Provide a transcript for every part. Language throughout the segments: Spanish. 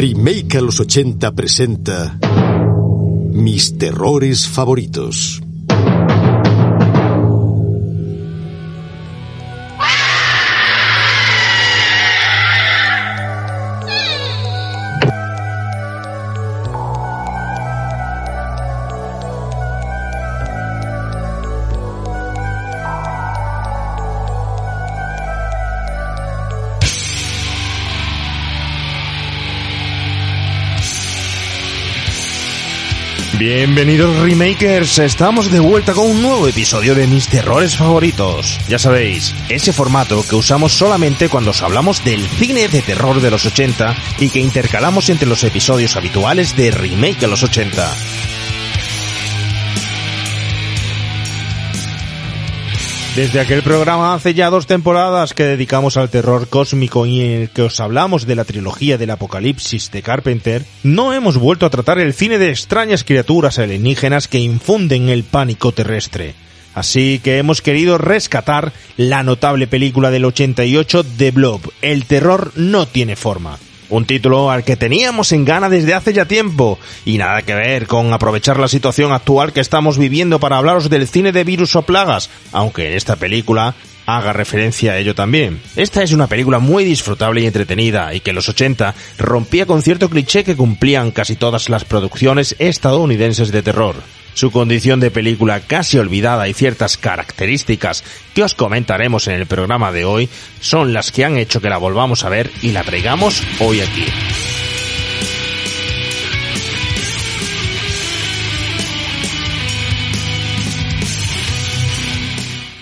Remake a los 80 presenta Mis terrores favoritos. Bienvenidos remakers, estamos de vuelta con un nuevo episodio de mis terrores favoritos. Ya sabéis, ese formato que usamos solamente cuando os hablamos del cine de terror de los 80 y que intercalamos entre los episodios habituales de remake de los 80. Desde aquel programa hace ya dos temporadas que dedicamos al terror cósmico y en el que os hablamos de la trilogía del apocalipsis de Carpenter, no hemos vuelto a tratar el cine de extrañas criaturas alienígenas que infunden el pánico terrestre. Así que hemos querido rescatar la notable película del 88 The Blob, El terror no tiene forma. Un título al que teníamos en gana desde hace ya tiempo, y nada que ver con aprovechar la situación actual que estamos viviendo para hablaros del cine de virus o plagas, aunque en esta película haga referencia a ello también. Esta es una película muy disfrutable y entretenida, y que en los 80 rompía con cierto cliché que cumplían casi todas las producciones estadounidenses de terror su condición de película casi olvidada y ciertas características que os comentaremos en el programa de hoy son las que han hecho que la volvamos a ver y la traigamos hoy aquí.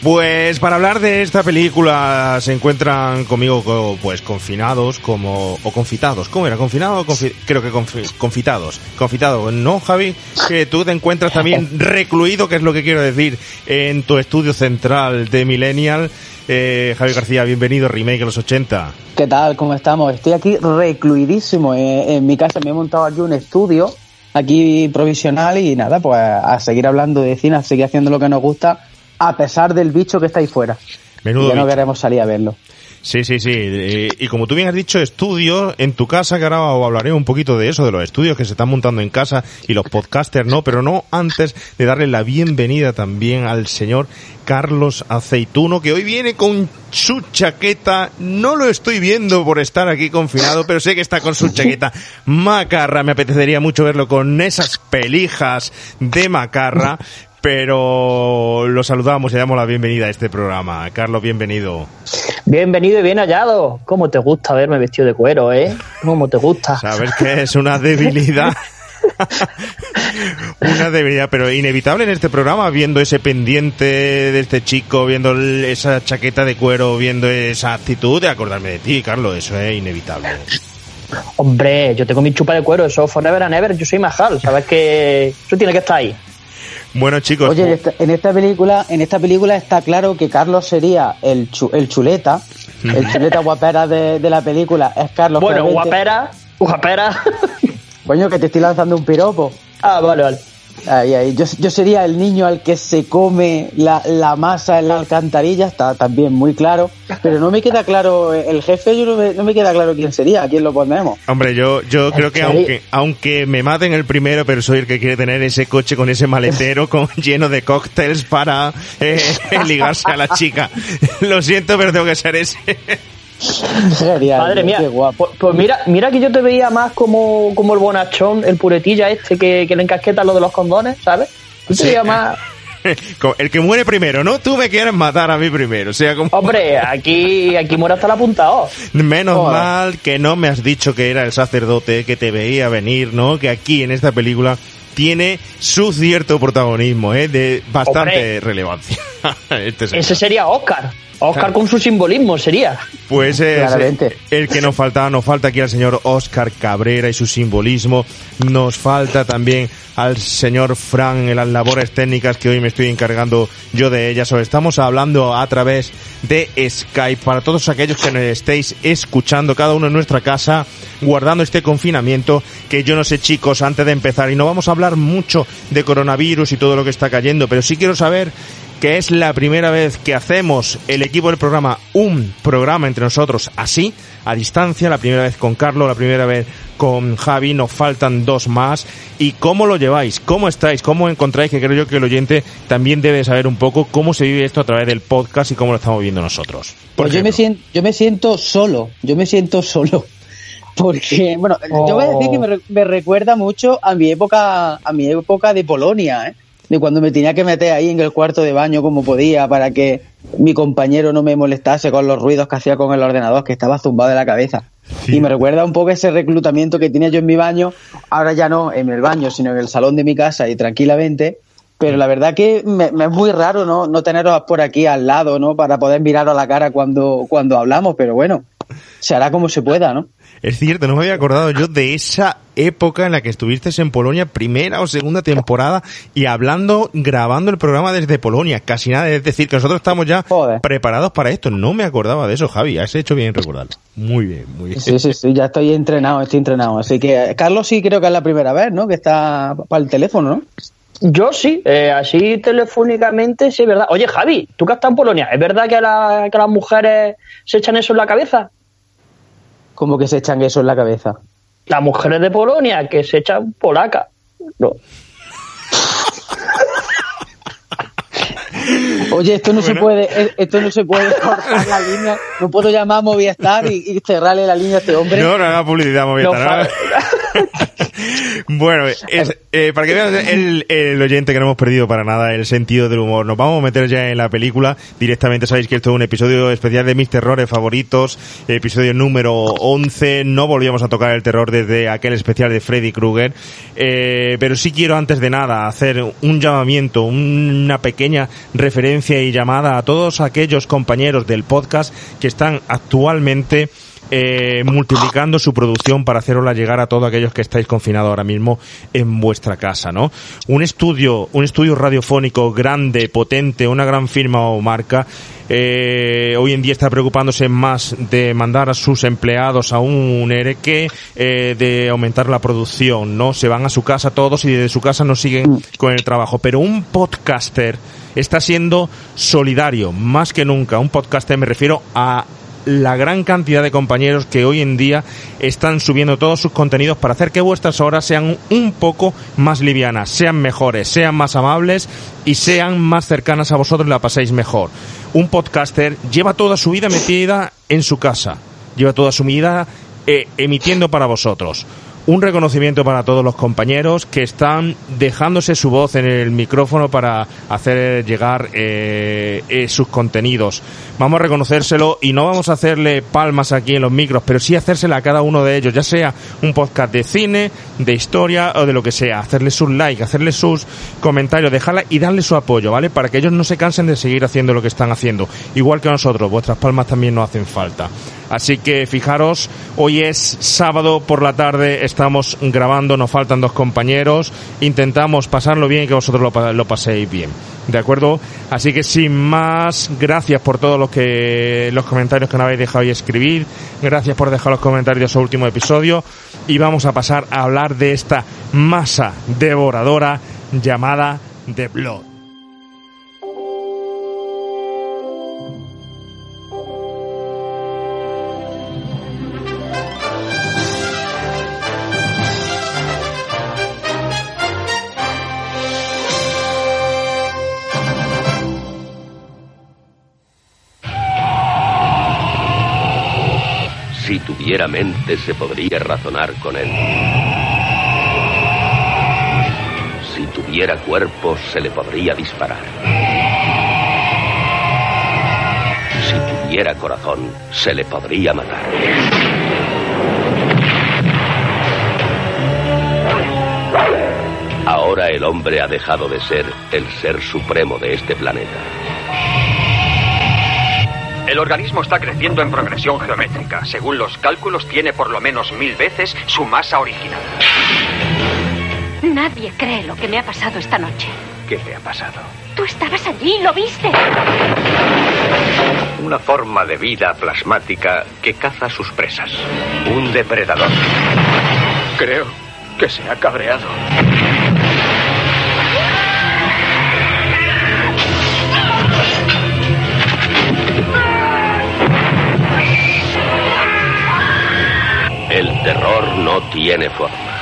Pues para hablar de esta película se encuentran conmigo pues confinados como o confitados. ¿Cómo era? ¿Confinado o confi creo que confitados? Confitado, ¿no, Javi? Que tú te encuentras también recluido, que es lo que quiero decir, en tu estudio central de Millennial. Eh, Javi García, bienvenido a Remake de los 80. ¿Qué tal? ¿Cómo estamos? Estoy aquí recluidísimo en, en mi casa. Me he montado aquí un estudio aquí provisional y nada, pues a seguir hablando de cine, a seguir haciendo lo que nos gusta a pesar del bicho que está ahí fuera. Menudo ya no bicho. queremos salir a verlo. Sí, sí, sí. Y como tú bien has dicho, estudio en tu casa, que ahora os hablaré un poquito de eso, de los estudios que se están montando en casa y los podcasters, ¿no? Pero no antes de darle la bienvenida también al señor Carlos Aceituno, que hoy viene con su chaqueta. No lo estoy viendo por estar aquí confinado, pero sé que está con su chaqueta macarra. Me apetecería mucho verlo con esas pelijas de macarra. Pero lo saludamos y damos la bienvenida a este programa. Carlos, bienvenido. Bienvenido y bien hallado. ¿Cómo te gusta verme vestido de cuero, eh? ¿Cómo te gusta? Sabes que es una debilidad. una debilidad, pero inevitable en este programa, viendo ese pendiente de este chico, viendo esa chaqueta de cuero, viendo esa actitud de acordarme de ti, Carlos. Eso es inevitable. Hombre, yo tengo mi chupa de cuero, eso forever and ever, yo soy Majal, sabes que eso tiene que estar ahí. Bueno, chicos. Oye, en esta, en esta película, en esta película está claro que Carlos sería el, chu, el chuleta, el chuleta guapera de, de, la película es Carlos. Bueno, guapera, guapera. Coño, que te estoy lanzando un piropo. Ah, vale, vale. Ahí, ahí. Yo, yo sería el niño al que se come la, la masa en la alcantarilla, está también muy claro. Pero no me queda claro el jefe, yo no me, no me queda claro quién sería, a quién lo ponemos. Hombre, yo, yo creo que aunque, aunque me maten el primero, pero soy el que quiere tener ese coche con ese maletero con, lleno de cócteles para eh, ligarse a la chica. Lo siento, pero tengo que ser ese. Genial, Madre mía, pues, pues, mira, mira que yo te veía más como, como el bonachón, el puretilla este que, que le encasqueta lo de los condones, ¿sabes? Yo te Sí. veía más... El que muere primero, ¿no? Tú me quieres matar a mí primero, o sea, como... Hombre, aquí, aquí muere hasta la punta, oh. Menos Joder. mal que no me has dicho que era el sacerdote que te veía venir, ¿no? Que aquí en esta película tiene su cierto protagonismo, ¿eh? De bastante Hombre. relevancia. este. Ese sería Oscar. Oscar con su simbolismo sería. Pues es Claramente. el que nos falta, nos falta aquí al señor Oscar Cabrera y su simbolismo. Nos falta también al señor Fran en las labores técnicas que hoy me estoy encargando yo de ellas. Os estamos hablando a través de Skype para todos aquellos que nos estéis escuchando, cada uno en nuestra casa, guardando este confinamiento. Que yo no sé, chicos, antes de empezar, y no vamos a hablar mucho de coronavirus y todo lo que está cayendo, pero sí quiero saber que es la primera vez que hacemos el equipo del programa un programa entre nosotros así, a distancia, la primera vez con Carlos, la primera vez con Javi, nos faltan dos más. ¿Y cómo lo lleváis? ¿Cómo estáis? ¿Cómo encontráis? Que creo yo que el oyente también debe saber un poco cómo se vive esto a través del podcast y cómo lo estamos viendo nosotros. Pues yo me, siento, yo me siento solo, yo me siento solo. Porque, bueno, yo voy a decir que me, me recuerda mucho a mi época, a mi época de Polonia, ¿eh? De cuando me tenía que meter ahí en el cuarto de baño como podía para que mi compañero no me molestase con los ruidos que hacía con el ordenador, que estaba zumbado de la cabeza. Y me recuerda un poco ese reclutamiento que tenía yo en mi baño, ahora ya no en el baño, sino en el salón de mi casa y tranquilamente. Pero la verdad que me, me es muy raro no, no teneros por aquí al lado, ¿no? Para poder miraros a la cara cuando, cuando hablamos, pero bueno, se hará como se pueda, ¿no? Es cierto, no me había acordado yo de esa época en la que estuviste en Polonia, primera o segunda temporada, y hablando, grabando el programa desde Polonia, casi nada. Es decir, que nosotros estamos ya Joder. preparados para esto. No me acordaba de eso, Javi. Has hecho bien en recordarlo. Muy bien, muy bien. Sí, sí, sí, ya estoy entrenado, estoy entrenado. Así que, Carlos sí creo que es la primera vez, ¿no? Que está para el teléfono, ¿no? Yo sí, eh, así telefónicamente sí es verdad. Oye, Javi, tú que estás en Polonia, ¿es verdad que, la- que las mujeres se echan eso en la cabeza? Como que se echan eso en la cabeza. Las mujeres de Polonia que se echan polaca. No. Oye, esto no se puede, eh, esto no se puede cortar la línea. No puedo llamar a Movistar y, y cerrarle la línea a este hombre. No, no haga publicidad, Movistar. No, ¿no? Bueno, eh, para que vean el, el oyente que no hemos perdido para nada el sentido del humor, nos vamos a meter ya en la película. Directamente sabéis que esto es un episodio especial de mis terrores favoritos, episodio número 11. No volvíamos a tocar el terror desde aquel especial de Freddy Krueger. Eh, pero sí quiero antes de nada hacer un llamamiento, una pequeña referencia y llamada a todos aquellos compañeros del podcast que están actualmente eh, multiplicando su producción para hacerosla llegar a todos aquellos que estáis confinados ahora mismo en vuestra casa, ¿no? Un estudio, un estudio radiofónico grande, potente, una gran firma o marca, eh, hoy en día está preocupándose más de mandar a sus empleados a un ERE que eh, de aumentar la producción, ¿no? Se van a su casa todos y desde su casa no siguen con el trabajo. Pero un podcaster está siendo solidario, más que nunca. Un podcaster me refiero a la gran cantidad de compañeros que hoy en día están subiendo todos sus contenidos para hacer que vuestras horas sean un poco más livianas, sean mejores, sean más amables y sean más cercanas a vosotros y la paséis mejor. Un podcaster lleva toda su vida metida en su casa, lleva toda su vida eh, emitiendo para vosotros. Un reconocimiento para todos los compañeros que están dejándose su voz en el micrófono para hacer llegar eh, eh, sus contenidos. Vamos a reconocérselo y no vamos a hacerle palmas aquí en los micros, pero sí hacérsela a cada uno de ellos, ya sea un podcast de cine, de historia o de lo que sea. Hacerle sus likes, hacerle sus comentarios, dejarla y darle su apoyo, ¿vale? Para que ellos no se cansen de seguir haciendo lo que están haciendo. Igual que nosotros, vuestras palmas también nos hacen falta. Así que fijaros, hoy es sábado por la tarde, estamos grabando, nos faltan dos compañeros, intentamos pasarlo bien y que vosotros lo, lo paséis bien. ¿De acuerdo? Así que sin más, gracias por todos los que los comentarios que nos habéis dejado y escribir. Gracias por dejar los comentarios de ese último episodio. Y vamos a pasar a hablar de esta masa devoradora llamada The Blood. Si tuviera mente se podría razonar con él. Si tuviera cuerpo se le podría disparar. Si tuviera corazón se le podría matar. Ahora el hombre ha dejado de ser el ser supremo de este planeta. El organismo está creciendo en progresión geométrica. Según los cálculos, tiene por lo menos mil veces su masa original. Nadie cree lo que me ha pasado esta noche. ¿Qué le ha pasado? Tú estabas allí, lo viste. Una forma de vida plasmática que caza a sus presas. Un depredador. Creo que se ha cabreado. Terror no tiene forma.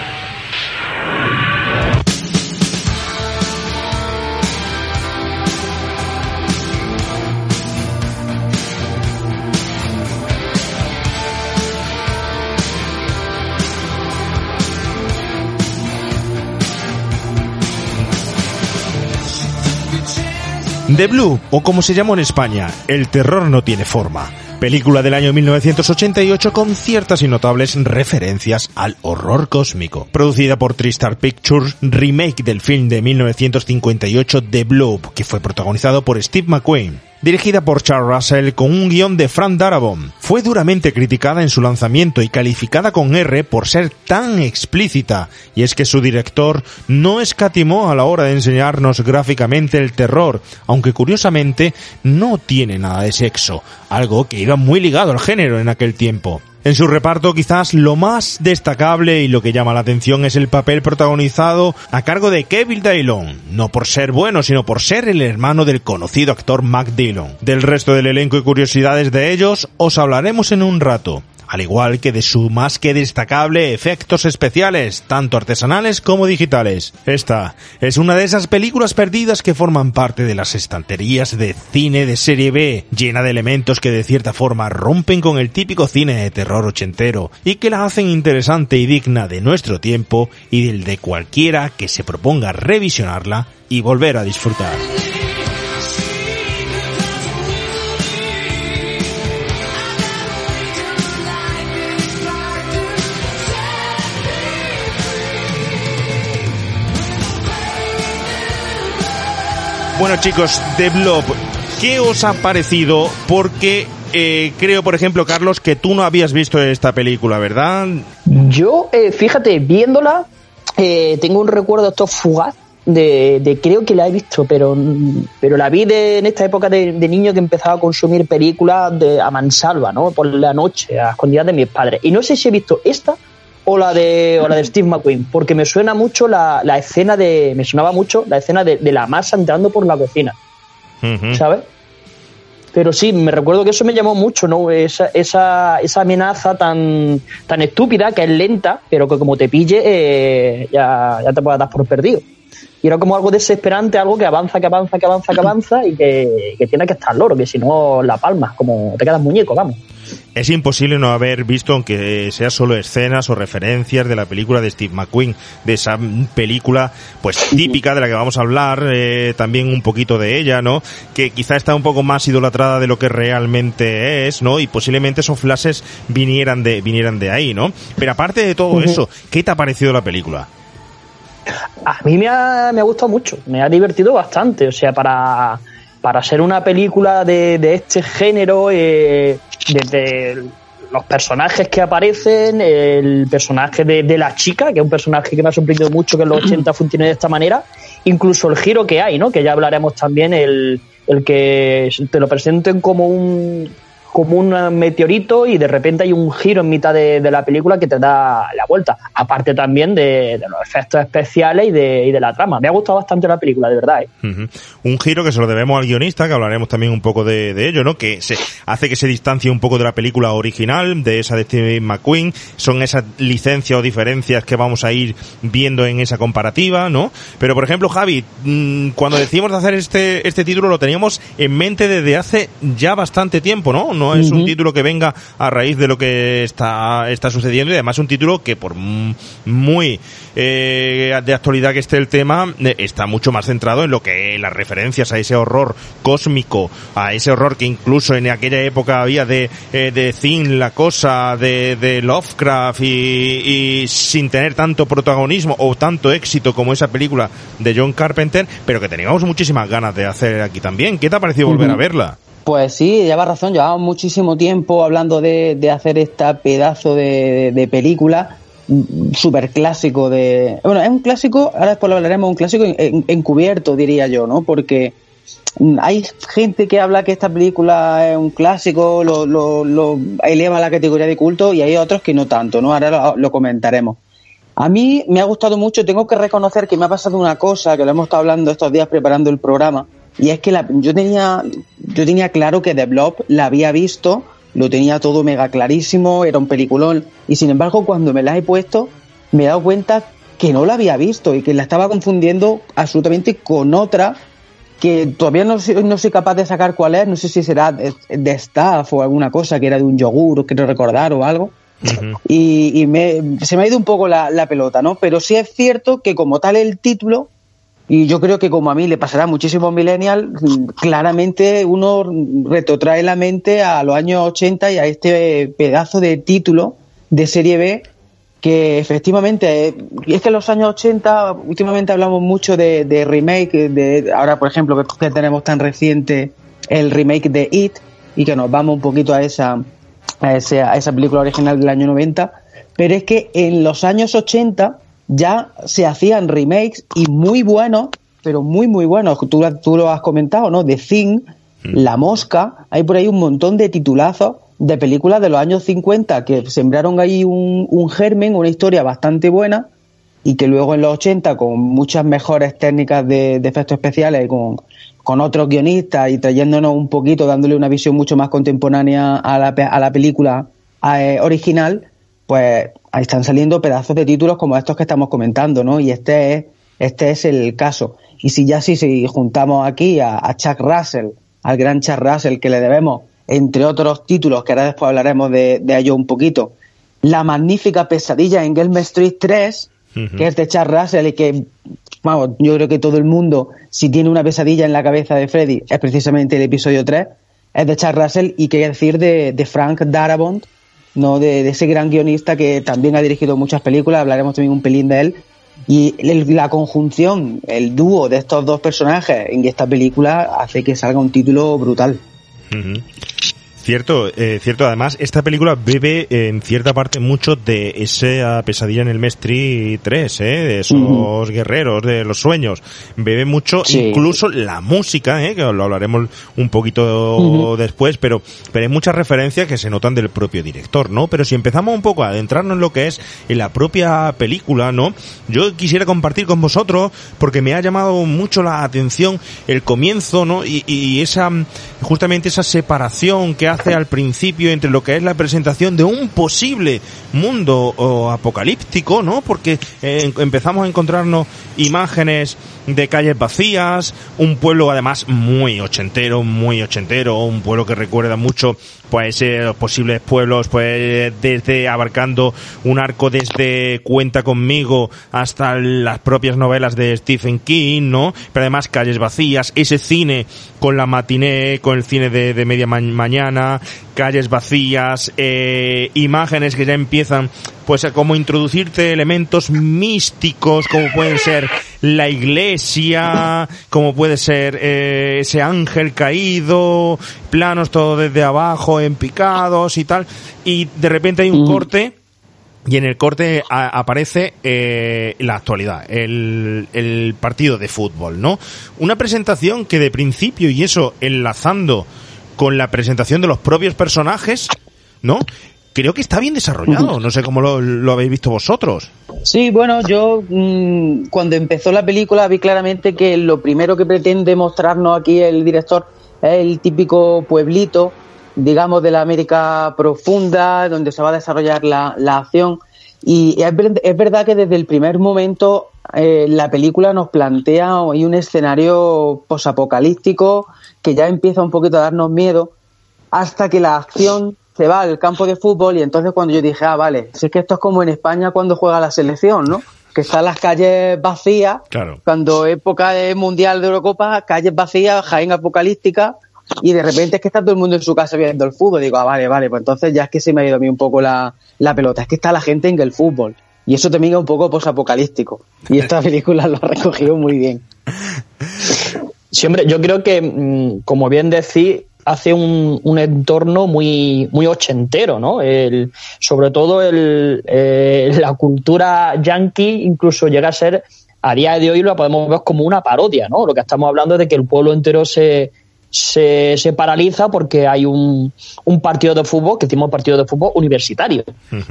The Blue, o como se llamó en España, El terror no tiene forma. Película del año 1988 con ciertas y notables referencias al horror cósmico. Producida por Tristar Pictures, remake del film de 1958 The Blob, que fue protagonizado por Steve McQueen dirigida por Charles Russell con un guion de Frank Darabont. Fue duramente criticada en su lanzamiento y calificada con R por ser tan explícita, y es que su director no escatimó a la hora de enseñarnos gráficamente el terror, aunque curiosamente no tiene nada de sexo, algo que iba muy ligado al género en aquel tiempo. En su reparto quizás lo más destacable y lo que llama la atención es el papel protagonizado a cargo de Kevin Dillon, no por ser bueno, sino por ser el hermano del conocido actor Mac Dillon. Del resto del elenco y curiosidades de ellos os hablaremos en un rato al igual que de su más que destacable efectos especiales, tanto artesanales como digitales. Esta es una de esas películas perdidas que forman parte de las estanterías de cine de serie B, llena de elementos que de cierta forma rompen con el típico cine de terror ochentero y que la hacen interesante y digna de nuestro tiempo y del de cualquiera que se proponga revisionarla y volver a disfrutar. Bueno chicos, The Blob, ¿qué os ha parecido? Porque eh, creo, por ejemplo, Carlos, que tú no habías visto esta película, ¿verdad? Yo, eh, fíjate, viéndola, eh, tengo un recuerdo esto fugaz de, de, creo que la he visto, pero, pero la vi de, en esta época de, de, niño que empezaba a consumir películas de, a mansalva, ¿no? Por la noche, a escondidas de mis padres. Y no sé si he visto esta o la de, o la de Steve McQueen, porque me suena mucho la, la escena de. Me sonaba mucho la escena de, de la masa entrando por la cocina. ¿Sabes? Pero sí, me recuerdo que eso me llamó mucho, ¿no? Esa, esa, esa amenaza tan, tan estúpida, que es lenta, pero que como te pille, eh, ya, ya te puedes dar por perdido. Y era como algo desesperante, algo que avanza, que avanza, que avanza, que avanza y que, que tiene que estar loro, que si no la palmas, como te quedas muñeco, vamos. Es imposible no haber visto, aunque sea solo escenas o referencias de la película de Steve McQueen, de esa película pues típica de la que vamos a hablar, eh, también un poquito de ella, ¿no? Que quizá está un poco más idolatrada de lo que realmente es, ¿no? Y posiblemente esos flashes vinieran de, vinieran de ahí, ¿no? Pero aparte de todo eso, ¿qué te ha parecido la película? A mí me ha, me ha gustado mucho, me ha divertido bastante. O sea, para, para ser una película de, de este género, eh, desde los personajes que aparecen, el personaje de, de la chica, que es un personaje que me ha sorprendido mucho que en los 80 funcione de esta manera, incluso el giro que hay, ¿no? Que ya hablaremos también, el, el que te lo presenten como un como un meteorito y de repente hay un giro en mitad de, de la película que te da la vuelta. Aparte también de, los efectos especiales y de, y de la trama. Me ha gustado bastante la película, de verdad. ¿eh? Un giro que se lo debemos al guionista, que hablaremos también un poco de, ello, ¿no? Que se hace que se distancie un poco de la película original, de esa de Steve McQueen. Son esas licencias o diferencias que vamos a ir viendo en esa comparativa, ¿no? Pero, por ejemplo, Javi, mm, cuando decidimos de hacer este, este título lo teníamos en mente desde hace ya bastante tiempo. No es un título que venga a raíz de lo que está, está sucediendo y además un título que por muy eh, de actualidad que esté el tema, eh, está mucho más centrado en lo que las referencias a ese horror cósmico, a ese horror que incluso en aquella época había de, eh, de Thing, la cosa, de, de Lovecraft y, y sin tener tanto protagonismo o tanto éxito como esa película de John Carpenter, pero que teníamos muchísimas ganas de hacer aquí también. ¿Qué te ha parecido volver a verla? Pues sí, lleva razón, llevamos muchísimo tiempo hablando de, de hacer esta pedazo de, de película mm, súper clásico de... Bueno, es un clásico, ahora después lo hablaremos, un clásico en- en- encubierto, diría yo, ¿no? Porque mm, hay gente que habla que esta película es un clásico, lo, lo, lo eleva a la categoría de culto y hay otros que no tanto, ¿no? Ahora lo, lo comentaremos. A mí me ha gustado mucho, tengo que reconocer que me ha pasado una cosa, que lo hemos estado hablando estos días preparando el programa, y es que la- yo tenía yo tenía claro que The Blob la había visto lo tenía todo mega clarísimo, era un peliculón, y sin embargo cuando me la he puesto me he dado cuenta que no la había visto y que la estaba confundiendo absolutamente con otra que todavía no, soy- no soy capaz de sacar cuál es, no sé si será de, de staff o alguna cosa que era de un yogur, quiero recordar o algo. Y, y me- se me ha ido un poco la, la pelota, ¿no? Pero sí es cierto que como tal el título, y yo creo que como a mí le pasará millennials, mm, claramente uno retrotrae la mente a los años 80 y a este pedazo de título de serie B que efectivamente, eh, es que en los años 80 últimamente hablamos mucho de, remake, de ahora por ejemplo que, que tenemos tan reciente el remake de It y que nos vamos un poquito a esa, a, ese- a esa película original del año 90, pero es que en los años 80 ya se hacían remakes y muy buenos, pero muy muy buenos, tú, tú lo has comentado, ¿no? De Thing, La Mosca, hay por ahí un montón de titulazos de películas de los años 50 que sembraron ahí un, un germen, una historia bastante buena y que luego en los 80 con muchas mejores técnicas de, de efectos especiales y con, con otros guionistas y trayéndonos un poquito, dándole una visión mucho más contemporánea a la, a la película eh, original, pues ahí están saliendo pedazos de títulos como estos que estamos comentando, ¿no? Y este es, este es el caso. Y si ya sí, si juntamos aquí a, a Chuck Russell, al gran Chuck Russell, que le debemos, entre otros títulos, que ahora después hablaremos de, de ello un poquito, la magnífica pesadilla en Elm Street 3, que es de Chuck Russell y que, vamos, yo creo que todo el mundo, si tiene una pesadilla en la cabeza de Freddy, es precisamente el episodio 3, es de Chuck Russell y qué decir de, de Frank Darabont, ¿no? De, de ese gran guionista que también ha dirigido muchas películas, hablaremos también un pelín de él. Y la conjunción, el dúo de estos dos personajes en esta película hace que salga un título brutal. Cierto, eh, cierto. Además, esta película bebe eh, en cierta parte mucho de esa pesadilla en el Mestri 3, ¿eh? de esos guerreros de los sueños. Bebe mucho, Sí. incluso la música, ¿eh? que lo hablaremos un poquito después, pero, pero hay muchas referencias que se notan del propio director, ¿no? Pero si empezamos un poco a adentrarnos en lo que es en la propia película, ¿no? Yo quisiera compartir con vosotros, porque me ha llamado mucho la atención el comienzo, ¿no? Y, y esa, justamente esa separación que hace al principio entre lo que es la presentación de un posible mundo o, apocalíptico, ¿no? Porque eh, empezamos a encontrarnos imágenes de calles vacías, un pueblo además muy ochentero, muy ochentero, un pueblo que recuerda mucho pues eh, los posibles pueblos pues desde abarcando un arco desde Cuenta conmigo hasta las propias novelas de Stephen King, ¿no? Pero además calles vacías, ese cine con la matiné, con el cine de, de media ma- mañana, calles vacías, eh, imágenes que ya empiezan pues a como introducirte elementos místicos como pueden ser la iglesia, como puede ser eh, ese ángel caído, planos todo desde abajo en picados y tal, y de repente hay un Mm. corte y en el corte a- aparece eh, la actualidad, el, el partido de fútbol, ¿no? Una presentación que de principio, y eso enlazando con la presentación de los propios personajes, ¿no? Creo que está bien desarrollado, no sé cómo lo, lo habéis visto vosotros. Sí, bueno, yo mm, cuando empezó la película vi claramente que lo primero que pretende mostrarnos aquí el director es el típico pueblito, digamos, de la América profunda, donde se va a desarrollar la, la acción. Y es verdad que desde el primer momento eh, la película nos plantea hoy un escenario posapocalíptico que ya empieza un poquito a darnos miedo hasta que la acción se va al campo de fútbol y entonces cuando yo dije, ah, vale, si es que esto es como en España cuando juega la selección, ¿no? Que están las calles vacías, Claro. cuando época de mundial de Eurocopa, calles vacías, Jaén apocalíptica, y de repente es que está todo el mundo en su casa viendo el fútbol. Digo, ah, vale, vale, pues entonces ya es que se me ha ido a mí un poco la, la pelota, es que está la gente en el fútbol. Y eso también es un poco posapocalíptico. Y esta película lo ha recogido muy bien. Sí, hombre, yo creo que, mm, como bien decís, hace un, un entorno muy, muy ochentero, ¿no? El, sobre todo el, eh, la cultura yankee incluso llega a ser, a día de hoy lo podemos ver como una parodia, ¿no? Lo que estamos hablando es de que el pueblo entero se, se, se paraliza porque hay un, un partido de fútbol, que decimos partido de fútbol universitario.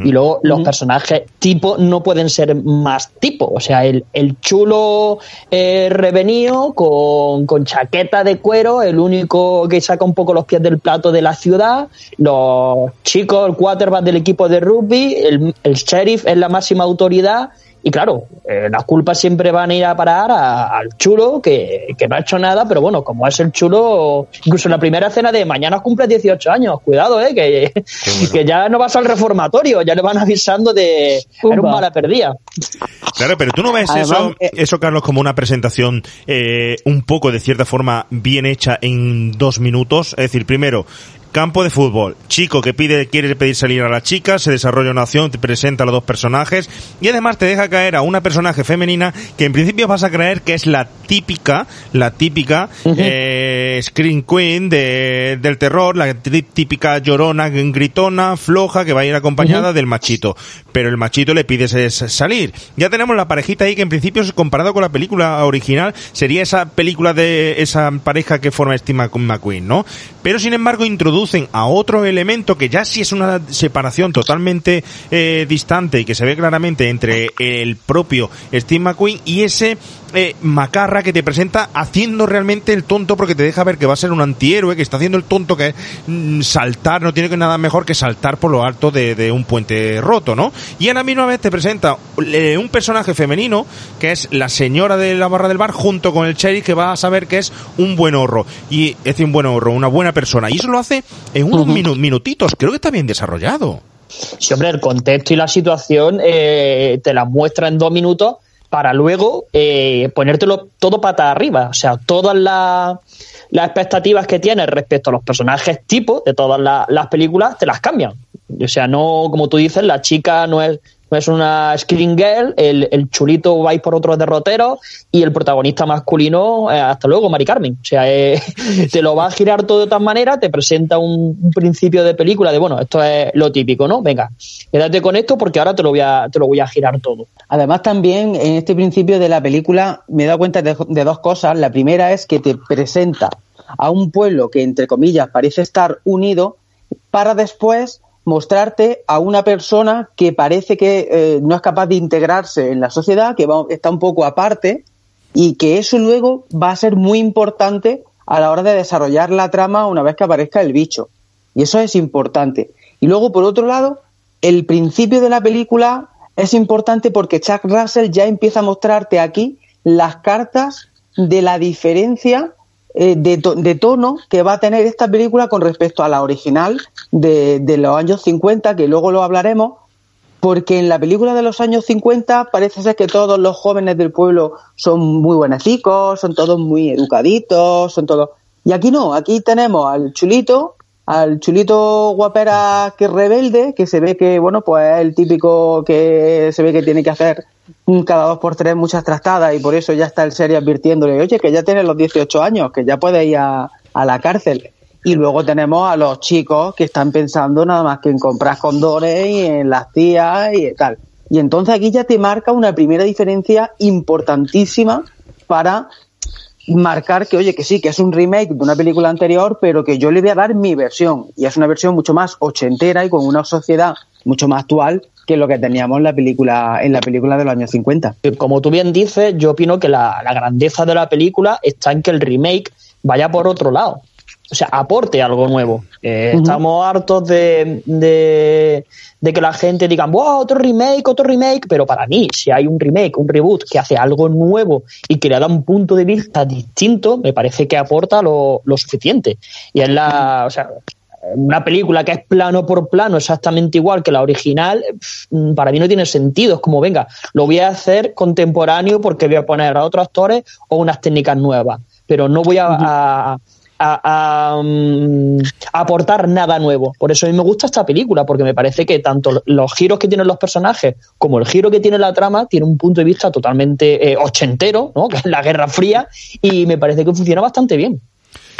Y luego los personajes tipo no pueden ser más tipo. O sea, el, el chulo eh, revenido con, con chaqueta de cuero, el único que saca un poco los pies del plato de la ciudad, los chicos, el quarterback del equipo de rugby, el, el sheriff es la máxima autoridad y claro, eh, las culpas siempre van a ir a parar a- al chulo que, que no ha hecho nada, pero bueno, como es el chulo, incluso en la primera cena de mañana cumple 18 años, cuidado, eh, que, que ya no vas al reformatorio, ya le van avisando de era un mala perdida. Claro, pero tú no ves Además, eso, eh, eso, Carlos, como una presentación eh, un poco, de cierta forma, bien hecha en dos minutos. Es decir, primero, campo de fútbol, chico que pide, quiere pedir salir a la chica, se desarrolla una acción, te presenta a los dos personajes y además te deja caer a una personaje femenina que en principio vas a creer que es la típica, la típica eh, Screen Queen de, del terror, la tí- típica llorona, gritona, floja, que va a ir acompañada del machito. Pero el machito le pide es- salir. Ya tenemos la parejita ahí que en principio, comparado con la película original, sería esa película de esa pareja que forma Steve Mc- McQueen, ¿no? Pero sin embargo a otro elemento que ya sí es una separación totalmente eh, distante y que se ve claramente entre el propio Steve McQueen y ese eh, macarra que te presenta haciendo realmente el tonto porque te deja ver que va a ser un antihéroe, que está haciendo el tonto que es mm, saltar, no tiene que nada mejor que saltar por lo alto de, de un puente roto, ¿no? Y a la misma vez te presenta eh, un personaje femenino que es la señora de la barra del bar junto con el sheriff que va a saber que es un buen horro. Y es decir, un buen horro, una buena persona. Y eso lo hace en unos minu- minutitos. Creo que está bien desarrollado. Sí, hombre, el contexto y la situación eh, te las muestra en dos minutos para luego eh, ponértelo todo pata arriba. O sea, todas las, expectativas que tienes respecto a los personajes tipo de todas la- las películas te las cambian. O sea, no, como tú dices, la chica no es, es una screen girl, el, el chulito va a ir por otros derroteros y el protagonista masculino, eh, hasta luego, Mari Carmen. O sea, eh, te lo va a girar todo de tal manera, te presenta un, principio de película de, bueno, esto es lo típico, ¿no? Venga, quédate con esto porque ahora te lo voy a, te lo voy a girar todo. Además, también en este principio de la película me he dado cuenta de dos cosas. La primera es que te presenta a un pueblo que, entre comillas, parece estar unido para después mostrarte a una persona que parece que eh, no es capaz de integrarse en la sociedad, que va- está un poco aparte y que eso luego va a ser muy importante a la hora de desarrollar la trama una vez que aparezca el bicho. Y eso es importante. Y luego, por otro lado, el principio de la película es importante porque Chuck Russell ya empieza a mostrarte aquí las cartas de la diferencia eh, de, de tono que va a tener esta película con respecto a la original de, de los años 50, que luego lo hablaremos, porque en la película de los años 50 parece ser que todos los jóvenes del pueblo son muy buenecicos, son todos muy educaditos, son todos... Y aquí no, aquí tenemos al chulito, al chulito guapera que rebelde, que se ve que, bueno, pues es el típico que se ve que tiene que hacer cada dos por tres muchas trastadas y por eso ya está el serie advirtiéndole, oye, que ya tienes los 18 años, que ya puedes ir a, a la cárcel. Y luego tenemos a los chicos que están pensando nada más que en comprar condones y en las tías y tal. Y entonces aquí ya te marca una primera diferencia importantísima para marcar que, oye, que sí, que es un remake de una película anterior, pero que yo le voy a dar mi versión. Y es una versión mucho más ochentera y con una sociedad mucho más actual que lo que teníamos en la película, en la película de los años 50. Como tú bien dices, yo opino que la, la grandeza de la película está en que el remake vaya por otro lado. O sea, aporte algo nuevo. Eh. Estamos hartos de, de, de que la gente diga, wow, otro remake, otro remake, pero para mí, si hay un remake, un reboot que hace algo nuevo y que le da un punto de vista distinto, me parece que aporta lo, lo suficiente. Y es la, o sea, una película que es plano por plano exactamente igual que la original, para mí no tiene sentido. Es como, venga, lo voy a hacer contemporáneo porque voy a poner a otros actores o unas técnicas nuevas, pero no voy a, a- a- mm, aportar nada nuevo. Por eso a mí me gusta esta película, porque me parece que tanto los giros que tienen los personajes como el giro que tiene la trama tiene un punto de vista totalmente eh, ochentero, ¿no? que es la Guerra Fría, y me parece que funciona bastante bien.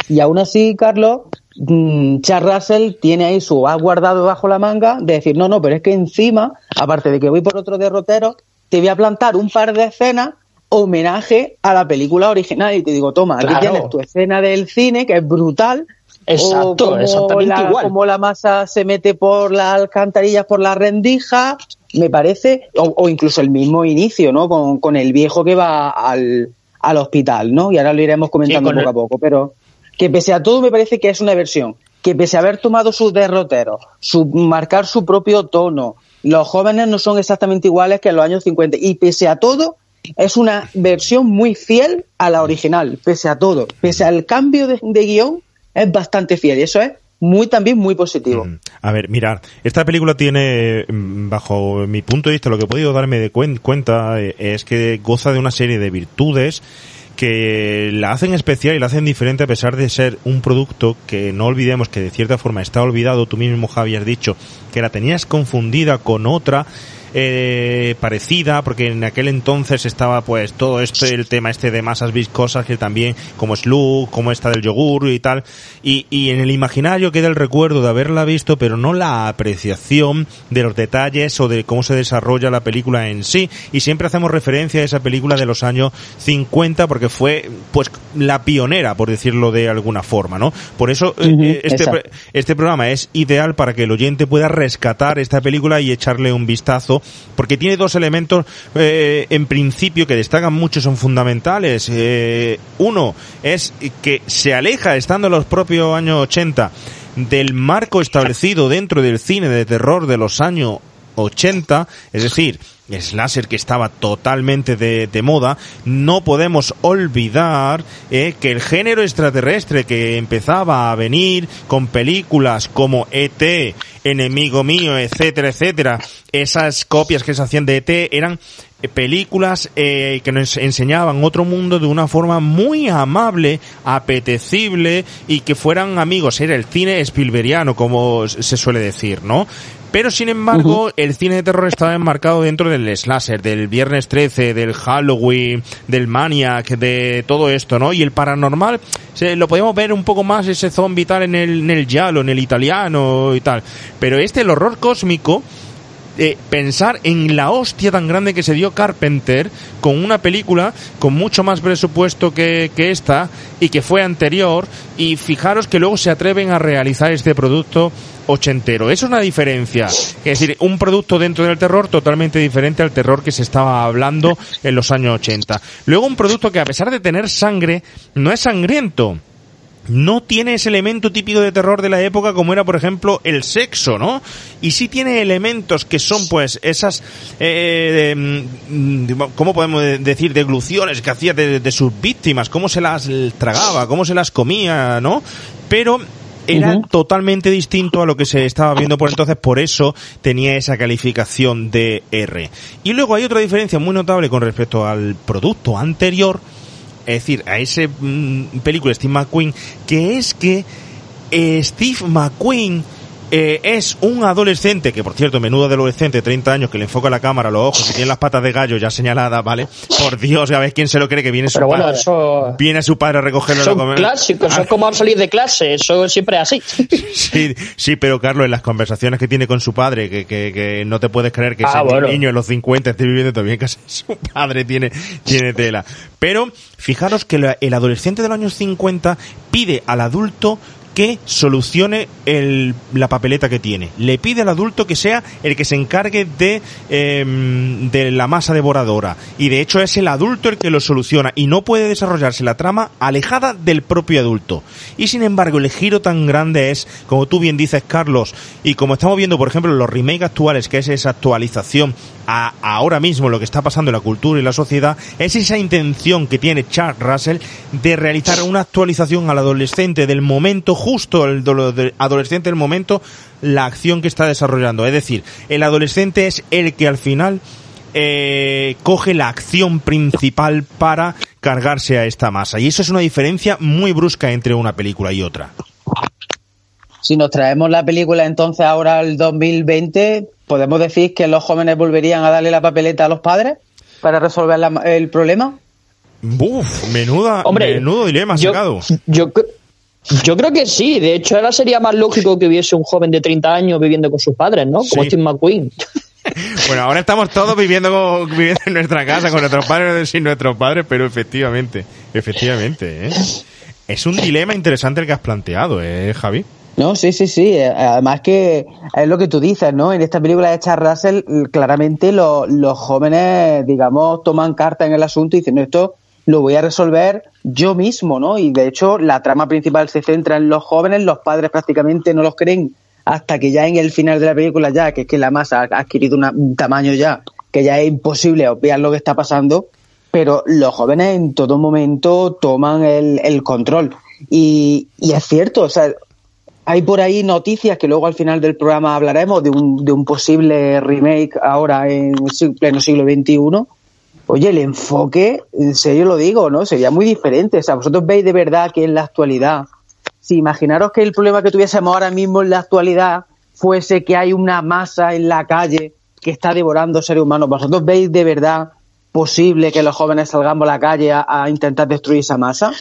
Y aún así, Carlos, mm, Charles Russell tiene ahí su has guardado bajo la manga de decir, no, no, pero es que encima, aparte de que voy por otro derrotero, te voy a plantar un par de escenas homenaje a la película original. Y te digo, toma, aquí tienes tu escena del cine, que es brutal. Exacto, o como exactamente la, igual. Como la masa se mete por las alcantarillas, por la rendija, me parece, o, o incluso el mismo inicio, ¿no? Con, con el viejo que va al, al hospital, ¿no? Y ahora lo iremos comentando Sí, poco el- a poco, pero que pese a todo me parece que es una versión, que pese a haber tomado sus derroteros, su, marcar su propio tono, los jóvenes no son exactamente iguales que en los años 50, y pese a todo, es una versión muy fiel a la original, pese a todo, pese al cambio de, de guion, es bastante fiel, y eso es muy también muy positivo. Mm. A ver, mirad, esta película tiene, mm, bajo mi punto de vista, lo que he podido darme de cuen- cuenta eh, es que goza de una serie de virtudes que la hacen especial y la hacen diferente a pesar de ser un producto que no olvidemos que de cierta forma está olvidado. Tú mismo, Javi, has dicho que la tenías confundida con otra eh, parecida porque en aquel entonces estaba pues todo este el tema este de masas viscosas que también como Slug como esta del yogur y tal. Y, y en el imaginario queda el recuerdo de haberla visto pero no la apreciación de los detalles o de cómo se desarrolla la película en sí. Y siempre hacemos referencia a esa película de los años 50 porque fue pues la pionera por decirlo de alguna forma no por eso eh, eh, este, exacto. este programa es ideal para que el oyente pueda rescatar esta película y echarle un vistazo, porque tiene dos elementos eh, en principio que destacan mucho, son fundamentales. Eh, uno es que se aleja, estando en los propios años 80, del marco establecido dentro del cine de terror de los años 80, es decir, slasher que estaba totalmente de, moda, no podemos olvidar eh, que el género extraterrestre que empezaba a venir con películas como ET, Enemigo Mío, etcétera, etcétera, esas copias que se hacían de ET eran eh, películas eh, que nos enseñaban otro mundo de una forma muy amable, apetecible y que fueran amigos. Era el cine Spielbergiano, como se suele decir, ¿no? Pero sin embargo, el cine de terror estaba enmarcado dentro del slasher, del Viernes 13, del Halloween, del Maniac, de todo esto, ¿no? Y el paranormal, se, lo podemos ver un poco más ese zombie tal en el, en el giallo, en el italiano y tal. Pero este, el horror cósmico, pensar en la hostia tan grande que se dio Carpenter con una película con mucho más presupuesto que, que esta y que fue anterior y fijaros que luego se atreven a realizar este producto ochentero. Eso es una diferencia. Es decir, un producto dentro del terror totalmente diferente al terror que se estaba hablando en los años 80. Luego un producto que a pesar de tener sangre, no es sangriento no tiene ese elemento típico de terror de la época como era por ejemplo el sexo, ¿no? Y sí tiene elementos que son pues esas, eh, mm, ¿cómo podemos decir? Degluciones que hacía de, de sus víctimas, cómo se las tragaba, cómo se las comía, ¿no? Pero era totalmente distinto a lo que se estaba viendo por entonces, por eso tenía esa calificación de R. Y luego hay otra diferencia muy notable con respecto al producto anterior, es decir, a ese mm, película Steve McQueen, que es que eh, Steve McQueen eh, es un adolescente, que por cierto, menudo adolescente, 30 años, que le enfoca la cámara a los ojos y tiene las patas de gallo ya señaladas, ¿vale? Por Dios, a ver quién se lo cree que viene su bueno, padre. eso Viene su padre a recogerlo a son comer. clásicos, eso es como salir de clase, eso siempre es así. Sí, sí, pero Carlos, en las conversaciones que tiene con su padre, que, que, que no te puedes creer que Ah, ese bueno. niño en los 50 esté viviendo todavía en casa su padre, tiene, tiene tela. Pero fijaros que la- el adolescente de los años 50 pide al adulto que solucione el, la papeleta que tiene. Le pide al adulto que sea el que se encargue de, em, de la masa devoradora. Y de hecho es el adulto el que lo soluciona y no puede desarrollarse la trama alejada del propio adulto. Y sin embargo el giro tan grande es, como tú bien dices Carlos, y como estamos viendo por ejemplo los remakes actuales, que es esa actualización ahora mismo lo que está pasando en la cultura y la sociedad, es esa intención que tiene Charles Russell de realizar una actualización al adolescente del momento justo, el adolescente del momento, la acción que está desarrollando. Es decir, el adolescente es el que al final eh, coge la acción principal para cargarse a esta masa. Y eso es una diferencia muy brusca entre una película y otra. Si nos traemos la película entonces ahora al 2020, ¿podemos decir que los jóvenes volverían a darle la papeleta a los padres para resolver la- el problema? Uf, menuda, Hombre, menudo dilema yo, sacado. yo, cre- yo creo que sí. De hecho, ahora sería más lógico que hubiese un joven de 30 años viviendo con sus padres, ¿no? Como Sí. Steve McQueen. bueno, ahora estamos todos viviendo, viviendo en nuestra casa con nuestros padres sin nuestros padres, pero efectivamente, efectivamente, ¿eh? Es un dilema interesante el que has planteado, ¿eh, Javi? No, sí, sí, sí. Eh, Además que es lo que tú dices, ¿no? En esta película de Charles Russell, claramente lo- los jóvenes, digamos, toman carta en el asunto y dicen, no, esto lo voy a resolver yo mismo, ¿no? Y de hecho, la trama principal se centra en los jóvenes, los padres prácticamente no los creen hasta que ya en el final de la película ya, que es que la masa ha adquirido un tamaño ya, que ya es imposible obviar lo que está pasando, pero los jóvenes en todo momento toman el, el control. Y, y es cierto, o sea, hay por ahí noticias que luego al final del programa hablaremos de un, de un posible remake ahora en pleno siglo XXI. Oye, el enfoque, en serio lo digo, ¿no? Sería muy diferente. O sea, vosotros veis de verdad que en la actualidad, si imaginaros que el problema que tuviésemos ahora mismo en la actualidad fuese que hay una masa en la calle que está devorando seres humanos, ¿vosotros veis de verdad posible que los jóvenes salgamos a la calle a intentar destruir esa masa?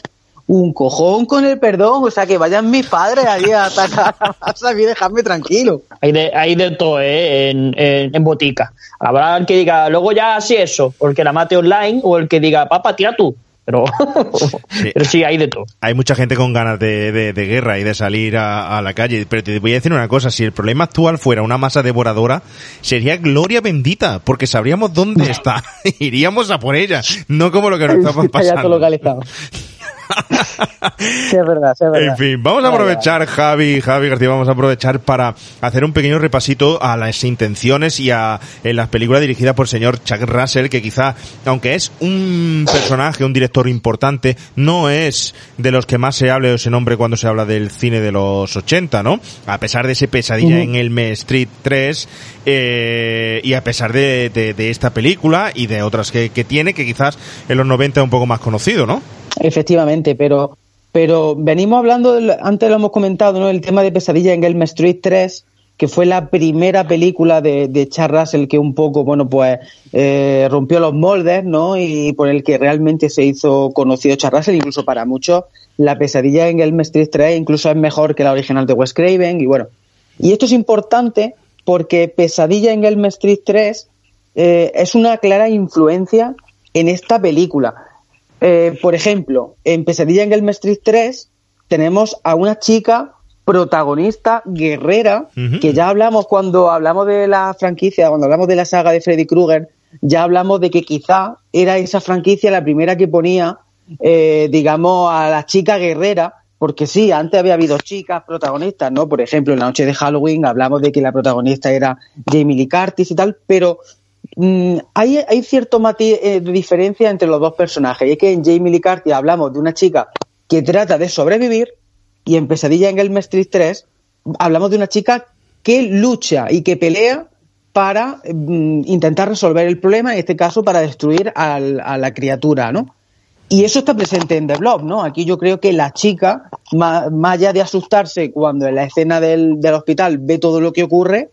Un cojón con el perdón, o sea, que vayan mis padres allí a atacar a y dejadme tranquilo. Hay de, hay de todo, ¿eh? En, en, en botica. Habrá el que diga, luego ya así eso, o el que la mate online, o el que diga, papá, tira tú. Pero sí, pero sí hay de todo. Hay mucha gente con ganas de, de, de guerra y de salir a, a, la calle. Pero te voy a decir una cosa, si el problema actual fuera una masa devoradora, sería gloria bendita, porque sabríamos dónde está. Iríamos a por ella, no como lo que nos estamos pasando. Sí, es verdad, sí, es verdad. En fin, vamos a aprovechar, Javi, Javi García, vamos a aprovechar para hacer un pequeño repasito a las intenciones y a en las películas dirigidas por el señor Chuck Russell, que quizá, aunque es un personaje, un director importante, no es de los que más se hable o se nombre cuando se habla del cine de los 80, ¿no? A pesar de ese pesadilla uh -huh. en el Street 3, eh, y a pesar de, de, de, esta película y de otras que, que tiene, que quizás en los 90 es un poco más conocido, ¿no? Efectivamente, pero pero venimos hablando, antes lo hemos comentado, ¿no? El tema de Pesadilla en Elm Street 3, que fue la primera película de, de Charles Russell que un poco, bueno, pues eh, rompió los moldes, ¿no? Y por el que realmente se hizo conocido Charles Russell, incluso para muchos, la Pesadilla en Elm Street 3 incluso es mejor que la original de Wes Craven, y bueno. Y esto es importante porque Pesadilla en Elm Street 3 eh, es una clara influencia en esta película. Eh, por ejemplo, en Pesadilla en Elm Street 3 tenemos a una chica protagonista guerrera, uh -huh. que ya hablamos cuando hablamos de la franquicia, cuando hablamos de la saga de Freddy Krueger, ya hablamos de que quizá era esa franquicia la primera que ponía, eh, digamos, a la chica guerrera, porque sí, antes había habido chicas protagonistas, ¿no? Por ejemplo, en la noche de Halloween hablamos de que la protagonista era Jamie Lee Curtis y tal, pero Mm, hay, hay, cierto eh, de diferencia entre los dos personajes. Y es que en Jamie Lee Curtis hablamos de una chica que trata de sobrevivir y en Pesadilla en Elm Street 3 hablamos de una chica que lucha y que pelea para mm, intentar resolver el problema, en este caso para destruir a la criatura, ¿no? Y eso está presente en The Blob, ¿no? Aquí yo creo que la chica, más, allá de asustarse cuando en la escena del hospital ve todo lo que ocurre,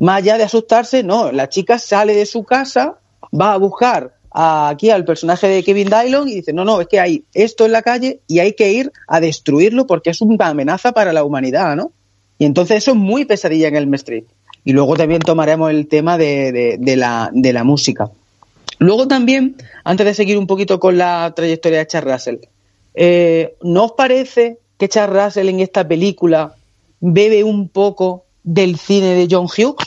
más allá de asustarse, no, la chica sale de su casa, va a buscar aquí al personaje de Kevin Dillon y dice, no, no, es que hay esto en la calle y hay que ir a destruirlo porque es una amenaza para la humanidad, ¿no? Y entonces eso es muy pesadilla en Elm Street. Y luego también tomaremos el tema de, de, de, la, de la música. Luego también, antes de seguir un poquito con la trayectoria de Charles Russell, eh, ¿no os parece que Charles Russell en esta película bebe un poco del cine de John Hughes?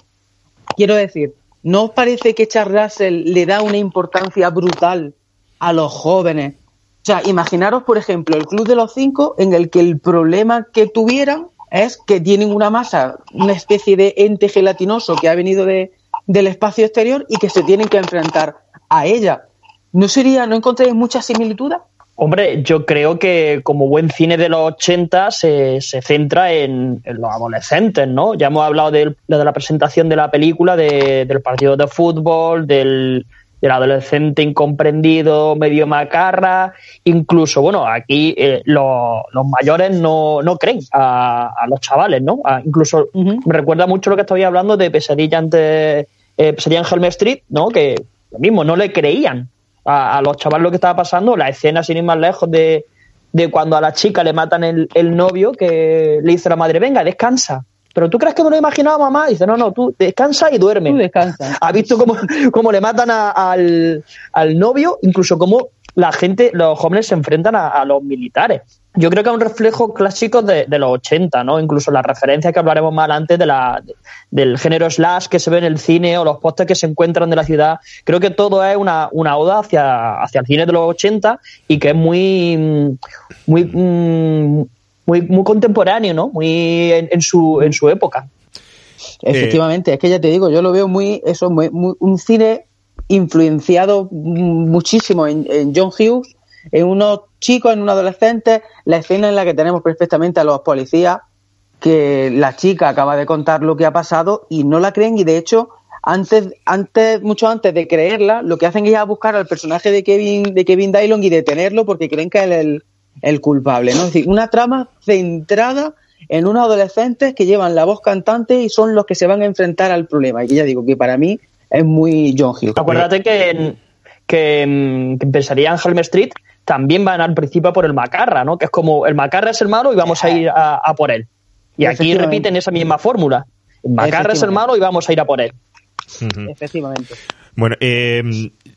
Quiero decir, ¿no os parece que Charles Russell le da una importancia brutal a los jóvenes? O sea, imaginaros, por ejemplo, el Club de los Cinco, en el que el problema que tuvieran es que tienen una masa, una especie de ente gelatinoso que ha venido de, del espacio exterior y que se tienen que enfrentar a ella. ¿No sería, no encontráis muchas similitudes? Hombre, yo creo que como buen cine de los 80 se, se centra en, en, los adolescentes, ¿no? Ya hemos hablado de, de la presentación de la película, de, del partido de fútbol, del, del, adolescente incomprendido, medio macarra, incluso, bueno, aquí eh, los, los, mayores no, no creen a, a, los chavales, ¿no? A, incluso uh -huh. me recuerda mucho lo que estaba hablando de Pesadilla ante eh, Pesadilla en Helm Street, ¿no? Que lo mismo, no le creían a, a, los chavales lo que estaba pasando, la escena sin ir más lejos de, de cuando a la chica le matan el, el, novio que le dice la madre, venga, descansa. ¿pero tú crees que me lo he imaginado, mamá? Y dice, no, no, tú descansa y duerme. Tú descansa. Ha visto cómo, cómo le matan a- al, al novio, incluso cómo la gente, los jóvenes se enfrentan a, a los militares. Yo creo que es un reflejo clásico de, de los 80, ¿no? Incluso la referencia que hablaremos más adelante de la, del género slash que se ve en el cine o los postes que se encuentran de la ciudad. Creo que todo es una, una oda hacia, hacia el cine de los 80 y que es muy, muy, mm, muy, muy contemporáneo, ¿no? Muy en, en su, en su época. Efectivamente, es que ya te digo, yo lo veo muy, eso, muy, muy- un cine influenciado muchísimo en, John Hughes, en unos chicos, en un adolescente, la escena en la que tenemos perfectamente a los policías, que la chica acaba de contar lo que ha pasado y no la creen y de hecho antes, antes, mucho antes de creerla, lo que hacen es a buscar al personaje de Kevin, de Kevin Dillon y detenerlo porque creen que es el, el culpable, ¿no? Es decir, una trama centrada en unos adolescentes que llevan la voz cantante y son los que se van a enfrentar al problema. Y ya digo que para mí es muy John Hughes. Acuérdate que, en- que, que empezaría en Helm Street también van al principio por el Macarra, ¿no? Que es como el Macarra es el malo y vamos a ir a, a por él. Y aquí repiten esa misma fórmula. El Macarra es el malo y vamos a ir a por él. Efectivamente. Bueno, eh,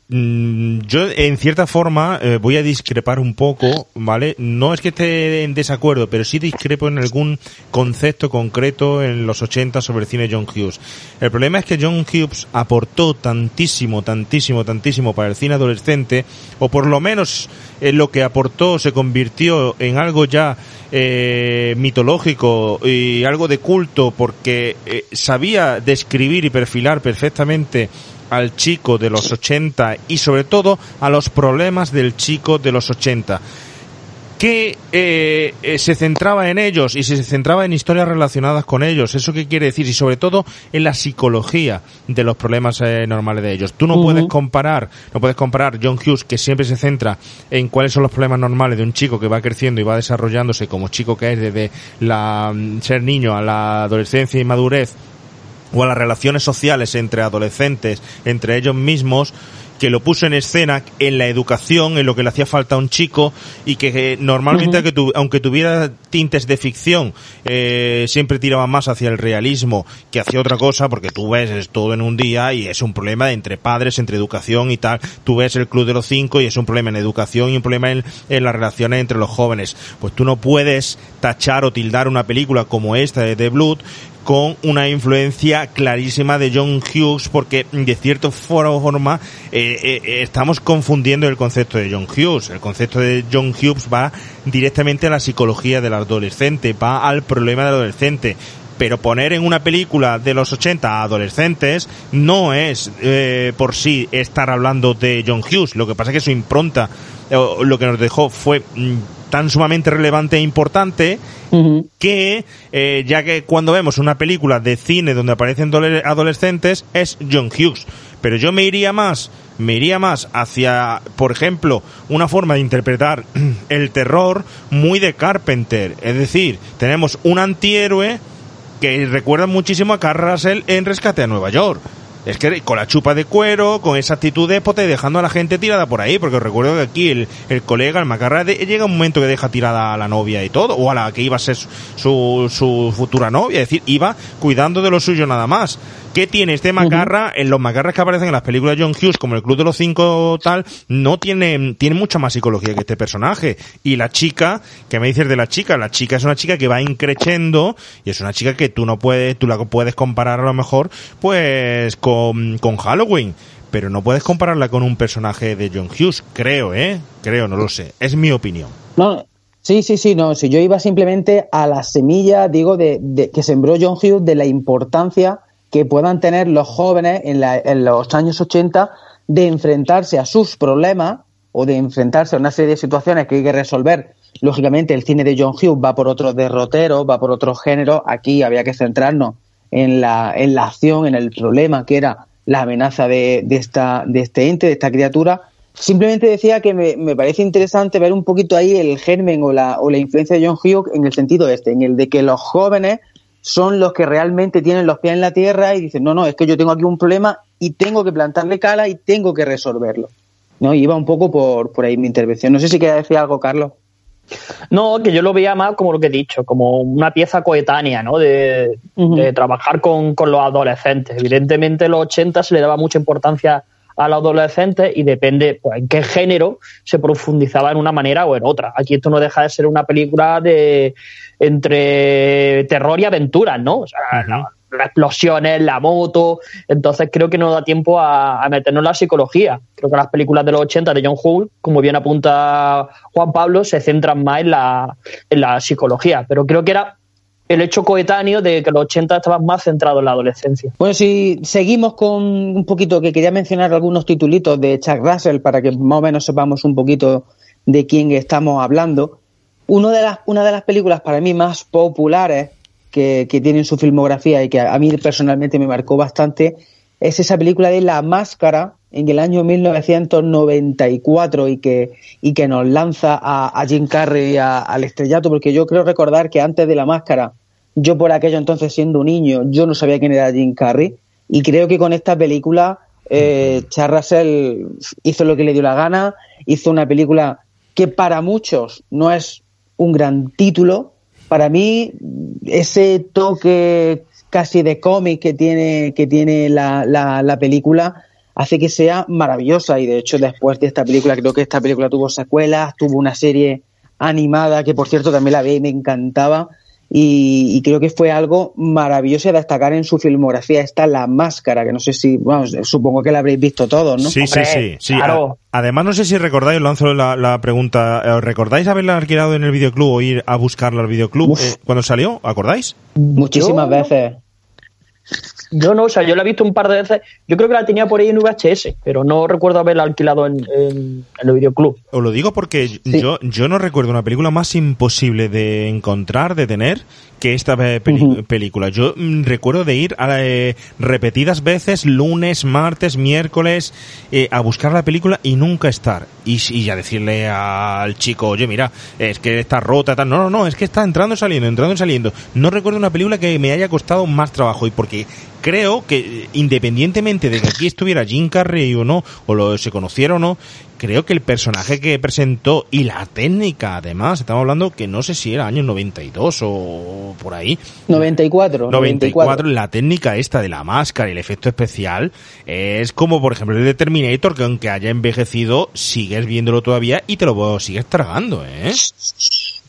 yo en cierta forma eh, voy a discrepar un poco, ¿vale? No es que esté en desacuerdo, pero sí discrepo en algún concepto concreto en los 80 sobre el cine John Hughes. El problema es que John Hughes aportó tantísimo, tantísimo, tantísimo para el cine adolescente, o por lo menos eh, lo que aportó se convirtió en algo ya eh, mitológico y algo de culto porque eh, sabía describir y perfilar perfectamente al chico de los 80 y sobre todo a los problemas del chico de los 80 que eh, eh, se centraba en ellos y se centraba en historias relacionadas con ellos. ¿Eso qué quiere decir? Y sobre todo en la psicología de los problemas eh, normales de ellos. Tú no puedes comparar, no puedes comparar John Hughes, que siempre se centra en cuáles son los problemas normales de un chico que va creciendo y va desarrollándose como chico que es desde la, mm, ser niño a la adolescencia y madurez, o a las relaciones sociales entre adolescentes, entre ellos mismos, que lo puso en escena en la educación, en lo que le hacía falta a un chico y que eh, normalmente aunque, tu- aunque tuviera tintes de ficción, eh, siempre tiraba más hacia el realismo que hacia otra cosa, porque tú ves es todo en un día y es un problema entre padres, entre educación y tal. Tú ves el Club de los Cinco y es un problema en educación y un problema en, en las relaciones entre los jóvenes. Pues tú no puedes tachar o tildar una película como esta de The Blood con una influencia clarísima de John Hughes porque de cierta forma eh, eh, estamos confundiendo el concepto de John Hughes. El concepto de John Hughes va directamente a la psicología del adolescente, va al problema del adolescente. Pero poner en una película de los 80 a adolescentes no es eh, por sí estar hablando de John Hughes. Lo que pasa es que su impronta, lo que nos dejó fue mm, tan sumamente relevante e importante que eh, ya que cuando vemos una película de cine donde aparecen dole- adolescentes es John Hughes. Pero yo me iría más me iría más hacia por ejemplo una forma de interpretar el terror muy de Carpenter. Es decir tenemos un antihéroe que recuerda muchísimo a Carl Russell en Rescate a Nueva York es que con la chupa de cuero, con esa actitud déspota y dejando a la gente tirada por ahí, porque recuerdo que aquí el, el colega, el macarra, de- llega un momento que deja tirada a la novia y todo, o a la que iba a ser su, su, su futura novia, es decir, iba cuidando de lo suyo nada más. ¿Qué tiene este macarra? En los macarras que aparecen en las películas de John Hughes, como el Club de los Cinco tal, no tiene, tiene mucha más psicología que este personaje. Y la chica, ¿qué me dices de la chica? La chica es una chica que va increchendo y es una chica que tú no puedes, tú la puedes comparar a lo mejor, pues, con, con Halloween. Pero no puedes compararla con un personaje de John Hughes, creo, ¿eh? Creo, no lo sé. Es mi opinión. No, sí, sí, sí, no. Si yo iba simplemente a la semilla, digo, de, de- que sembró John Hughes de la importancia que puedan tener los jóvenes en, la- en los años 80 de enfrentarse a sus problemas o de enfrentarse a una serie de situaciones que hay que resolver. Lógicamente, el cine de John Hughes va por otros derroteros, va por otros géneros. Aquí había que centrarnos en la, en la acción, en el problema que era la amenaza de, de, esta, de este ente, de esta criatura. Simplemente decía que me, me parece interesante ver un poquito ahí el germen o la, o la influencia de John Hughes en el sentido este, en el de que los jóvenes son los que realmente tienen los pies en la tierra y dicen, no, no, es que yo tengo aquí un problema y tengo que plantarle cala y tengo que resolverlo. ¿No? Y iba un poco por, por ahí mi intervención. No sé si quería decir algo, Carlos. No, que yo lo veía más como lo que he dicho, como una pieza coetánea, ¿no? De, de trabajar con, con, los adolescentes. Evidentemente, en los 80 se le daba mucha importancia a los adolescentes y depende pues, en qué género se profundizaba en una manera o en otra. Aquí esto no deja de ser una película de entre terror y aventuras, ¿no? O sea, las explosiones, la moto. Entonces creo que no da tiempo a, a, meternos en la psicología. Creo que las películas de los 80 de John Hull, como bien apunta Juan Pablo, se centran más en la, en la psicología. Pero creo que era el hecho coetáneo de que los 80 estaban más centrados en la adolescencia. Bueno, si seguimos con un poquito, que quería mencionar algunos titulitos de Chuck Russell para que más o menos sepamos un poquito de quién estamos hablando. Uno de las, una de las películas para mí más populares que, que tiene en su filmografía y que a mí personalmente me marcó bastante es esa película de La Máscara en el año 1994 y que, y que nos lanza a, Jim Carrey a, al estrellato, porque yo creo recordar que antes de La Máscara, yo por aquello entonces siendo un niño, yo no sabía quién era Jim Carrey y creo que con esta película eh, hizo lo que le dio la gana, hizo una película que para muchos no es un gran título, para mí ese toque casi de cómic que tiene, que tiene la, la, la, película hace que sea maravillosa y de hecho después de esta película creo que esta película tuvo secuelas, tuvo una serie animada que por cierto también la vi y me encantaba y, y, creo que fue algo maravilloso a destacar en su filmografía. Está La Máscara, que no sé si, vamos, supongo que la habréis visto todos, ¿no? Sí, sí, sí. sí. Claro. Además, no sé si recordáis, lanzo la, la pregunta, ¿recordáis haberla alquilado en el videoclub o ir a buscarla al videoclub eh, cuando salió? ¿Acordáis? Muchísimas Yo... veces. Yo no, o sea, yo la he visto un par de veces. Yo creo que la tenía por ahí en VHS, pero no recuerdo haberla alquilado en, en, en el videoclub. Os lo digo porque sí. yo, yo no recuerdo una película más imposible de encontrar, de tener, que esta película. Yo mm, recuerdo de ir a, eh, repetidas veces, lunes, martes, miércoles, eh, a buscar la película y nunca estar. Y, y ya decirle al chico, oye, mira, es que está rota, tal. No, no, no, es que está entrando y saliendo, entrando y saliendo. No recuerdo una película que me haya costado más trabajo y porque creo que independientemente de que aquí estuviera Jim Carrey o no, o lo, se conociera o no, creo que el personaje que presentó y la técnica, además, estamos hablando que no sé si era año 92 o por ahí. 94. 94, 94. la técnica esta de la máscara y el efecto especial es como, por ejemplo, el de Terminator, que aunque haya envejecido, sigues viéndolo todavía y te lo sigues tragando, ¿eh?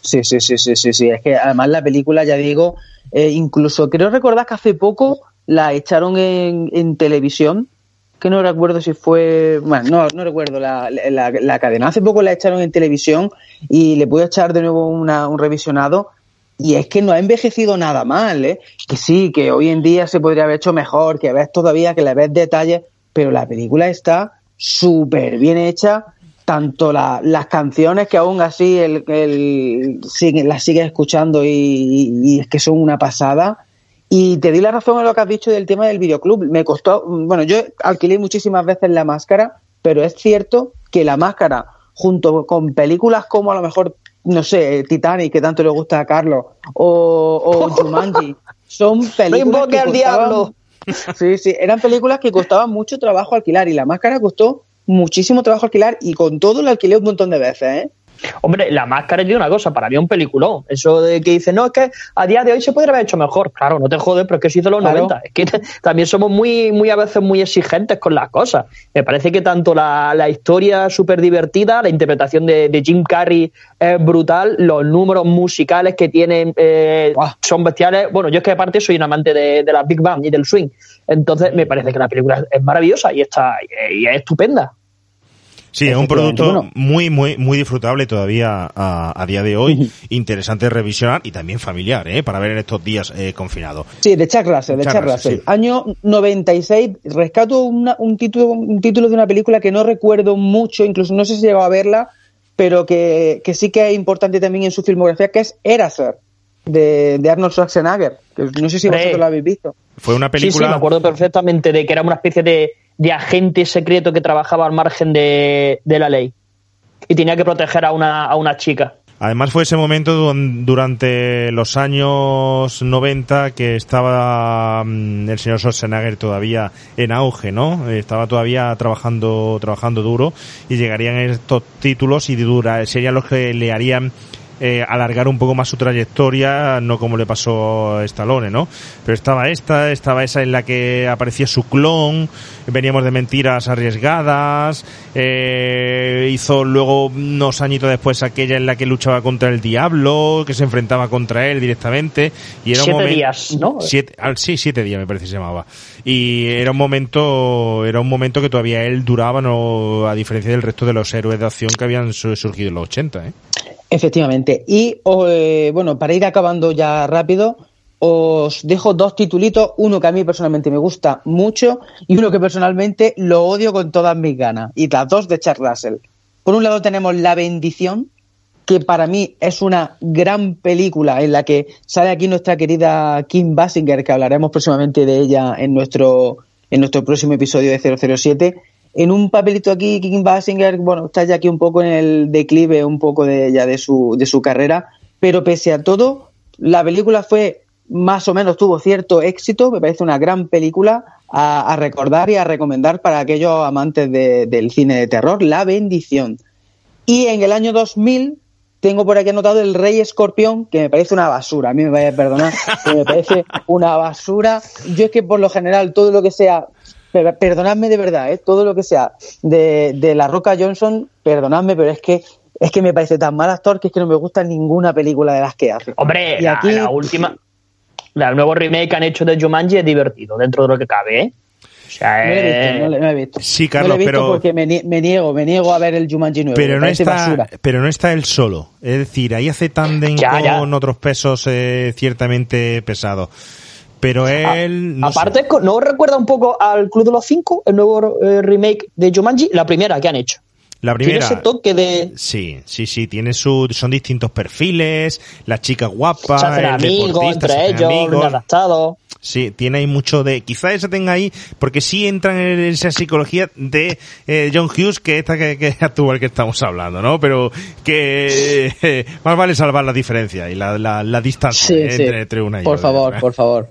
Sí, sí, sí, sí, sí, sí. Es que además la película, ya digo, eh, incluso creo recordar que hace poco la echaron en, en televisión que no recuerdo si fue, bueno, no, no recuerdo la, la, cadena. Hace poco la echaron en televisión y le pude echar de nuevo una, un revisionado y es que no ha envejecido nada mal, ¿eh? Que sí, que hoy en día se podría haber hecho mejor, que ves todavía, que le ves detalles, pero la película está súper bien hecha, tanto la, las canciones que aún así el, el, sigue, las sigues escuchando y, y, y es que son una pasada y te di la razón en lo que has dicho del tema del videoclub. Me costó, bueno, yo alquilé muchísimas veces la máscara, pero es cierto que la máscara, junto con películas como a lo mejor, no sé, Titanic, que tanto le gusta a Carlos, o, o Jumanji, son películas. que costaban, diablo. Sí, sí, eran películas que costaban mucho trabajo alquilar y la máscara costó muchísimo trabajo alquilar y con todo lo alquilé un montón de veces, ¿eh? Hombre, la máscara es de una cosa, para mí es un peliculón. Eso de que dice, no, es que a día de hoy se podría haber hecho mejor. Claro, no te jodes, pero es que se hizo los claro. 90. Es que también somos muy, muy a veces muy exigentes con las cosas. Me parece que tanto la, la historia súper divertida, la interpretación de, de, Jim Carrey es brutal, los números musicales que tienen eh, son bestiales. Bueno, yo es que aparte soy un amante de, de la Big Bang y del swing. Entonces me parece que la película es maravillosa y, está, y es estupenda. Sí, es un producto bueno. muy, muy, muy disfrutable todavía a, a día de hoy. Interesante de revisionar y también familiar, ¿eh? Para ver en estos días eh, confinados. Sí, de Chuck Russell, de Chuck, Chuck Russell. Sí. Año 96, rescato una, un, título, un título de una película que no recuerdo mucho, incluso no sé si llegado a verla, pero que, que sí que es importante también en su filmografía, que es Eraser, de, de Arnold Schwarzenegger. Que no sé si vosotros la habéis visto. Fue una película... Sí, sí, me acuerdo perfectamente de que era una especie de de agente secreto que trabajaba al margen de, de la ley y tenía que proteger a una, a una chica. Además fue ese momento durante los años 90 que estaba mm, el señor Schwarzenegger todavía en auge, ¿no? Estaba todavía trabajando trabajando duro y llegarían estos títulos y dura, serían los que le harían eh, alargar un poco más su trayectoria, no como le pasó a Stallone, ¿no? Pero estaba esta, estaba esa en la que aparecía su clon, veníamos de mentiras arriesgadas, eh, hizo luego unos añitos después aquella en la que luchaba contra el diablo, que se enfrentaba contra él directamente, y era un Siete momento... días, ¿no? Siete, ah, sí, siete días me parece que se llamaba. Y era un momento, era un momento que todavía él duraba, no, a diferencia del resto de los héroes de acción que habían su- surgido en los 80, ¿eh? Efectivamente. Y eh, bueno, para ir acabando ya rápido, os dejo dos titulitos, uno que a mí personalmente me gusta mucho y uno que personalmente lo odio con todas mis ganas. Y las dos de Charles Russell. Por un lado tenemos La bendición, que para mí es una gran película en la que sale aquí nuestra querida Kim Basinger, que hablaremos próximamente de ella en nuestro, en nuestro próximo episodio de 007. En un papelito aquí, Kim Basinger, bueno, está ya aquí un poco en el declive, un poco de ya de su, de su carrera, pero pese a todo, la película fue más o menos tuvo cierto éxito, me parece una gran película a, recordar y a recomendar para aquellos amantes de- del cine de terror, La bendición. Y en el año 2000 tengo por aquí anotado El Rey Escorpión, que me parece una basura. A mí me vaya a perdonar, que me parece una basura. Yo es que por lo general todo lo que sea, perdonadme de verdad, ¿eh? todo lo que sea de, de La Roca Johnson, perdonadme, pero es que es que me parece tan mal actor que es que no me gusta ninguna película de las que hace. Hombre, Y la, aquí- la última. la- el nuevo remake que han hecho de Jumanji es divertido, dentro de lo que cabe, ¿eh? O sea, No he visto, no no he visto. Sí, Carlos, lo he visto pero- porque me, nie- me niego, me niego a ver el Jumanji nuevo. Pero no está, basura. pero no está él solo. Es decir, ahí hace tándem ya. con otros pesos eh, ciertamente pesados. Pero a- él, no sé. aparte, co- ¿no recuerda un poco al Club de los Cinco, el nuevo eh, remake de Jumanji? La primera que han hecho. la Tiene primera, ese toque de. Sí, sí, sí, tiene su, son distintos perfiles, la chica guapa, Se hacen el amigos se entre hacen ellos, amigos. adaptados. Sí, tiene ahí mucho de. Quizá esa tenga ahí, porque sí entran en esa psicología de eh, John Hughes, que esta que, que actual que estamos hablando, ¿no? Pero que eh, más vale salvar la diferencia y la, la, la distancia Sí, eh, sí. entre, entre una y Por otra. favor, por favor.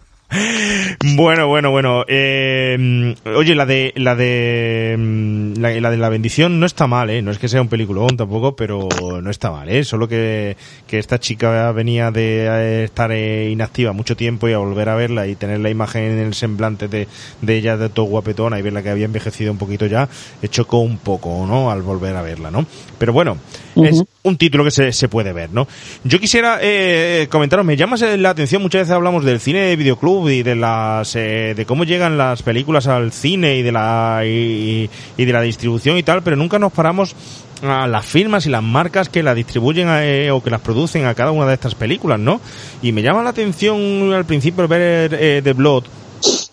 Bueno, bueno, bueno. Eh, oye, la de la de mm, la, la de la bendición no está mal, ¿eh? No es que sea un peliculón tampoco, pero no está mal, ¿eh? Solo que, que esta chica venía de eh, estar eh, inactiva mucho tiempo y a volver a verla y tener la imagen en el semblante de, de ella de todo guapetona y verla que había envejecido un poquito ya, chocó un poco, ¿no? Al volver a verla, ¿no? Pero bueno, es un título que se, se puede ver, ¿no? Yo quisiera eh, comentaros, me llama la atención, muchas veces hablamos del cine de videoclub y de las eh, de cómo llegan las películas al cine y de la y, de la distribución y tal, pero nunca nos paramos a las firmas y las marcas que la distribuyen eh, o que las producen a cada una de estas películas, ¿no? Y me llama la atención al principio ver eh, The Blood,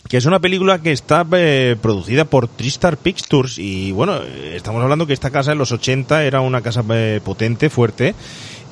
que es una película que está eh, producida por Tristar Pictures y bueno, estamos hablando que esta casa en los 80 era una casa eh, potente, fuerte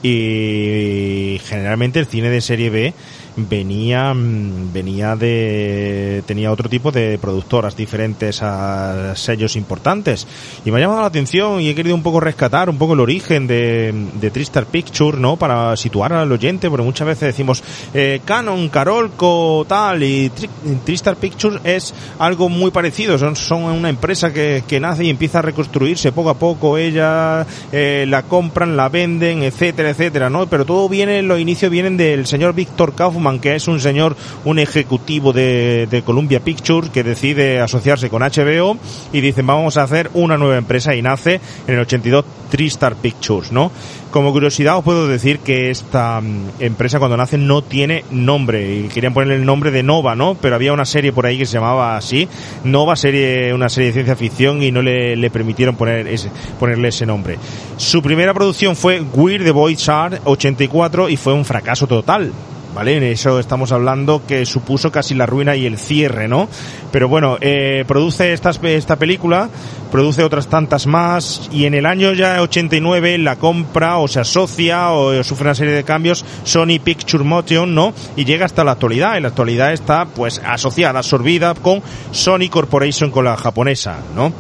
y generalmente el cine de serie B venía mm, venía de tenía otro tipo de productoras diferentes a sellos importantes. Y me ha llamado la atención y he querido un poco rescatar un poco el origen de, de Tristar Pictures no para situar al oyente porque muchas veces decimos eh, Canon Carolco tal y Tri- Tristar Pictures es algo muy parecido. Son, son una empresa que, que nace y empieza a reconstruirse poco a poco. Ella eh, la compran la venden etcétera etcétera no pero todo viene los inicios vienen del señor Víctor Kaufman que es un señor un ejecutivo de, de Columbia Pictures que decide asociarse con HBO y dicen vamos a hacer una nueva empresa y nace en el 82 Tristar Pictures no como curiosidad os puedo decir que esta mm, empresa cuando nace no tiene nombre y querían ponerle el nombre de Nova, ¿no? Pero había una serie por ahí que se llamaba así, Nova serie, una serie de ciencia ficción y no le, permitieron poner ese, ponerle ese nombre. Su primera producción fue Weird the Boy Chart 84 y fue un fracaso total. ¿Vale? En eso estamos hablando que supuso casi la ruina y el cierre, ¿no? Pero bueno, eh, produce esta, esta película, produce otras tantas más y en el año ya 89 la compra o se asocia o sufre una serie de cambios Sony Picture Motion, ¿no? Y llega hasta la actualidad. En la actualidad está pues asociada, absorbida con Sony Corporation, con la japonesa, ¿no?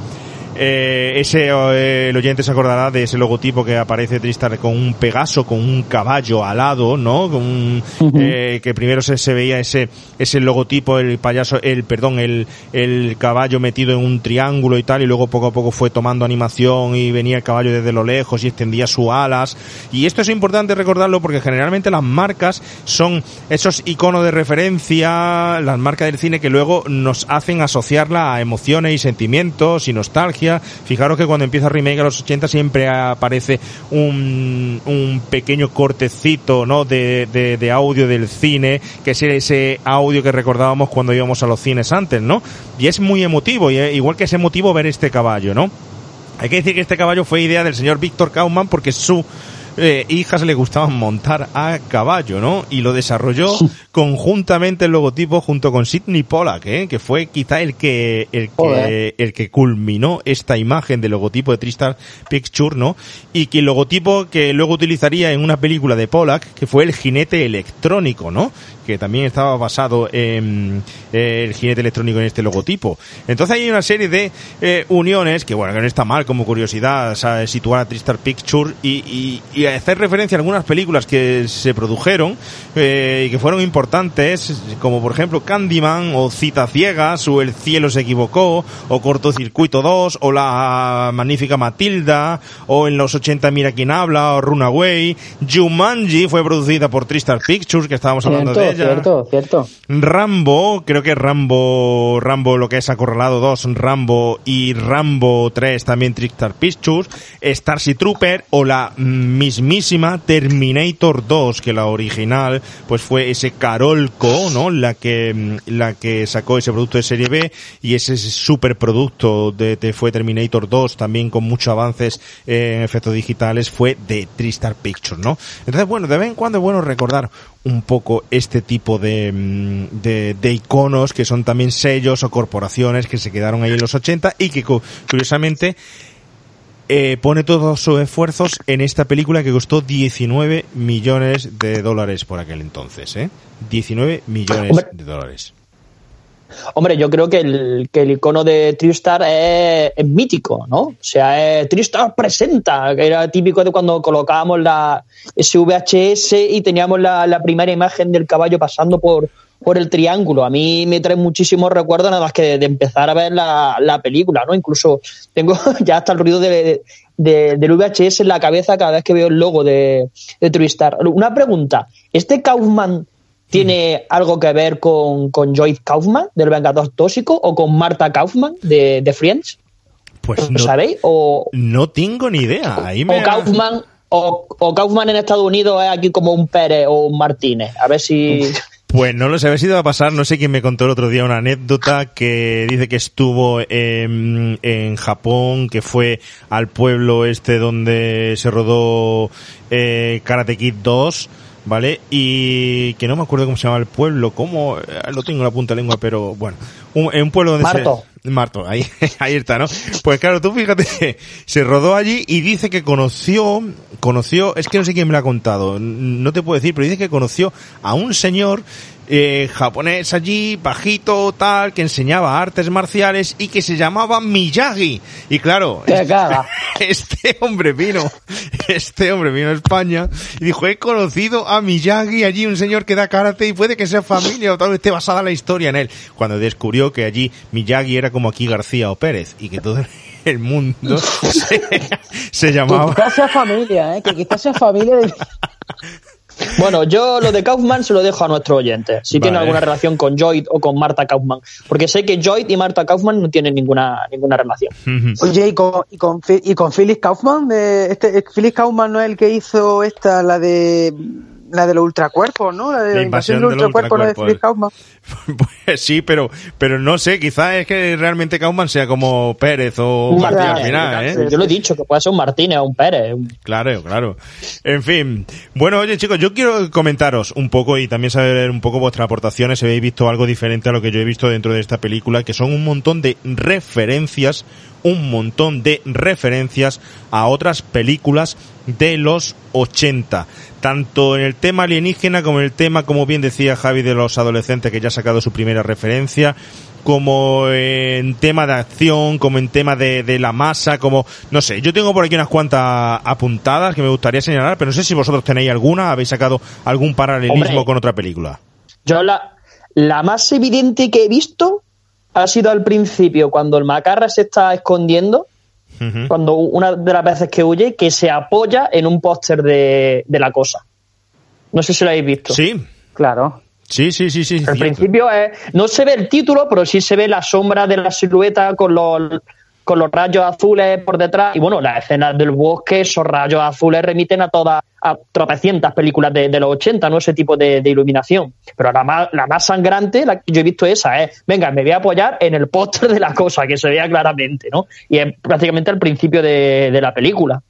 Eh, ese, eh, el oyente se acordará de ese logotipo que aparece Tristar con un Pegaso, con un caballo alado, ¿no? Con un, eh, que primero se, se veía ese, ese logotipo, el payaso, el, perdón, el, el caballo metido en un triángulo y tal, y luego poco a poco fue tomando animación y venía el caballo desde lo lejos y extendía sus alas. Y esto es importante recordarlo porque generalmente las marcas son esos iconos de referencia, las marcas del cine que luego nos hacen asociarla a emociones y sentimientos y nostalgia. Fijaros que cuando empieza Remake a los 80 siempre aparece un, un pequeño cortecito, ¿no? De, de, audio del cine, que es ese audio que recordábamos cuando íbamos a los cines antes, ¿no? Y es muy emotivo, y igual que es emotivo ver este caballo, ¿no? Hay que decir que este caballo fue idea del señor Víctor Kaufman porque su eh, hijas le gustaban montar a caballo, ¿no? Y lo desarrolló conjuntamente el logotipo junto con Sidney Pollack, ¿eh? que fue quizá el que, el que, el que culminó esta imagen del logotipo de Tristar Picture, ¿no? Y que el logotipo que luego utilizaría en una película de Pollack, que fue el jinete electrónico, ¿no? Que también estaba basado en eh, el jinete electrónico en este logotipo. Entonces hay una serie de eh, uniones que, bueno, que no está mal como curiosidad, ¿sabes? situar a Tristar Picture y, y, y hacer referencia a algunas películas que se produjeron eh, y que fueron importantes, como por ejemplo Candyman o Cita Ciegas o El cielo se equivocó o Cortocircuito 2 o La magnífica Matilda o en los 80 Mira quién habla o Runaway. Jumanji fue producida por Tristar Pictures, que estábamos hablando de ella. cierto, cierto. Rambo, creo que Rambo, Rambo lo que es Acorralado 2, Rambo y Rambo 3 también Trickstar Pictures, Starship Trooper o la mismísima Terminator 2, que la original pues fue ese Carolco, ¿no? La que la que sacó ese producto de serie B y ese superproducto de, de fue Terminator 2 también con muchos avances eh, en efectos digitales fue de Tristar Pictures, ¿no? Entonces, bueno, de vez en cuando es bueno recordar un poco este tipo de, mm, de, de iconos que son también sellos o corporaciones que se quedaron ahí en los 80 y que cu- curiosamente eh, pone todos sus esfuerzos en esta película que costó 19 millones de dólares por aquel entonces, ¿eh? 19 millones de dólares. Hombre, yo creo que el, que el icono de Tristar es, mítico, ¿no? O sea, es Tristar presenta, que era típico de cuando colocábamos la SVHS y teníamos la, la primera imagen del caballo pasando por, por el triángulo. A mí me trae muchísimos recuerdos nada más que de, de empezar a ver la, la película, ¿no? Incluso tengo ya hasta el ruido de, de- del VHS en la cabeza cada vez que veo el logo de, de Tristar. Una pregunta, ¿este Kaufman tiene algo que ver con, con Joyce Kaufman del Vengador Tóxico o con Marta Kaufman de, de Friends? Pues ¿Lo no, sabéis? O, no tengo ni idea. Ahí me o Kaufman o, o Kaufman en Estados Unidos es aquí como un Pérez o un Martínez. A ver si... Pues no lo sé, a ver si te va a pasar. No sé quién me contó el otro día una anécdota que dice que estuvo en, en Japón, que fue al pueblo este donde se rodó eh, Karate Kid 2, ¿vale? Y que no me acuerdo cómo se llama el pueblo, cómo, eh, lo tengo en la punta de lengua, pero bueno, un, en un pueblo donde Marto. se... Marto, ahí, ahí está, ¿no? Pues claro, tú fíjate, se rodó allí y dice que conoció, conoció, es que no sé quién me lo ha contado, no te puedo decir, pero dice que conoció a un señor eh, japonés allí, bajito, tal, que enseñaba artes marciales y que se llamaba Miyagi. Y claro, Te caga. este hombre vino, este hombre vino a España y dijo, he conocido a Miyagi allí, un señor que da karate y puede que sea familia o tal vez esté basada la historia en él. Cuando descubrió que allí Miyagi era como aquí García o Pérez y que todo el mundo se, se Que llamaba... quizás sea familia, ¿eh? Que quizás sea familia de... Bueno, yo lo de Kaufman se lo dejo a nuestro oyente. Si tiene alguna relación con Joy o con Marta Kaufman. Porque sé que Joy y Marta Kaufman no tienen ninguna, ninguna relación. Oye, ¿y con, y con, y con Phyllis Kaufman? De, este, Phyllis Kaufman no es el que hizo esta, la de la de los ultracuerpos, ¿no? La de La invasión de los ultracuerpos, no de Kaufman. Pues sí, pero, pero no sé, quizás es que realmente Kaufman sea como Pérez o Un Martí al Martínez, final, ¿eh? Yo lo he dicho, que puede ser un Martínez o un Pérez. Claro, claro. En fin. Bueno, oye chicos, yo quiero comentaros un poco y también saber un poco vuestras aportaciones si habéis visto algo diferente a lo que yo he visto dentro de esta película, que son un montón de referencias, un montón de referencias a otras películas de los 80. Tanto en el tema alienígena como en el tema, como bien decía Javi, de los adolescentes que ya ha sacado su primera referencia. como en tema de acción, como en tema de, de la masa, como, no sé, yo tengo por aquí unas cuantas apuntadas que me gustaría señalar, pero no sé si vosotros tenéis alguna, habéis sacado algún paralelismo Hombre. con otra película. Yo la, la más evidente que he visto ha sido al principio, cuando el macarra se está escondiendo, Cuando una de las veces que huye, que se apoya en un póster de, de la cosa. No sé si lo habéis visto. Sí, Claro. sí, sí, sí, sí. Al cierto. principio es- no se ve el título, pero sí se ve la sombra de la silueta con los, con los rayos azules por detrás. Y bueno, las escenas del bosque, esos rayos azules remiten a todas, a tropecientas películas de, de los 80, ¿no? Ese tipo de, de iluminación. Pero la más, la más sangrante, la que yo he visto esa es, venga, me voy a apoyar en el póster de la cosa, que se vea claramente, ¿no? Y es prácticamente al principio de, de la película.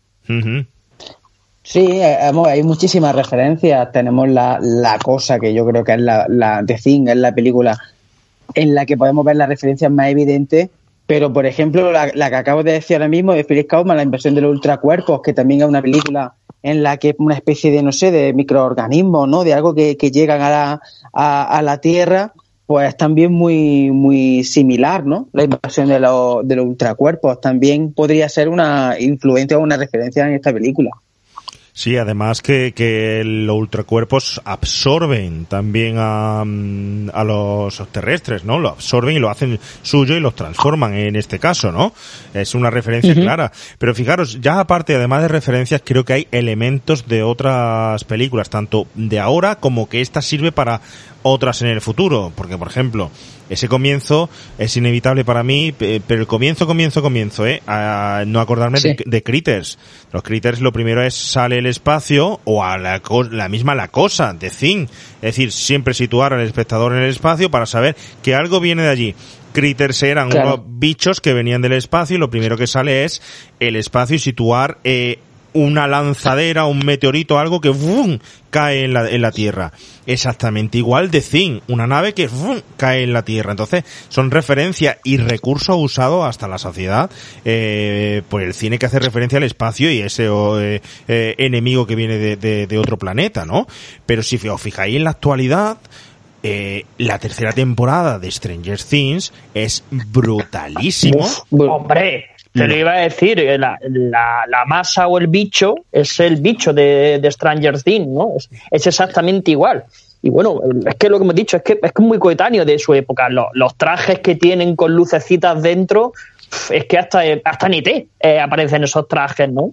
Sí, eh, hay muchísimas referencias. Tenemos la, la cosa que yo creo que es la, la The Thing, es la película en la que podemos ver las referencias más evidentes. Pero, por ejemplo, la, que acabo de decir ahora mismo de Felix Kaufman, la inversión de los ultracuerpos, que también es una película en la que es una especie de, no sé, de microorganismos, ¿no? De algo que, que llegan a la, a, a la Tierra, pues también muy, muy similar, ¿no? La invasión de los, de los ultracuerpos también podría ser una influencia o una referencia en esta película. Sí, además que, que los ultracuerpos absorben también a, mm, a los terrestres, ¿no? Lo absorben y lo hacen suyo y los transforman en este caso, ¿no? Es una referencia clara. Pero fijaros, ya aparte, además de referencias, creo que hay elementos de otras películas, tanto de ahora como que esta sirve para otras en el futuro. Porque, por ejemplo, ese comienzo es inevitable para mí, pe- pero el comienzo, comienzo, comienzo, ¿eh? A no acordarme Sí. de, de Critters. Los Critters lo primero es sale el espacio o a la, la misma la cosa, de Thing. Es decir, siempre situar al espectador en el espacio para saber que algo viene de allí. Critters eran Claro. unos bichos que venían del espacio y lo primero que sale es el espacio y situar eh, una lanzadera, un meteorito, algo que ¡vum! cae en la, en la Tierra. Exactamente igual de Thing, una nave que ¡vum! cae en la Tierra. Entonces, son referencia y recurso usado hasta la sociedad eh, por el cine que hace referencia al espacio y ese eh, eh, enemigo que viene de, de- de otro planeta, ¿no? Pero si os fijáis en la actualidad, eh, la tercera temporada de Stranger Things es brutalísimo. Uf, hombre, te lo iba a decir, eh, la, la- la masa o el bicho es el bicho de, de Stranger Things, ¿no? Es, es exactamente igual. Y bueno, es que lo que hemos dicho es que es que muy coetáneo de su época. Los, los trajes que tienen con lucecitas dentro, es que hasta, hasta en IT eh, aparecen esos trajes, ¿no?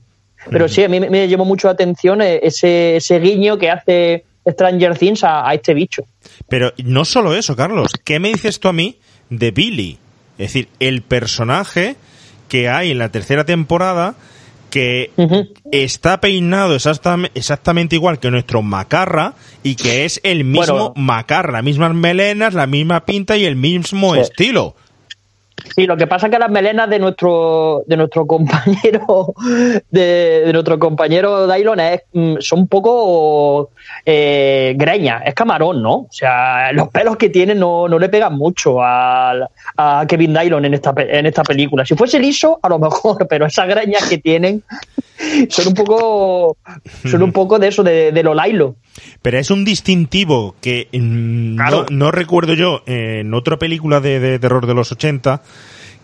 Pero sí, a mí me, me llamó mucho la atención eh, ese, ese guiño que hace Stranger Things a, a este bicho. Pero no solo eso, Carlos. ¿Qué me dices tú a mí de Billy? Es decir, el personaje que hay en la tercera temporada que está peinado exactam- exactamente igual que nuestro Macarra y que es el mismo Bueno. Macarra, las mismas melenas, la misma pinta y el mismo Sí. estilo. Sí, lo que pasa es que las melenas de nuestro de nuestro compañero de, de nuestro compañero Dylon es, mm, son un poco eh, greñas, es camarón, ¿no? O sea, los pelos que tiene no, no le pegan mucho a, a Kevin Dylon en esta en esta película. Si fuese liso, a lo mejor, pero esas greñas que tienen son un poco son un poco de eso de, de lo Lailo. Pero es un distintivo que mm, Claro. no, no recuerdo yo en otra película de, de terror de los 80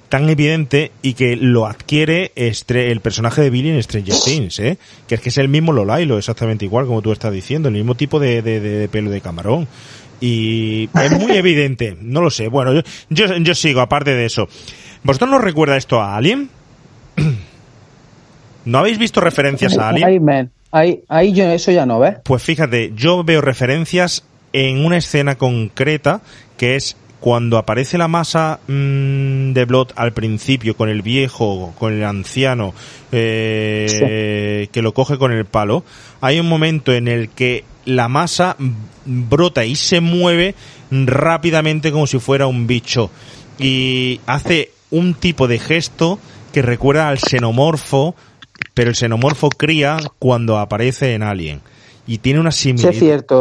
tan evidente y que lo adquiere estre- el personaje de Billy en Stranger Things, ¿eh? Que es que es el mismo Lolailo, exactamente igual como tú estás diciendo, el mismo tipo de, de- de pelo de camarón. Y es muy evidente, no lo sé. Bueno, yo, yo, yo sigo, aparte de eso. ¿Vosotros no recuerda esto a Alien? ¿No habéis visto referencias a Alien? Ahí, man. Ahí, ahí yo eso ya no, ¿ves? Pues fíjate, yo veo referencias en una escena concreta que es cuando aparece la masa mm, de Blood al principio con el viejo, con el anciano eh, que lo coge con el palo, hay un momento en el que la masa brota y se mueve rápidamente como si fuera un bicho y hace un tipo de gesto que recuerda al xenomorfo, pero el xenomorfo cría cuando aparece en Alien. Y tiene una similitud,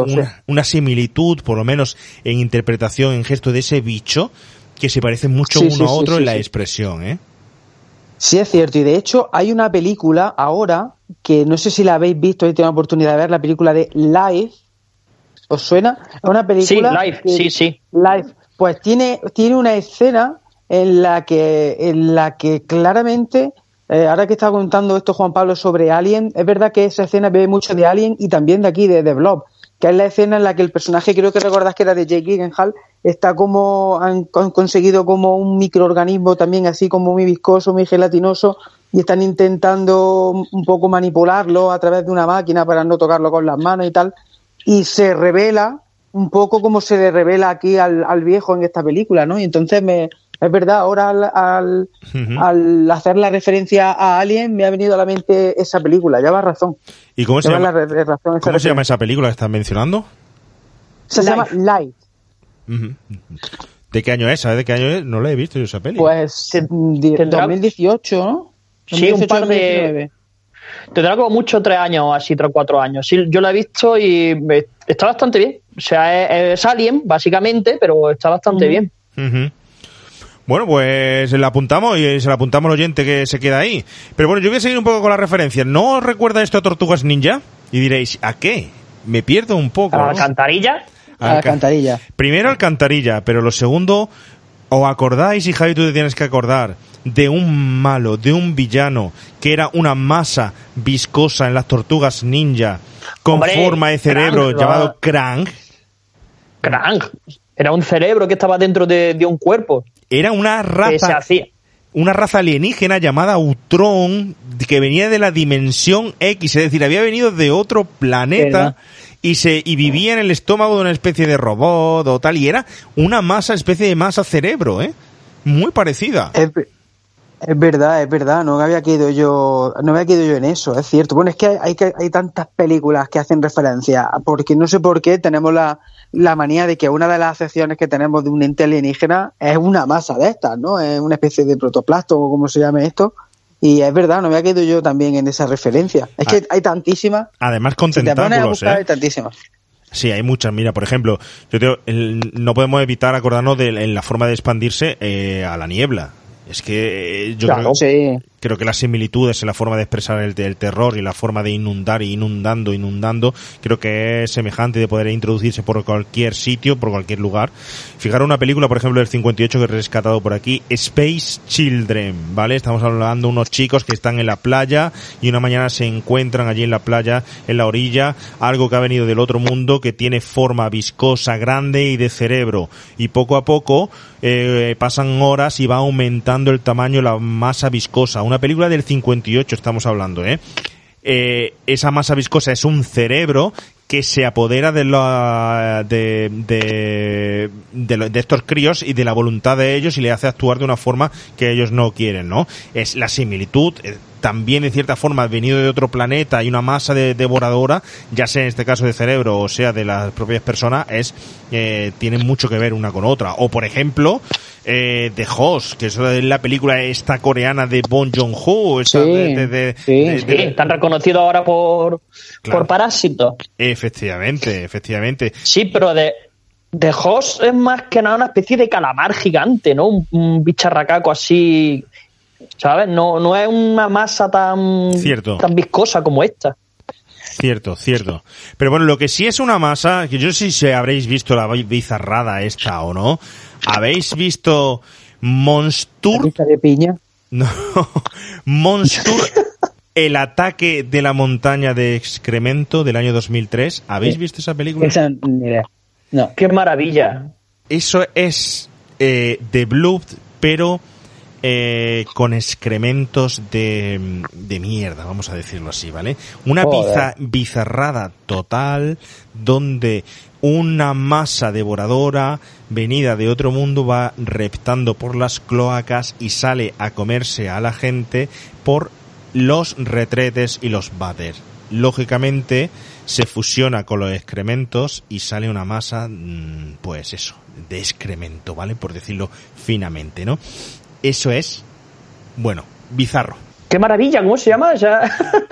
Sí, sí. una, similitud, por lo menos en interpretación, en gesto de ese bicho, que se parece mucho Sí, uno sí, a otro sí, en la sí. expresión, ¿eh? Sí, es cierto. Y de hecho, hay una película ahora que no sé si la habéis visto y tengo la oportunidad de ver, la película de Life. ¿Os suena? Es una película. Sí, Life, que- sí, sí. Life. pues tiene, tiene una escena en la que, en la que claramente, eh, ahora que está contando esto Juan Pablo sobre Alien, es verdad que esa escena ve mucho de Alien y también de aquí, de The Blob, que es la escena en la que el personaje, creo que recordás que era de Jake Gyllenhaal, está como, han, conseguido como un microorganismo también así como muy viscoso, muy gelatinoso, y están intentando un poco manipularlo a través de una máquina para no tocarlo con las manos y tal, y se revela un poco como se le revela aquí al, al viejo en esta película, ¿no? Y entonces me, es verdad, ahora al, al, hacer la referencia a Alien me ha venido a la mente esa película, lleva razón. ¿Y cómo se llama, la re- razón esa cómo se llama esa película que estás mencionando? Se llama Light. ¿De qué año es? ¿Sabes de qué año es? No la he visto yo esa peli. Pues Te- di- tendrá- 2018, ¿no? Sí, un 2018, par de- 2019. Tendrá como mucho tres años, así tres o cuatro años. Sí, yo la he visto y está bastante bien. O sea, es, es Alien, básicamente, pero está bastante bien. Bueno, pues se la apuntamos y se la apuntamos al oyente que se queda ahí. Pero bueno, yo voy a seguir un poco con las referencias. ¿No os recuerda esto a Tortugas Ninja? Y diréis, ¿a qué? Me pierdo un poco. A la ¿no? alcantarilla. A la Alca- alcantarilla. Primero alcantarilla, pero lo segundo, ¿os acordáis, y Javi tú te tienes que acordar, de un malo, de un villano, que era una masa viscosa en las tortugas ninja, con Hombre, forma de cerebro Krang, llamado. Krang? Krang. Era un cerebro que estaba dentro de, de un cuerpo. Era una raza una raza alienígena llamada Utron que venía de la dimensión X, es decir, había venido de otro planeta y se y vivía en el estómago de una especie de robot o tal y era una masa, especie de masa cerebro, ¿eh? Muy parecida. Es, es verdad, es verdad, no me había quedado yo, no me había quedado yo en eso, es cierto. Bueno, es que hay, hay, hay tantas películas que hacen referencia, porque no sé por qué tenemos la, la manía de que una de las acepciones que tenemos de un ente alienígena es una masa de estas, ¿no? Es una especie de protoplasto o como se llame esto. Y es verdad, no me había quedado yo también en esa referencia. Es que hay tantísimas. Además con Si te pones a tentáculos, buscar, ¿eh? hay tantísimas. Sí, hay muchas. Mira, por ejemplo, yo te- el- no podemos evitar acordarnos de en la forma de expandirse eh, a la niebla. Es que eh, yo Claro. creo, Sí. Creo que las similitudes en la forma de expresar el, terror y la forma de inundar y inundando, inundando, creo que es semejante de poder introducirse por cualquier sitio, por cualquier lugar. Fijaros una película, por ejemplo, del 58 que he rescatado por aquí, Space Children, ¿vale? Estamos hablando de unos chicos que están en la playa y una mañana se encuentran allí en la playa, en la orilla, algo que ha venido del otro mundo que tiene forma viscosa, grande y de cerebro. Y poco a poco eh, pasan horas y va aumentando el tamaño, la masa viscosa. Una película del 58 estamos hablando, ¿eh? Eh, esa masa viscosa es un cerebro que se apodera de, la, de, de, de, de estos críos y de la voluntad de ellos y le hace actuar de una forma que ellos no quieren, ¿no? Es la similitud, eh, también de cierta forma venido de otro planeta y una masa de, devoradora, ya sea en este caso de cerebro o sea de las propias personas, es eh, tienen mucho que ver una con otra. O por ejemplo, eh, The Host, que es la película esta coreana de Bong Joon-ho, esa Sí, de- de- de- sí. de- Sí, de- tan reconocido ahora por, Claro. por Parásito. Efectivamente, efectivamente. Sí, pero de, de Hoss es más que nada una especie de calamar gigante, ¿no? Un, un bicharracaco así, ¿sabes? No, no es una masa tan, Cierto. tan viscosa como esta. Cierto, cierto. Pero bueno, lo que sí es una masa, que yo no sé si habréis visto la bizarrada esta o no. ¿Habéis visto Monstur? De piña. No, Monstur, el ataque de la montaña de excremento del año 2003. ¿Habéis visto esa película? Esa idea. No. ¡Qué maravilla! Eso es eh, de Blood, pero eh, con excrementos de, de mierda, vamos a decirlo así, ¿vale? Una biza- bizarrada total donde una masa devoradora venida de otro mundo va reptando por las cloacas y sale a comerse a la gente por los retretes y los váteres. Lógicamente se fusiona con los excrementos y sale una masa, mm, pues eso, de excremento, ¿vale? Por decirlo finamente, ¿no? Eso es, bueno, bizarro. ¡Qué maravilla! ¿Cómo se llama esa,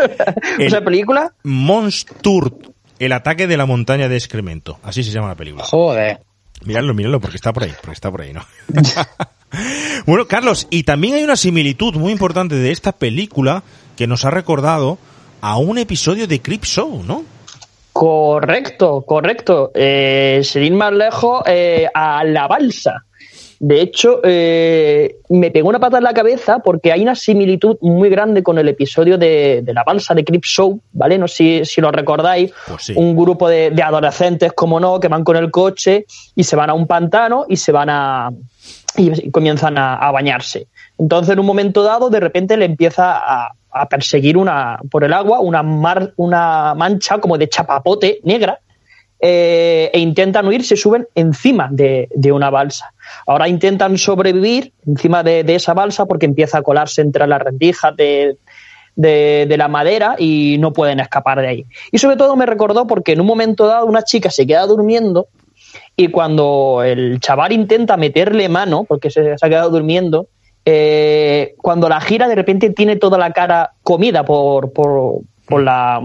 esa película? Monstur, el ataque de la montaña de excremento. Así se llama la película. Joder. Miradlo, miradlo, porque está por ahí, porque está por ahí, ¿no? bueno, Carlos, y también hay una similitud muy importante de esta película que nos ha recordado a un episodio de Creep Show, ¿no? Correcto, correcto. Eh, sin ir más lejos, eh, a la balsa. De hecho, eh, me pegó una pata en la cabeza porque hay una similitud muy grande con el episodio de, de la balsa de Crip Show, ¿vale? No sé si, si lo recordáis. Pues sí. Un grupo de, de adolescentes, como no, que van con el coche y se van a un pantano y se van a. y comienzan a, a bañarse. Entonces, en un momento dado, de repente le empieza a, a perseguir una, por el agua una, mar, una mancha como de chapapote negra eh, e intentan huir, se suben encima de, de, una balsa. Ahora intentan sobrevivir encima de, de, esa balsa porque empieza a colarse entre las rendijas de, de, la madera y no pueden escapar de ahí. Y sobre todo me recordó porque en un momento dado una chica se queda durmiendo y cuando el chaval intenta meterle mano, porque se, se ha quedado durmiendo, eh, cuando la gira de repente tiene toda la cara comida por, por, por la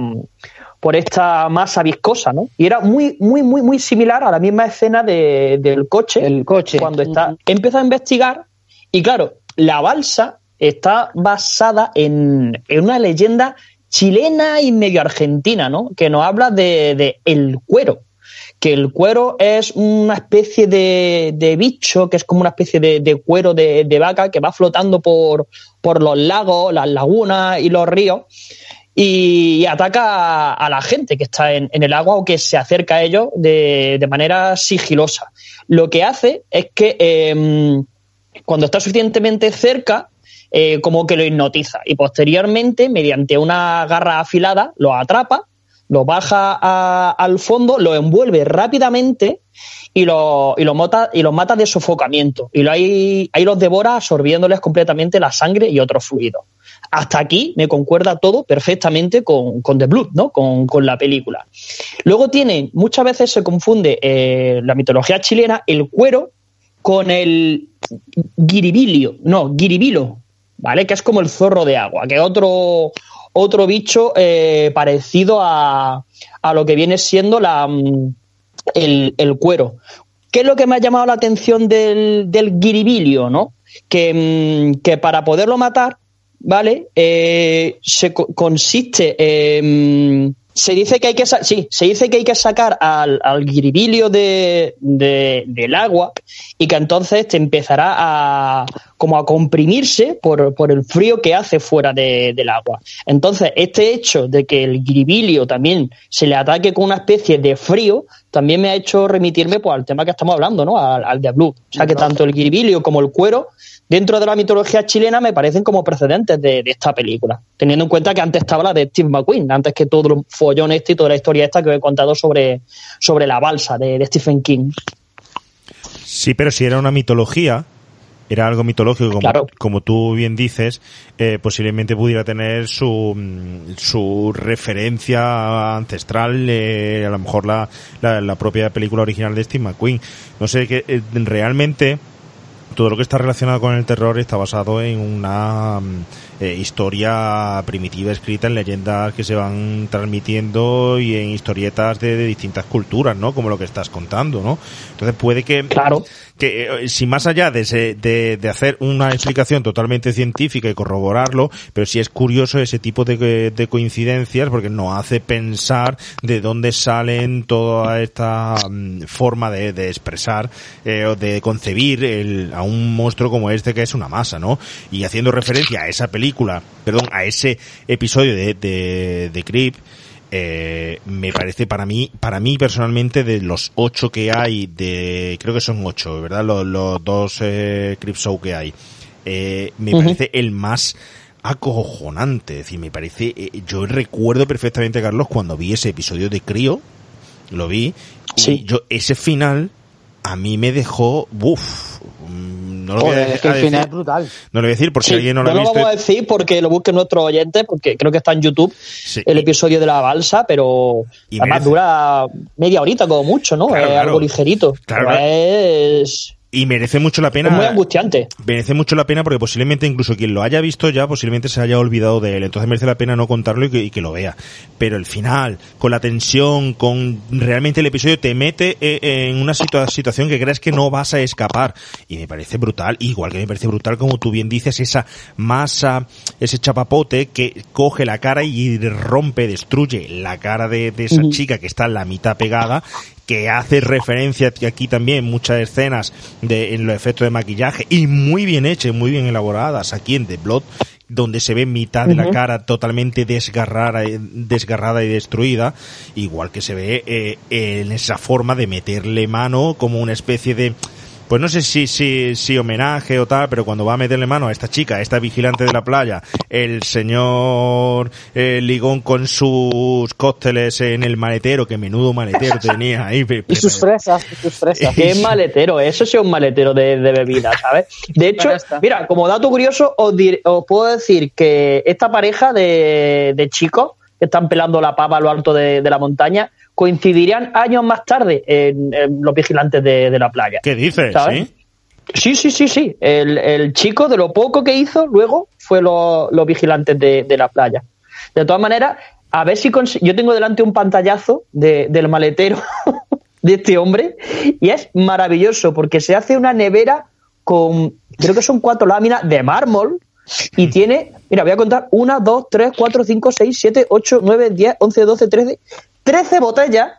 por esta masa viscosa, ¿no? Y era muy, muy, muy, muy similar a la misma escena de, del coche. El coche. Cuando está. Empieza a investigar y claro, la balsa está basada en, en una leyenda chilena y medio argentina, ¿no? Que nos habla de, de el cuero que el cuero es una especie de, de, bicho, que es como una especie de, de cuero de, de, vaca que va flotando por, por los lagos, las lagunas y los ríos y, ataca a, la gente que está en, en, el agua o que se acerca a ellos de, de manera sigilosa. Lo que hace es que eh, cuando está suficientemente cerca, eh, como que lo hipnotiza y posteriormente, mediante una garra afilada, lo atrapa, lo baja al fondo, lo envuelve rápidamente y lo, y lo, mata, y lo mata de sofocamiento. Y lo ahí, ahí los devora absorbiéndoles completamente la sangre y otros fluidos hasta aquí me concuerda todo perfectamente con, con The Blood, ¿no? Con, con, la película. Luego tiene, muchas veces se confunde eh, la mitología chilena, el cuero con el guiribilio, no, guiribilo, ¿vale? Que es como el zorro de agua, que es otro, otro bicho eh, parecido a, a, lo que viene siendo la, mm, el, el, cuero. ¿Qué es lo que me ha llamado la atención del, del guiribilio, no? Que, mm, que para poderlo matar ¿vale? Eh, se co consiste eh, se dice que hay que sí, se dice que hay que sacar al, al guiribilio de, de, del agua y que entonces te empezará a como a comprimirse por, por el frío que hace fuera de, del agua. Entonces, este hecho de que el guiribilio también se le ataque con una especie de frío, también me ha hecho remitirme pues, al tema que estamos hablando, ¿no? Al, al de Blue. O sea que tanto el guiribilio como el cuero dentro de la mitología chilena me parecen como precedentes de, de, esta película, teniendo en cuenta que antes estaba la de Steve McQueen, antes que todo el follón este y toda la historia esta que os he contado sobre, sobre la balsa de, de Stephen King. Sí, pero si era una mitología, era algo mitológico, como, claro. como tú bien dices, eh, posiblemente pudiera tener su, su referencia ancestral, eh, a lo mejor la, la, la, propia película original de Steve McQueen. No sé, que eh, realmente todo lo que está relacionado con el terror está basado en una eh, historia primitiva escrita en leyendas que se van transmitiendo y en historietas de, de, distintas culturas, ¿no? Como lo que estás contando, ¿no? Entonces puede que, claro. Que eh, si más allá de, ese, de, de, hacer una explicación totalmente científica y corroborarlo, pero sí es curioso ese tipo de, de coincidencias porque nos hace pensar de dónde salen toda esta um, forma de, de expresar eh, o de concebir el, a un monstruo como este que es una masa, ¿no? Y haciendo referencia a esa película película, perdón, a ese episodio de, de, de Creep, eh, me parece para mí, para mí personalmente de los ocho que hay, de, creo que son ocho, ¿verdad? Los, los dos eh, que hay, eh, me uh -huh. parece el más acojonante, es decir, me parece, eh, yo recuerdo perfectamente, Carlos, cuando vi ese episodio de Crío, lo vi, sí. y yo, ese final, a mí me dejó, uff, no lo voy a, es que el final es brutal. No lo voy a decir por si sí, alguien no lo no ha visto. No lo vamos a decir porque lo busquen nuestros oyentes, porque creo que está en YouTube sí. el episodio de la balsa, pero y además merece. dura media horita como mucho, ¿no? Claro, es claro. algo ligerito. Claro, es Y merece mucho la pena. Es muy angustiante. Merece mucho la pena porque posiblemente incluso quien lo haya visto ya posiblemente se haya olvidado de él. Entonces merece la pena no contarlo y que, y que lo vea. Pero el final, con la tensión, con realmente el episodio te mete eh, en una situa- situación que crees que no vas a escapar. Y me parece brutal. Igual que me parece brutal, como tú bien dices, esa masa, ese chapapote que coge la cara y rompe, destruye la cara de, de esa chica que está en la mitad pegada que hace referencia aquí también muchas escenas de en los efectos de maquillaje y muy bien hechas, muy bien elaboradas aquí en The Blood donde se ve mitad de la cara totalmente desgarrada, desgarrada y destruida, igual que se ve eh, en esa forma de meterle mano como una especie de pues no sé si, si, si homenaje o tal, pero cuando va a meterle mano a esta chica, a esta vigilante de la playa, el señor eh, Ligón con sus cócteles en el maletero, que menudo maletero tenía ahí. Y sus fresas, y sus fresas. Qué maletero, eso sí es un maletero de, de bebida, ¿sabes? De hecho, mira, como dato curioso, os, dir- os puedo decir que esta pareja de, de chicos que están pelando la pava a lo alto de, de la montaña coincidirían años más tarde en, en los vigilantes de, de la playa. ¿Qué dices? ¿Sabes? ¿Sí? Sí, sí, sí, sí. El, el chico, de lo poco que hizo, luego fue lo- los vigilantes de, de la playa. De todas maneras, a ver si cons- yo tengo delante un pantallazo de- del maletero de este hombre y es maravilloso porque se hace una nevera con, creo que son cuatro láminas de mármol y tiene, mira, voy a contar, una, dos, tres, cuatro, cinco, seis, siete, ocho, nueve, diez, once, doce, trece, trece botellas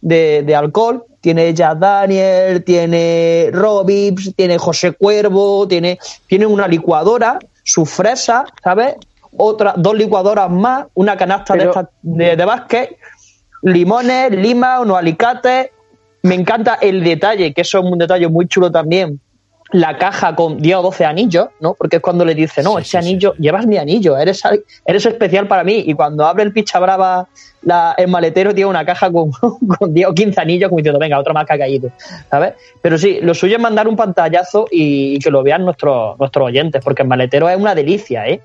de, de alcohol. Tiene Jack Daniel, tiene Robips, tiene José Cuervo, tiene, tiene una licuadora, su fresa, ¿sabes? Otra, dos licuadoras más, una canasta de, estas de, de básquet, limones, lima, unos alicates. Me encanta el detalle, que eso es un detalle muy chulo también. La caja con 10 o 12 anillos, ¿no? Porque es cuando le dice, no, Sí, ese sí, sí, anillo, llevas mi anillo, eres, eres especial para mí. Y cuando abre el picha brava la, el maletero, tiene una caja con, con 10 o 15 anillos, como diciendo, venga, otro más que ha caído, ¿sabes? Pero sí, lo suyo es mandar un pantallazo y, y que lo vean nuestros, nuestros oyentes, porque el maletero es una delicia, ¿eh?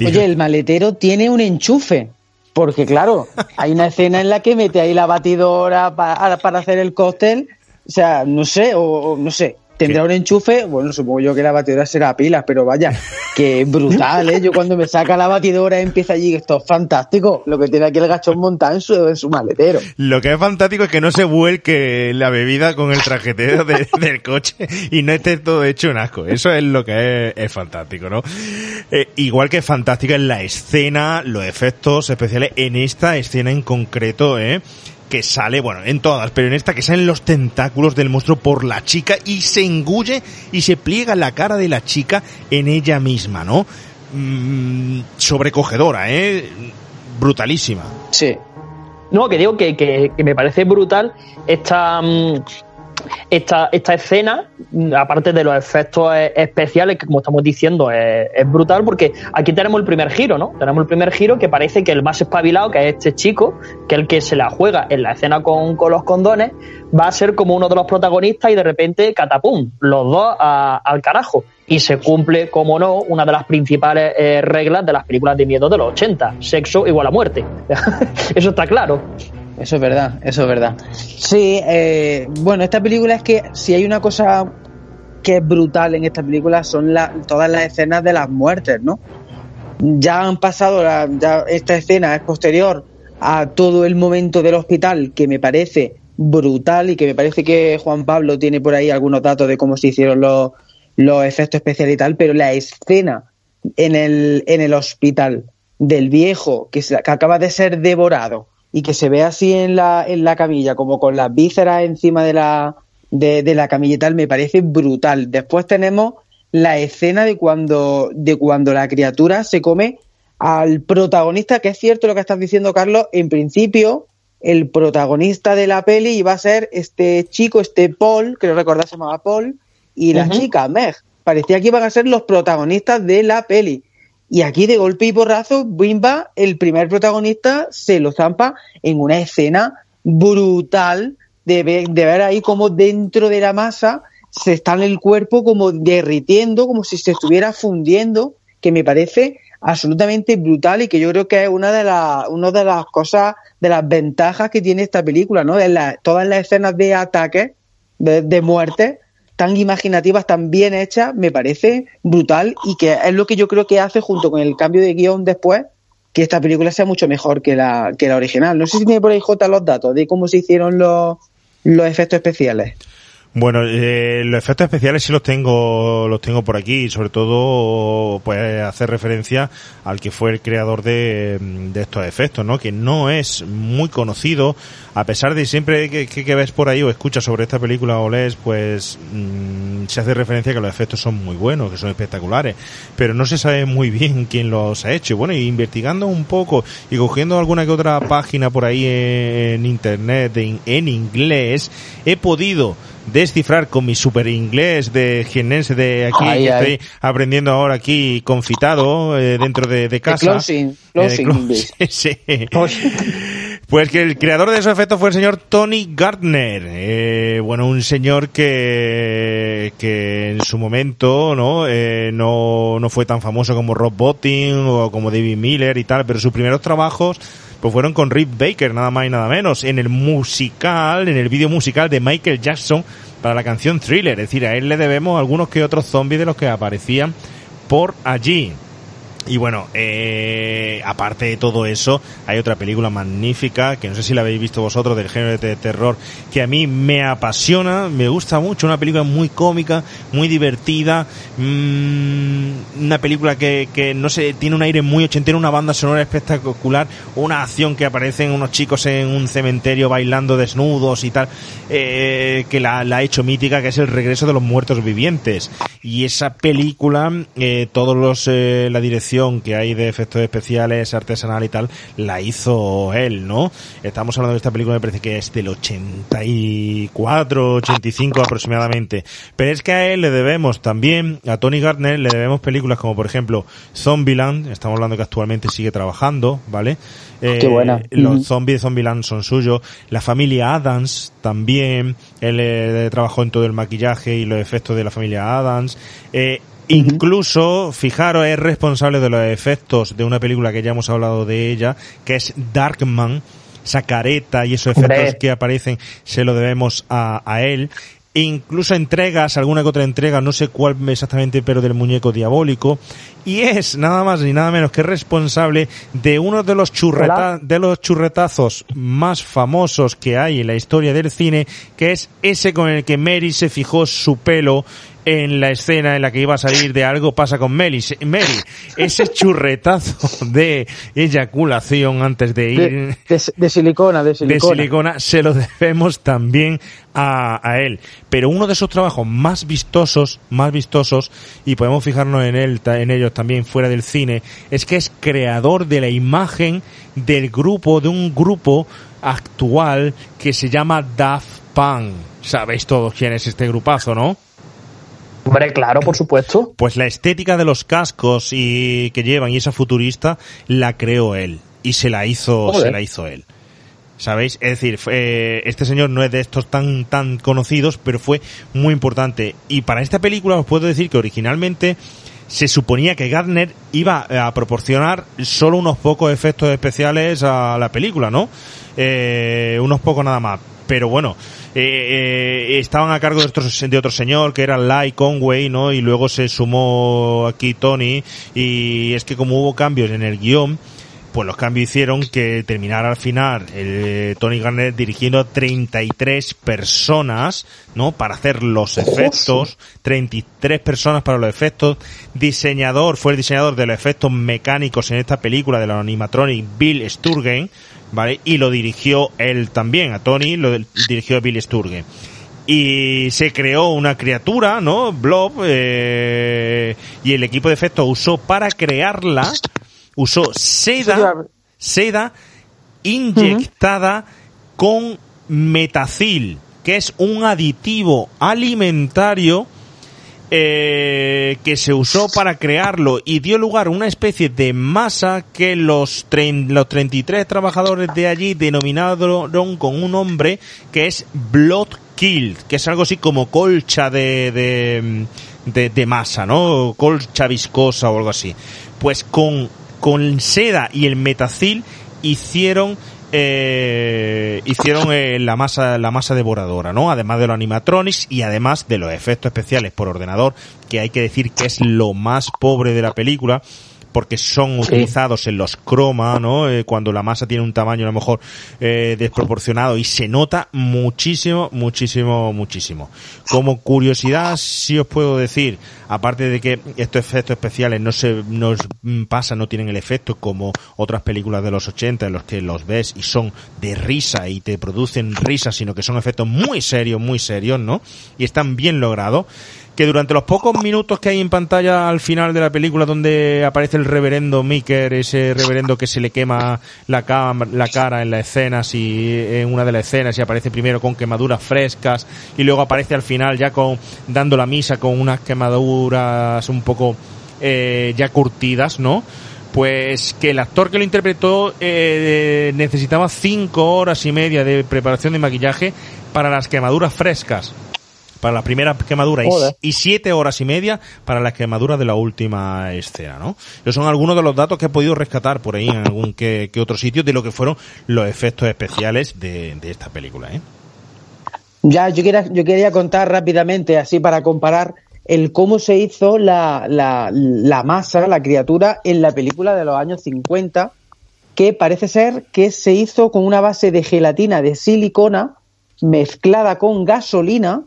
Oye, el maletero tiene un enchufe. Porque, claro, hay una escena en la que mete ahí la batidora para, para hacer el cóctel. O sea, no sé, o, o no sé. Tendrá ¿Qué? un enchufe. Bueno, supongo yo que la batidora será a pilas, pero vaya, que brutal, ¿eh? Yo cuando me saca la batidora empieza allí, esto es fantástico. Lo que tiene aquí el gachón montado en su, en su maletero. Lo que es fantástico es que no se vuelque la bebida con el trajeteo de- del coche y no esté todo hecho un asco. Eso es lo que es, es fantástico, ¿no? Eh, igual que fantástica es la escena, los efectos especiales en esta escena en concreto, ¿eh? Que sale, bueno, en todas, pero en esta que salen los tentáculos del monstruo por la chica y se engulle y se pliega la cara de la chica en ella misma, ¿no? Mm, sobrecogedora, ¿eh? Brutalísima. Sí. No, que digo que, que- que me parece brutal esta, mm, esta, esta escena, mm, aparte de los efectos eh, especiales, que como estamos diciendo es, brutal, porque aquí tenemos el primer giro, ¿no? Tenemos el primer giro que parece que el más espabilado, que es este chico, que es el que se la juega en la escena con, con los condones, va a ser como uno de los protagonistas y de repente, catapum, los dos al carajo. Y se cumple, como no, una de las principales eh, reglas de las películas de miedo de los 80, sexo igual a muerte. Eso está claro. Eso es verdad, eso es verdad. Sí, eh, bueno, esta película es que si hay una cosa que es brutal en esta película son todas las escenas de las muertes, ¿no? Ya han pasado, ya esta escena es posterior a todo el momento del hospital que me parece brutal y que me parece que Juan Pablo tiene por ahí algunos datos de cómo se hicieron los, los efectos especiales y tal, pero la escena en el, en el hospital del viejo que, se- que acaba de ser devorado y que se ve así en la, en la camilla, como con las vísceras encima de la, de, de la camilla y tal, me parece brutal. Después tenemos la escena de cuando, de cuando la criatura se come al protagonista, que es cierto lo que estás diciendo, Carlos, en principio el protagonista de la peli iba a ser este chico, este Paul, creo recordar se llamaba Paul, y la chica Meg. Parecía que iban a ser los protagonistas de la peli. Y aquí de golpe y porrazo, Bimba, el primer protagonista, se lo zampa en una escena brutal de ver, de ver ahí como dentro de la masa se está en el cuerpo como derritiendo, como si se estuviera fundiendo, que me parece absolutamente brutal y que yo creo que es una de las una de las cosas de las ventajas que tiene esta película, ¿no? En la- todas las escenas de ataque, de, de muerte, tan imaginativas, tan bien hechas, me parece brutal y que es lo que yo creo que hace junto con el cambio de guion después que esta película sea mucho mejor que la, que la original. No sé si tiene por ahí J los datos de cómo se hicieron los, los efectos especiales. Bueno, eh, los efectos especiales sí los tengo, los tengo por aquí, sobre todo, pues hacer referencia al que fue el creador de, de estos efectos, ¿no? Que no es muy conocido, a pesar de siempre que, que, ves por ahí o escuchas sobre esta película o lees, pues mmm, se hace referencia a que los efectos son muy buenos, que son espectaculares, pero no se sabe muy bien quién los ha hecho. Y bueno, investigando un poco y cogiendo alguna que otra página por ahí en, internet en, en inglés, he podido descifrar con mi super inglés de jienense de aquí Ay, que ay. estoy aprendiendo ahora aquí confitado eh, dentro de, de casa. closing, closing Eh, sí. Pues que el creador de esos efectos fue el señor Tony Gardner. Eh, bueno, un señor que, que en su momento, ¿no? Eh, no, no fue tan famoso como Rob Bottin o como David Miller y tal, pero sus primeros trabajos pues fueron con Rick Baker, nada más y nada menos, en el musical, en el vídeo musical de Michael Jackson para la canción Thriller. Es decir, a él le debemos algunos que otros zombies de los que aparecían por allí. Y bueno, eh, aparte de todo eso, hay otra película magnífica, que no sé si la habéis visto vosotros, del género de terror, que a mí me apasiona, me gusta mucho, una película muy cómica, muy divertida, mmm, una película que, que, no sé, tiene un aire muy ochentero, una banda sonora espectacular, una acción que aparecen unos chicos en un cementerio bailando desnudos y tal, eh, que la, la, ha hecho mítica, que es El regreso de los muertos vivientes. Y esa película, eh, todos los, eh, la dirección que hay de efectos especiales, artesanal y tal, la hizo él, ¿no? Estamos hablando de esta película, me parece que es del 84, 85 aproximadamente. Pero es que a él le debemos también, a Tony Gardner, le debemos películas como por ejemplo Zombieland, estamos hablando que actualmente sigue trabajando, ¿vale? Eh, Qué buena. Los uh -huh. zombies de Zombieland son suyos. La familia Adams también. Él eh, trabajó en todo el maquillaje y los efectos de la familia Adams. Eh, Incluso, fijaros, es responsable de los efectos de una película que ya hemos hablado de ella, que es Darkman. Esa careta y esos efectos Hombre. que aparecen se lo debemos a, a él incluso entregas, alguna que otra entrega, no sé cuál exactamente, pero del muñeco diabólico, y es nada más ni nada menos que responsable de uno de los, churreta de los churretazos más famosos que hay en la historia del cine, que es ese con el que Mary se fijó su pelo en la escena en la que iba a salir de algo pasa con Mary. Mary, ese churretazo de eyaculación antes de ir de, de, de silicona, de silicona, de silicona, se lo debemos también a, a, él. Pero uno de sus trabajos más vistosos, más vistosos, y podemos fijarnos en él, en ellos también fuera del cine, es que es creador de la imagen del grupo, de un grupo actual que se llama Daft Punk. Sabéis todos quién es este grupazo, ¿no? Hombre, claro, por supuesto. Pues la estética de los cascos y que llevan y esa futurista la creó él y se la hizo, Joder. se la hizo él. ¿Sabéis? Es decir, este señor no es de estos tan, tan conocidos, pero fue muy importante. Y para esta película os puedo decir que originalmente se suponía que Gardner iba a proporcionar solo unos pocos efectos especiales a la película, ¿no? Eh, unos pocos nada más. Pero bueno, eh, eh, estaban a cargo de otro, de otro señor que era Lai Conway, ¿no? Y luego se sumó aquí Tony y es que como hubo cambios en el guion, pues los cambios hicieron que terminara al final el Tony Garner dirigiendo a 33 personas, ¿no? Para hacer los efectos, 33 personas para los efectos, diseñador, fue el diseñador de los efectos mecánicos en esta película de la animatronic Bill Sturgen, ¿vale? Y lo dirigió él también, a Tony lo dirigió Bill Sturgen y se creó una criatura, ¿no? Blob, eh, y el equipo de efectos usó para crearla, usó seda, seda inyectada uh -huh. con metacil, que es un aditivo alimentario eh, que se usó para crearlo y dio lugar a una especie de masa que los, los 33 trabajadores de allí denominaron con un nombre que es Blood Kill, que es algo así como colcha de, de, de, de masa, ¿no? Colcha viscosa o algo así. Pues con, con seda y el metacil hicieron eh, hicieron eh, la masa la masa devoradora, ¿no? Además de los animatronics y además de los efectos especiales por ordenador, que hay que decir que es lo más pobre de la película porque son utilizados en los croma, ¿no? Eh, cuando la masa tiene un tamaño a lo mejor eh, desproporcionado y se nota muchísimo, muchísimo, muchísimo. Como curiosidad, sí os puedo decir, aparte de que estos efectos especiales no se nos pasan, no tienen el efecto como otras películas de los 80 en los que los ves y son de risa y te producen risa, sino que son efectos muy serios, muy serios, ¿no? Y están bien logrados que durante los pocos minutos que hay en pantalla al final de la película donde aparece el reverendo Miker, ese reverendo que se le quema la, la cara en la escena, y en una de las escenas y aparece primero con quemaduras frescas y luego aparece al final ya con dando la misa con unas quemaduras un poco eh, ya curtidas, ¿no? Pues que el actor que lo interpretó eh, necesitaba cinco horas y media de preparación de maquillaje para las quemaduras frescas para la primera quemadura y, siete horas y media para la quemadura de la última escena, ¿no? Esos son algunos de los datos que he podido rescatar por ahí en algún que, otro sitio de lo que fueron los efectos especiales de, esta película, ¿eh? Ya, yo quería, yo quería contar rápidamente, así para comparar, el cómo se hizo la, la, la masa, la criatura, en la película de los años 50, que parece ser que se hizo con una base de gelatina de silicona mezclada con gasolina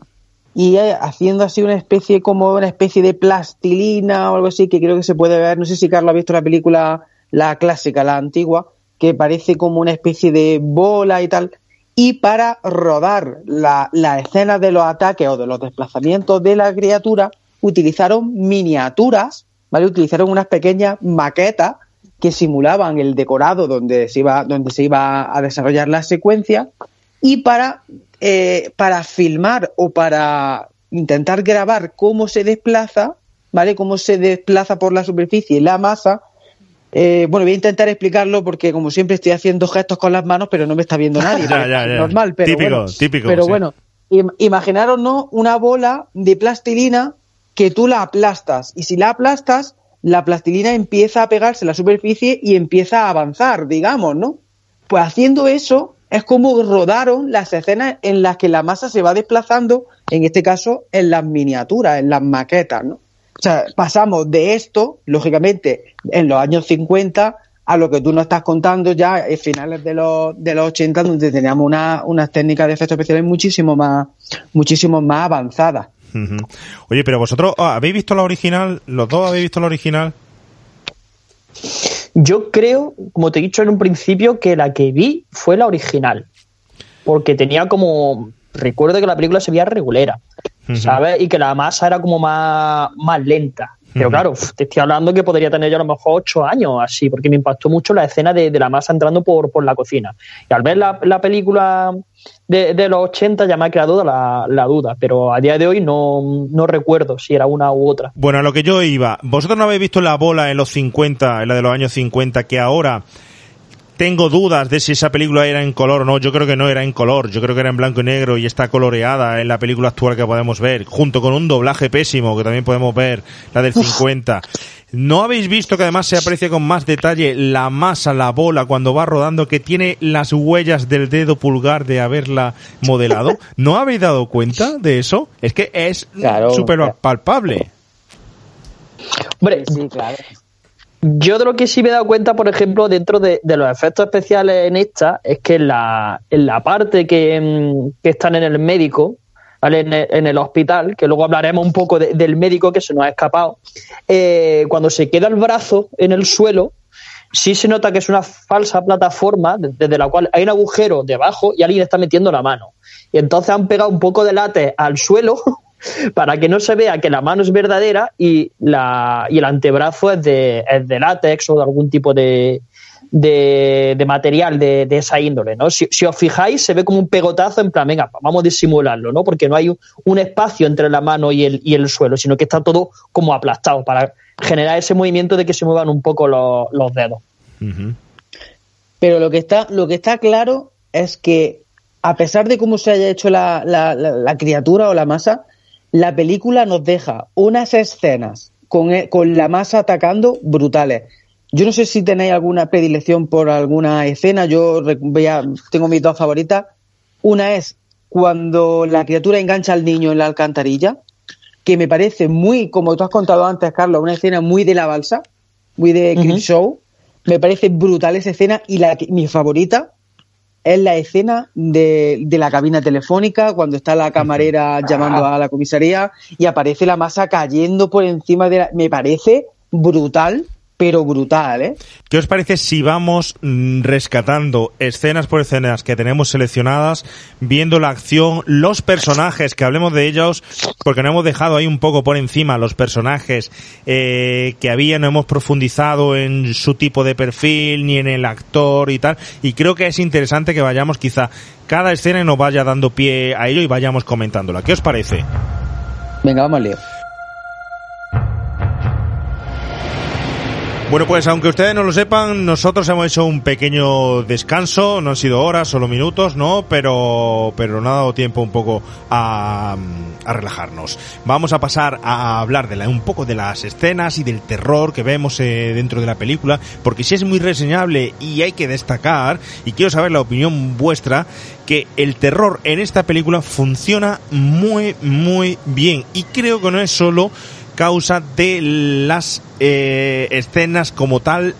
y haciendo así una especie como una especie de plastilina o algo así que creo que se puede ver, no sé si Carlos ha visto la película, la clásica, la antigua, que parece como una especie de bola y tal, y para rodar la, la escena de los ataques o de los desplazamientos de la criatura, utilizaron miniaturas, ¿vale? Utilizaron unas pequeñas maquetas que simulaban el decorado donde se iba, donde se iba a desarrollar la secuencia y para eh, para filmar o para intentar grabar cómo se desplaza, ¿vale? Cómo se desplaza por la superficie la masa. Eh, bueno, voy a intentar explicarlo porque como siempre estoy haciendo gestos con las manos, pero no me está viendo nadie. Normal, pero típico, bueno, típico. Pero bueno, imaginaros, ¿no? Una bola de plastilina que tú la aplastas y si la aplastas, la plastilina empieza a pegarse a la superficie y empieza a avanzar, digamos, ¿no? Pues haciendo eso, es como rodaron las escenas en las que la masa se va desplazando, en este caso en las miniaturas, en las maquetas, ¿no? O sea, pasamos de esto, lógicamente, en los años 50 a lo que tú nos estás contando ya en finales de los, de los 80, donde teníamos una, unas técnicas de efectos especiales muchísimo más, muchísimo más avanzadas. Oye, pero vosotros, ¿habéis visto la original? ¿Los dos habéis visto la original? Yo creo, como te he dicho en un principio, que la que vi fue la original. Porque tenía como. Recuerdo que la película se veía regulera, ¿sabes? Y que la masa era como más, más lenta. Pero claro, te estoy hablando que podría tener yo a lo mejor ocho años así, porque me impactó mucho la escena de, la masa entrando por, por, la cocina. Y al ver la, la película de, los 80 ya me ha creado la, la, duda, pero a día de hoy no, no, recuerdo si era una u otra. Bueno, a lo que yo iba, ¿vosotros no habéis visto la bola en los 50, en la de los años 50, que ahora tengo dudas de si esa película era en color o no. Yo creo que no era en color. Yo creo que era en blanco y negro y está coloreada en la película actual que podemos ver, junto con un doblaje pésimo que también podemos ver, la del 50. ¿No habéis visto que además se aprecia con más detalle la masa, la bola, cuando va rodando, que tiene las huellas del dedo pulgar de haberla modelado? ¿No habéis dado cuenta de eso? Es que es súper palpable. Hombre, sí, claro. Yo de lo que sí me he dado cuenta, por ejemplo, dentro de, los efectos especiales en esta, es que en la, en la parte que, mm, están en el médico, ¿vale? En el, hospital, que luego hablaremos un poco del médico que se nos ha escapado, eh, cuando se queda el brazo en el suelo, sí se nota que es una falsa plataforma desde la cual hay un agujero debajo y alguien está metiendo la mano. Y entonces han pegado un poco de látex al suelo para que no se vea que la mano es verdadera y, la, y el antebrazo es de, es de látex o de algún tipo de, de, material de, esa índole, ¿no? Si, os fijáis, se ve como un pegotazo en plan, venga, vamos a disimularlo, ¿no? Porque no hay un, espacio entre la mano y el, y el suelo, sino que está todo como aplastado para generar ese movimiento de que se muevan un poco los, dedos. Pero lo que está, lo que está claro es que a pesar de cómo se haya hecho la, la criatura o la masa, la película nos deja unas escenas con, e, con la masa atacando brutales. Yo no sé si tenéis alguna predilección por alguna escena. Yo voy a- tengo mis dos favoritas. Una es cuando la criatura engancha al niño en la alcantarilla, que me parece muy, como tú has contado antes, Carlos, una escena muy de la balsa, muy de Ujú. Creepshow. Me parece brutal esa escena y la mi favorita es la escena de, de la cabina telefónica, cuando está la camarera llamando a la comisaría y aparece la masa cayendo por encima de la... Me parece brutal, pero brutal, ¿eh? ¿Qué os parece si vamos mm, rescatando escenas por escenas que tenemos seleccionadas, viendo la acción, los personajes, que hablemos de ellos, porque no hemos dejado ahí un poco por encima los personajes eh, que había, no hemos profundizado en su tipo de perfil, ni en el actor y tal, y creo que es interesante que vayamos quizá cada escena y nos vaya dando pie a ello y vayamos comentándola. ¿Qué os parece? Venga, vamos al lío. Bueno, pues aunque ustedes no lo sepan, nosotros hemos hecho un pequeño descanso, no han sido horas, solo minutos, ¿no? Pero, pero no ha dado tiempo un poco a, relajarnos. Vamos a pasar a hablar de la, un poco de las escenas y del terror que vemos eh, dentro de la película, porque sí es muy reseñable y hay que destacar, y quiero saber la opinión vuestra, que el terror en esta película funciona muy, muy bien. Y creo que no es solo causa de las eh, escenas como tal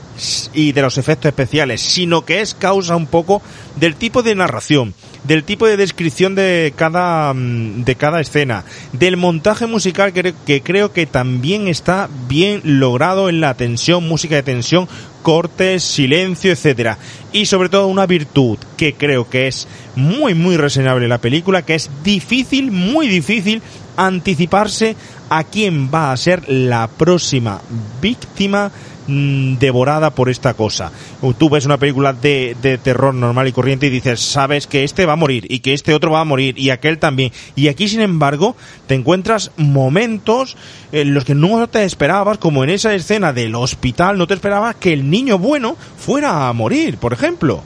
y de los efectos especiales, sino que es causa un poco del tipo de narración, del tipo de descripción de cada mm, de cada escena, del montaje musical que, que creo que también está bien logrado en la tensión, música de tensión, cortes, silencio, etcétera, y sobre todo una virtud que creo que es muy muy reseñable la película, que es difícil, muy difícil anticiparse a quién va a ser la próxima víctima mm, devorada por esta cosa. Tú ves una película de, de terror normal y corriente y dices, sabes que este va a morir y que este otro va a morir y aquel también. Y aquí, sin embargo, te encuentras momentos en los que no te esperabas, como en esa escena del hospital, no te esperabas que el niño bueno fuera a morir, por ejemplo.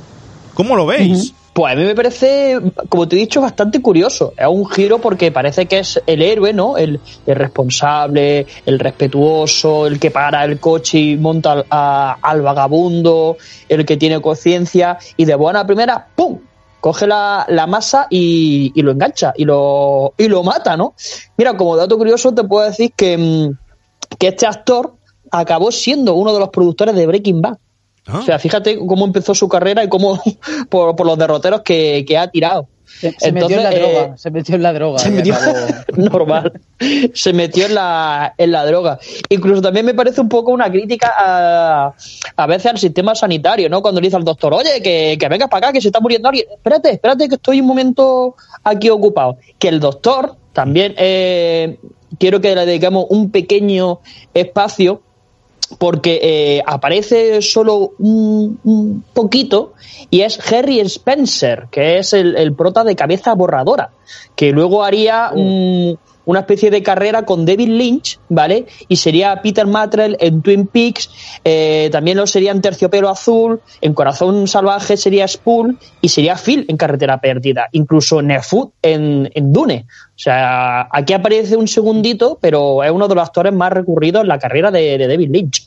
¿Cómo lo veis? Pues a mí me parece, como te he dicho, bastante curioso. Es un giro porque parece que es el héroe, ¿no? El, responsable, el respetuoso, el que para el coche y monta al, vagabundo, el que tiene conciencia y de buena primera, ¡pum! Coge la, la masa y, y lo engancha y lo, y lo mata, ¿no? Mira, como dato curioso te puedo decir que, mm, que este actor acabó siendo uno de los productores de Breaking Bad. Ah. O sea, fíjate cómo empezó su carrera y cómo por, por los derroteros que, que ha tirado. Se, se metió en la droga, eh, se metió en la droga. se normal se metió en la en la droga incluso también me parece un poco una crítica a, a veces al sistema sanitario no cuando le dice al doctor oye que, que vengas para acá que se está muriendo alguien espérate espérate que estoy un momento aquí ocupado que el doctor también eh, quiero que le dediquemos un pequeño espacio porque eh, aparece solo un, un poquito y es Harry Spencer, que es el, el prota de cabeza borradora, que luego haría un- una especie de carrera con David Lynch, ¿vale? Y sería Peter Matrell en Twin Peaks, eh, también lo sería en Terciopelo Azul, en Corazón Salvaje sería Spool y sería Phil en Carretera Perdida, incluso Nefut en, en Dune. O sea, aquí aparece un segundito, pero es uno de los actores más recurridos en la carrera de, de David Lynch.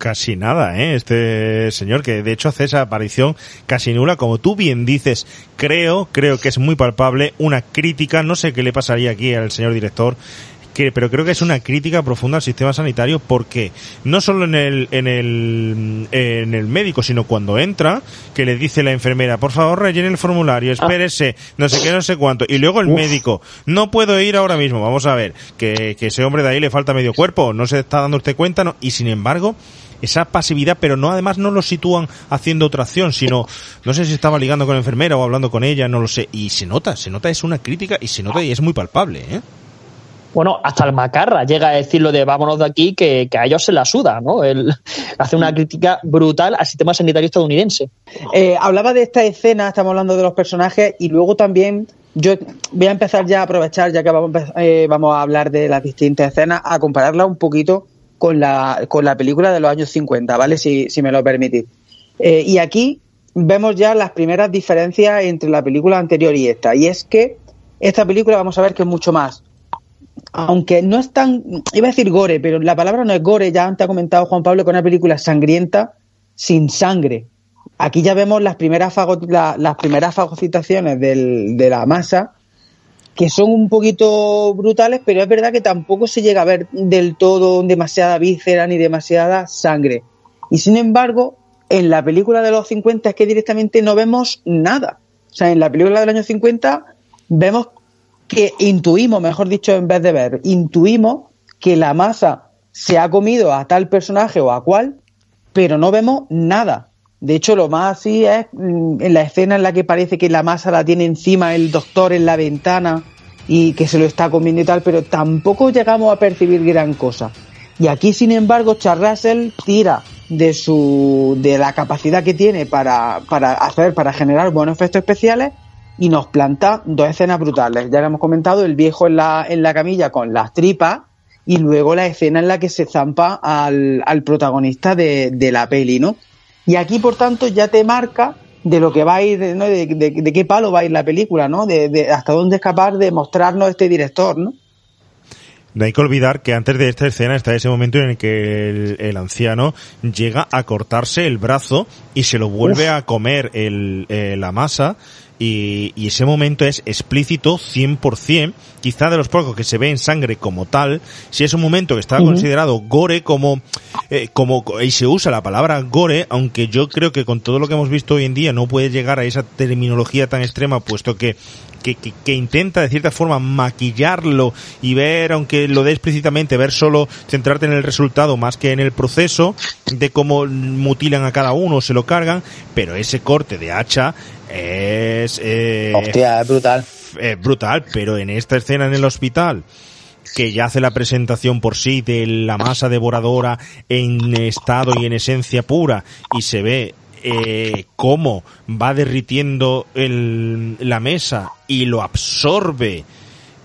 Casi nada, ¿eh? Este señor que de hecho hace esa aparición casi nula, como tú bien dices, creo, creo que es muy palpable una crítica, no sé qué le pasaría aquí al señor director, que, pero creo que es una crítica profunda al sistema sanitario porque no solo en el, en el, en el médico, sino cuando entra, que le dice la enfermera, por favor rellene el formulario, espérese, no sé qué, no sé cuánto, y luego el médico, no puedo ir ahora mismo, vamos a ver, que, que ese hombre de ahí le falta medio cuerpo, no se está dando usted cuenta, no, y sin embargo, esa pasividad, pero no además no lo sitúan haciendo otra acción, sino no sé si estaba ligando con la enfermera o hablando con ella, no lo sé, y se nota, se nota es una crítica y se nota y es muy palpable, ¿eh? Bueno, hasta el Macarra llega a decirlo de vámonos de aquí, que, que a ellos se la suda, ¿no? Él hace una crítica brutal al sistema sanitario estadounidense. Eh, hablaba de esta escena, estamos hablando de los personajes y luego también yo voy a empezar ya a aprovechar, ya que vamos, eh, vamos a hablar de las distintas escenas, a compararla un poquito con la, con la película de los años 50, ¿vale? Si, me lo permitís. Eh, y aquí vemos ya las primeras diferencias entre la película anterior y esta. Y es que esta película vamos a ver que es mucho más. Aunque no es tan, iba a decir gore, pero la palabra no es gore, ya antes ha comentado Juan Pablo que una película sangrienta, sin sangre. Aquí ya vemos las primeras, las primeras fagocitaciones del- de la masa, que son un poquito brutales, pero es verdad que tampoco se llega a ver del todo demasiada víscera ni demasiada sangre. Y sin embargo, en la película de los 50 es que directamente no vemos nada. O sea, en la película del año 50 vemos que intuimos, mejor dicho, en vez de ver, intuimos que la masa se ha comido a tal personaje o a cual, pero no vemos nada. De hecho, lo más así es mm, en la escena en la que parece que la masa la tiene encima el doctor en la ventana y que se lo está comiendo y tal, pero tampoco llegamos a percibir gran cosa. Y aquí, sin embargo, Charles Russell tira de su de la capacidad que tiene para, para hacer, para generar buenos efectos especiales y nos planta dos escenas brutales. Ya lo hemos comentado, el viejo en la, en la camilla con las tripas y luego la escena en la que se zampa al, al protagonista de, de la peli, ¿no? Y aquí, por tanto, ya te marca de lo que va a ir, ¿no? de, de- de qué palo va a ir la película, ¿no? De, de hasta dónde es capaz de mostrarnos este director, ¿no? No hay que olvidar que antes de esta escena está ese momento en el que el, el anciano llega a cortarse el brazo y se lo vuelve a comer el, eh, la masa y, y ese momento es explícito 100%, quizá de los pocos que se ve en sangre como tal, si es un momento que está considerado gore como, eh, como, y se usa la palabra gore, aunque yo creo que con todo lo que hemos visto hoy en día no puede llegar a esa terminología tan extrema, puesto que que, que, que intenta de cierta forma maquillarlo y ver, aunque lo dé explícitamente, ver solo, centrarte en el resultado más que en el proceso de cómo mutilan a cada uno, se lo cargan, pero ese corte de hacha es... eh, Hostia, es brutal. es brutal, pero en esta escena en el hospital, que ya hace la presentación por sí de la masa devoradora en estado y en esencia pura, y se ve eh, cómo va derritiendo el, la mesa y lo absorbe,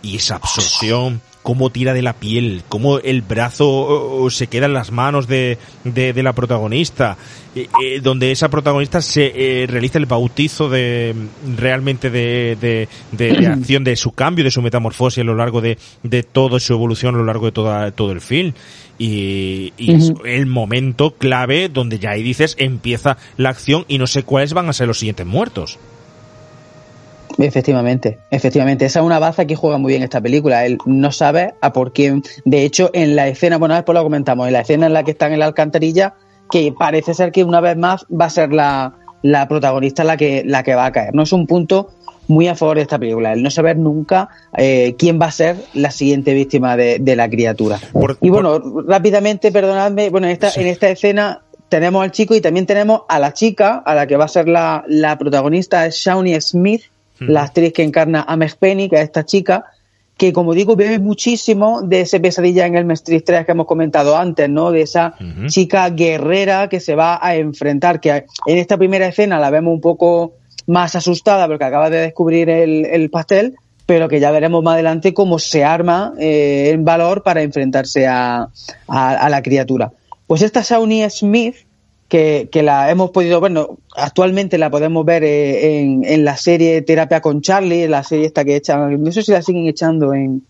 y esa absorción, cómo tira de la piel, cómo el brazo se queda en las manos de, de, de la protagonista, eh, eh, donde esa protagonista se eh, realiza el bautizo de realmente de, de, de, de acción de su cambio, de su metamorfosis a lo largo de, de toda su evolución a lo largo de toda, todo el film. Y, y es el momento clave donde ya ahí dices empieza la acción y no sé cuáles van a ser los siguientes muertos. Efectivamente, efectivamente. Esa es una baza que juega muy bien esta película. Él no sabe a por quién. De hecho, en la escena, bueno, después lo comentamos, en la escena en la que están en la alcantarilla, que parece ser que una vez más va a ser la, la protagonista la que, la que va a caer. No es un punto muy a favor de esta película, el no saber nunca eh, quién va a ser la siguiente víctima de, de la criatura. Por- y bueno, rápidamente, perdonadme, bueno, en esta, en esta escena tenemos al chico y también tenemos a la chica, a la que va a ser la, la protagonista, es Shawnee Smith, la actriz que encarna a Meg Penny, que es esta chica, que como digo, bebe muchísimo de ese pesadilla en el Street 3 que hemos comentado antes, ¿no? De esa chica guerrera que se va a enfrentar, que en esta primera escena la vemos un poco más asustada porque acaba de descubrir el, el pastel, pero que ya veremos más adelante cómo se arma eh, en valor para enfrentarse a, a, la criatura. Pues esta Shawnee Smith, que, la hemos podido, bueno, actualmente la podemos ver eh, en, en la serie Terapia con Charlie, la serie esta que echan, no sé si la siguen echando en,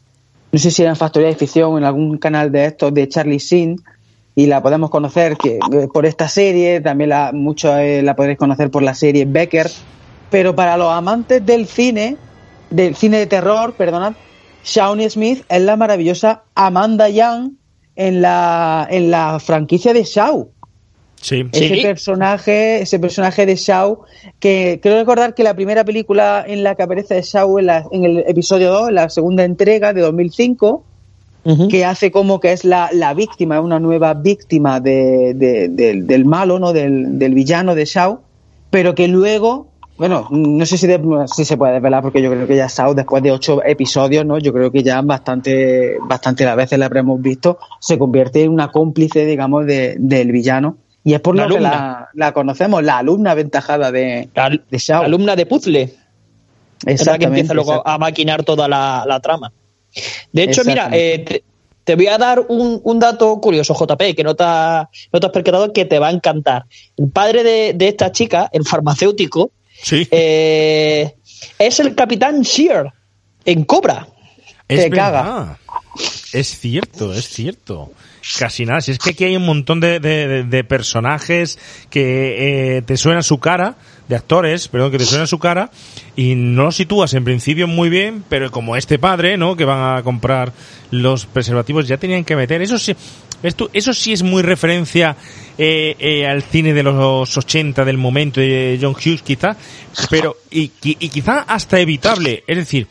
no sé si era en Factoría de Ficción o en algún canal de estos de Charlie Sin, y la podemos conocer que, eh, por esta serie, también la, eh, la podréis conocer por la serie Becker, pero para los amantes del cine, del cine de terror, perdonad, Shawnee Smith es la maravillosa Amanda Young en la, en la franquicia de Shaw. Sí. Ese personaje, ese personaje de Shaw, que creo recordar que la primera película en la que aparece Shaw en, la- en el episodio 2, en la segunda entrega de 2005, Ujú. que hace como que es la, la víctima, una nueva víctima de, de- del, del malo, ¿no? Del, del villano de Shaw, pero que luego, bueno, no sé si, de- si se puede desvelar porque yo creo que ya Shaw, después de ocho episodios, ¿no? Yo creo que ya bastante, bastante las veces la habremos visto, se convierte en una cómplice, digamos, de- del villano. Y es por La lo que alumna. la, la conocemos, la alumna aventajada de, La, de Shaw. alumna de puzzle. Es la que empieza luego a maquinar toda la, la trama. De hecho, mira, eh, te, te voy a dar un, un dato curioso, JP, que no te, has- no te has percatado que te va a encantar. El padre de, de esta chica, el farmacéutico, Sí. eh, es el capitán Shear en Cobra. es te caga. Es cierto, es cierto. casi nada. Si es que aquí hay un montón de- de personajes que eh, te suena su cara, de actores, perdón, que te suena su cara y no lo sitúas en principio muy bien, pero como este padre, ¿no? Que van a comprar los preservativos, ya tenían que meter. Eso sí, esto, eso sí es muy referencia eh, eh, al cine de los 80 del momento de John Hughes, quizá, pero y, y quizá hasta evitable. Es decir,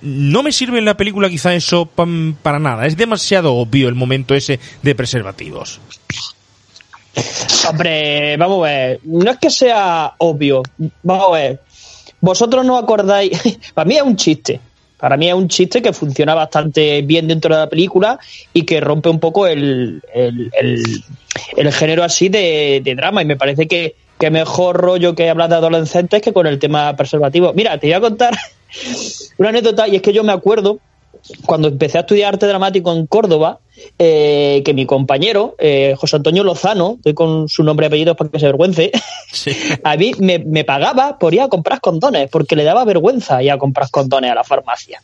no me sirve en la película quizá eso para nada. Es demasiado obvio el momento ese de preservativos. Hombre, vamos a ver, no es que sea obvio, vamos a ver, vosotros no acordáis, para mí es un chiste, para mí es un chiste que funciona bastante bien dentro de la película y que rompe un poco el, el, el- género así de, de drama y me parece que, que mejor rollo que hablar de adolescentes que con el tema preservativo. Mira, te voy a contar una anécdota y es que yo me acuerdo cuando empecé a estudiar arte dramático en Córdoba, eh, que mi compañero, eh, José Antonio Lozano, estoy con su nombre y apellido para que se avergüence, a mí me, me pagaba por ir a comprar condones, porque le daba vergüenza ir a comprar condones a la farmacia.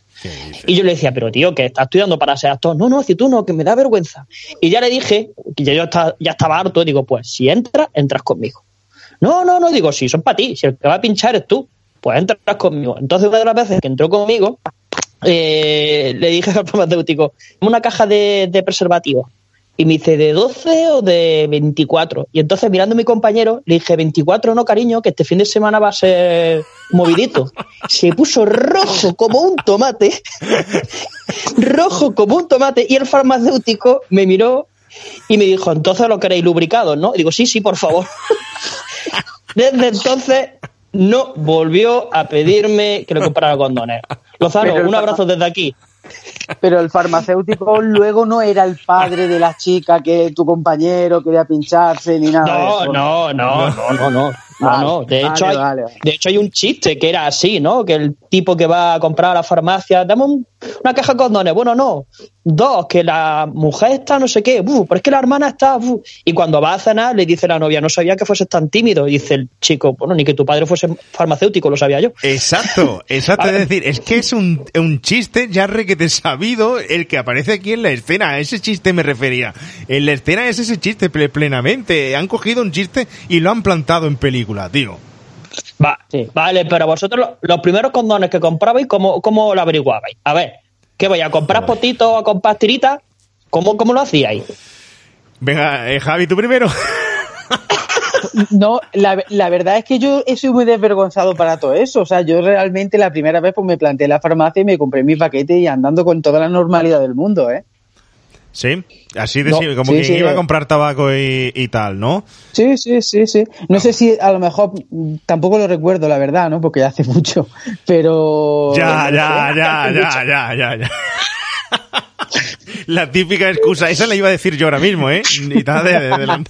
Y yo le decía, pero tío, que estás estudiando para ser actor. No, no, si tú no, que me da vergüenza. Y ya le dije, que ya yo estaba, ya estaba harto, digo, pues si entras, entras conmigo. No, no, no, digo, si son para ti, si el que va a pinchar es tú, pues entras conmigo. Entonces, una de las veces que entró conmigo, eh, le dije al farmacéutico, "Dame una caja de, de preservativos. Y me dice, ¿de 12 o de 24? Y entonces, mirando a mi compañero, le dije, 24 no, cariño, que este fin de semana va a ser movidito. Se puso rojo como un tomate, rojo como un tomate, y el farmacéutico me miró y me dijo, entonces lo queréis lubricados, ¿no? Y digo, sí, sí, por favor. Desde entonces no volvió a pedirme que le comprara condones. Lozano, un abrazo desde aquí. Pero el farmacéutico luego no era el padre de la chica que tu compañero quería pincharse ni nada. de No, eso. no, no, no, no, no. No, Vale, no. De vale, hecho, hay, vale, vale. de hecho hay un chiste que era así, ¿no? Que el tipo que va a comprar a la farmacia, dame un- una caja de condones. Bueno, no. Dos, que la mujer está no sé qué. Buf, pero es que la hermana está. Y cuando va a cenar, le dice la novia, no sabía que fueses tan tímido. Y dice el chico, bueno, ni que tu padre fuese farmacéutico, lo sabía yo. Exacto, exacto. Es decir, es que es un, un chiste ya requete sabido el que aparece aquí en la escena. A ese chiste me refería. En la escena es ese chiste ple- plenamente. Han cogido un chiste y lo han plantado en película, tío. Va, Vale, pero vosotros lo- los primeros condones que comprabais, ¿cómo, cómo lo averiguabais? A ver, ¿qué voy a comprar potitos o a comprar tiritas? ¿Cómo, ¿Cómo lo hacíais? Venga, eh, Javi, tú primero. No, la, la verdad es que yo he sido muy desvergonzado para todo eso. O sea, yo realmente la primera vez pues me planté en la farmacia y me compré mi paquete y andando con toda la normalidad del mundo, ¿eh? Sí, así de No, sí, como sí, que sí, iba a eh. comprar tabaco y, y tal, ¿no? Sí, sí, sí, sí. No sé si a lo mejor mm, tampoco lo recuerdo, la verdad, ¿no? Porque hace mucho. Pero. Ya, ya, ya, ya, ya, ya, ya. La típica excusa, esa la iba a decir yo ahora mismo, ¿eh? Ni nada de, de- de-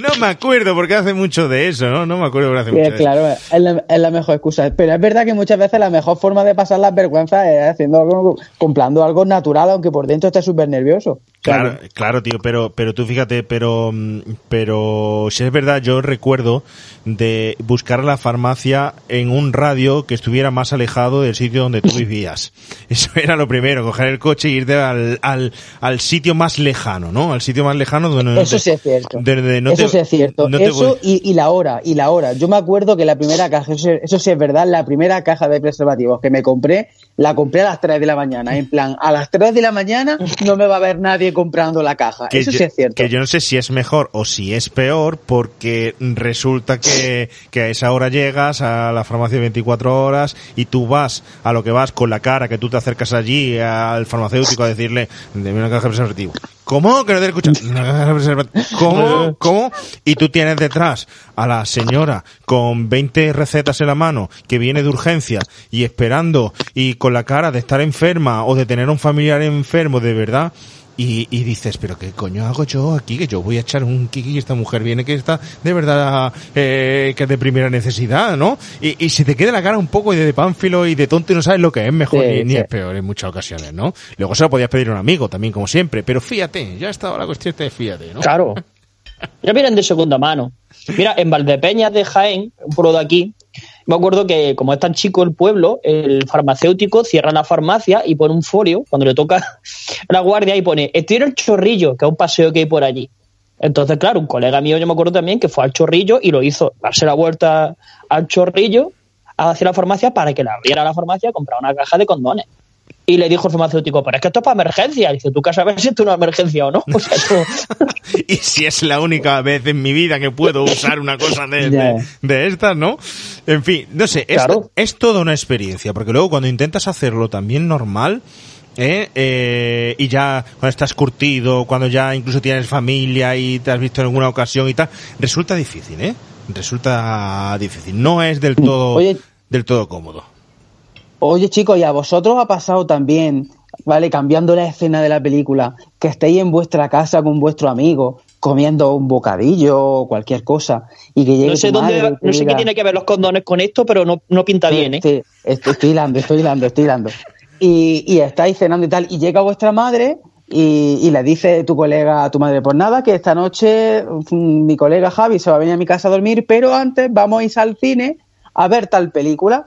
No me acuerdo porque hace mucho de eso, ¿no? No me acuerdo porque hace Sí, mucho de eso. claro, es la, es la mejor excusa. Pero es verdad que muchas veces la mejor forma de pasar las vergüenzas es haciendo algo, comprando algo natural, aunque por dentro estés súper nervioso. Claro, claro, tío, pero, pero tú fíjate, pero, mm, pero si es verdad, yo recuerdo de buscar la farmacia en un radio que estuviera más alejado del sitio donde tú vivías. Eso era lo primero, coger el coche e irte al, al, al sitio más lejano, ¿no? Al sitio más lejano donde no Eso sí es cierto. donde no eso te- sí es cierto. no eso y, y la hora, y la hora. Yo me acuerdo que la primera caja, eso, eso sí es verdad, la primera caja de preservativos que me compré, la compré a las 3 de la mañana. En plan, a las 3 de la mañana no me va a ver nadie comprando la caja. que eso yo, sí es cierto. que yo no sé si es mejor o si es peor porque resulta que, que a esa hora llegas a la farmacia 24 horas y tú vas a lo que vas con la cara que tú te acercas allí al farmacéutico a decirle deme una caja de preservativo. ¿Cómo? Que no te escucha. Una caja de preservativo. ¿Cómo? ¿Cómo? Y tú tienes detrás a la señora con 20 recetas en la mano que viene de urgencia y esperando y con la cara de estar enferma o de tener un familiar enfermo de verdad y, y dices, pero qué coño hago yo aquí, que yo voy a echar un kiki y esta mujer viene que está de verdad, eh, que es de primera necesidad, ¿no? Y, y se te queda la cara un poco de, de pánfilo y de tonto y no sabes lo que es mejor Sí, ni, es peor en muchas ocasiones, ¿no? Luego se lo podías pedir a un amigo también, como siempre, pero fíjate, ya estaba la cuestión de fíjate, ¿no? Claro. Ya vienen de segunda mano. Mira, en Valdepeñas de Jaén, un pueblo de aquí, me acuerdo que como es tan chico el pueblo, el farmacéutico cierra la farmacia y pone un folio cuando le toca la guardia y pone, estoy en el chorrillo, que es un paseo que hay por allí. Entonces, claro, un colega mío, yo me acuerdo también que fue al chorrillo y lo hizo, darse la vuelta al chorrillo hacia la farmacia para que le abriera la farmacia y comprar una caja de condones. Y le dijo el farmacéutico, pero es que esto es para emergencia. Y dice, tú que sabes si esto es una emergencia o no. O sea, tú- y si es la única vez en mi vida que puedo usar una cosa de, Ya. de, de estas, ¿no? En fin, no sé, es, Claro. es toda una experiencia, porque luego cuando intentas hacerlo también normal, ¿eh? Eh, y ya cuando estás curtido, cuando ya incluso tienes familia y te has visto en alguna ocasión y tal, resulta difícil, ¿eh? Resulta difícil. No es del todo, Oye. del todo cómodo. Oye, chicos, ¿y a vosotros ha pasado también, vale, cambiando la escena de la película, que estéis en vuestra casa con vuestro amigo comiendo un bocadillo o cualquier cosa y que llegue no sé tu madre no sé qué tiene que ver los condones con esto, pero no, no pinta bien, ¿eh? Estoy, estoy hilando, estoy hilando, estoy hilando. Y, y estáis cenando y tal, y llega vuestra madre y, y le dice tu colega a tu madre, pues nada, que esta noche mm, mi colega Javi se va a venir a mi casa a dormir, pero antes vamos a ir al cine a ver tal película.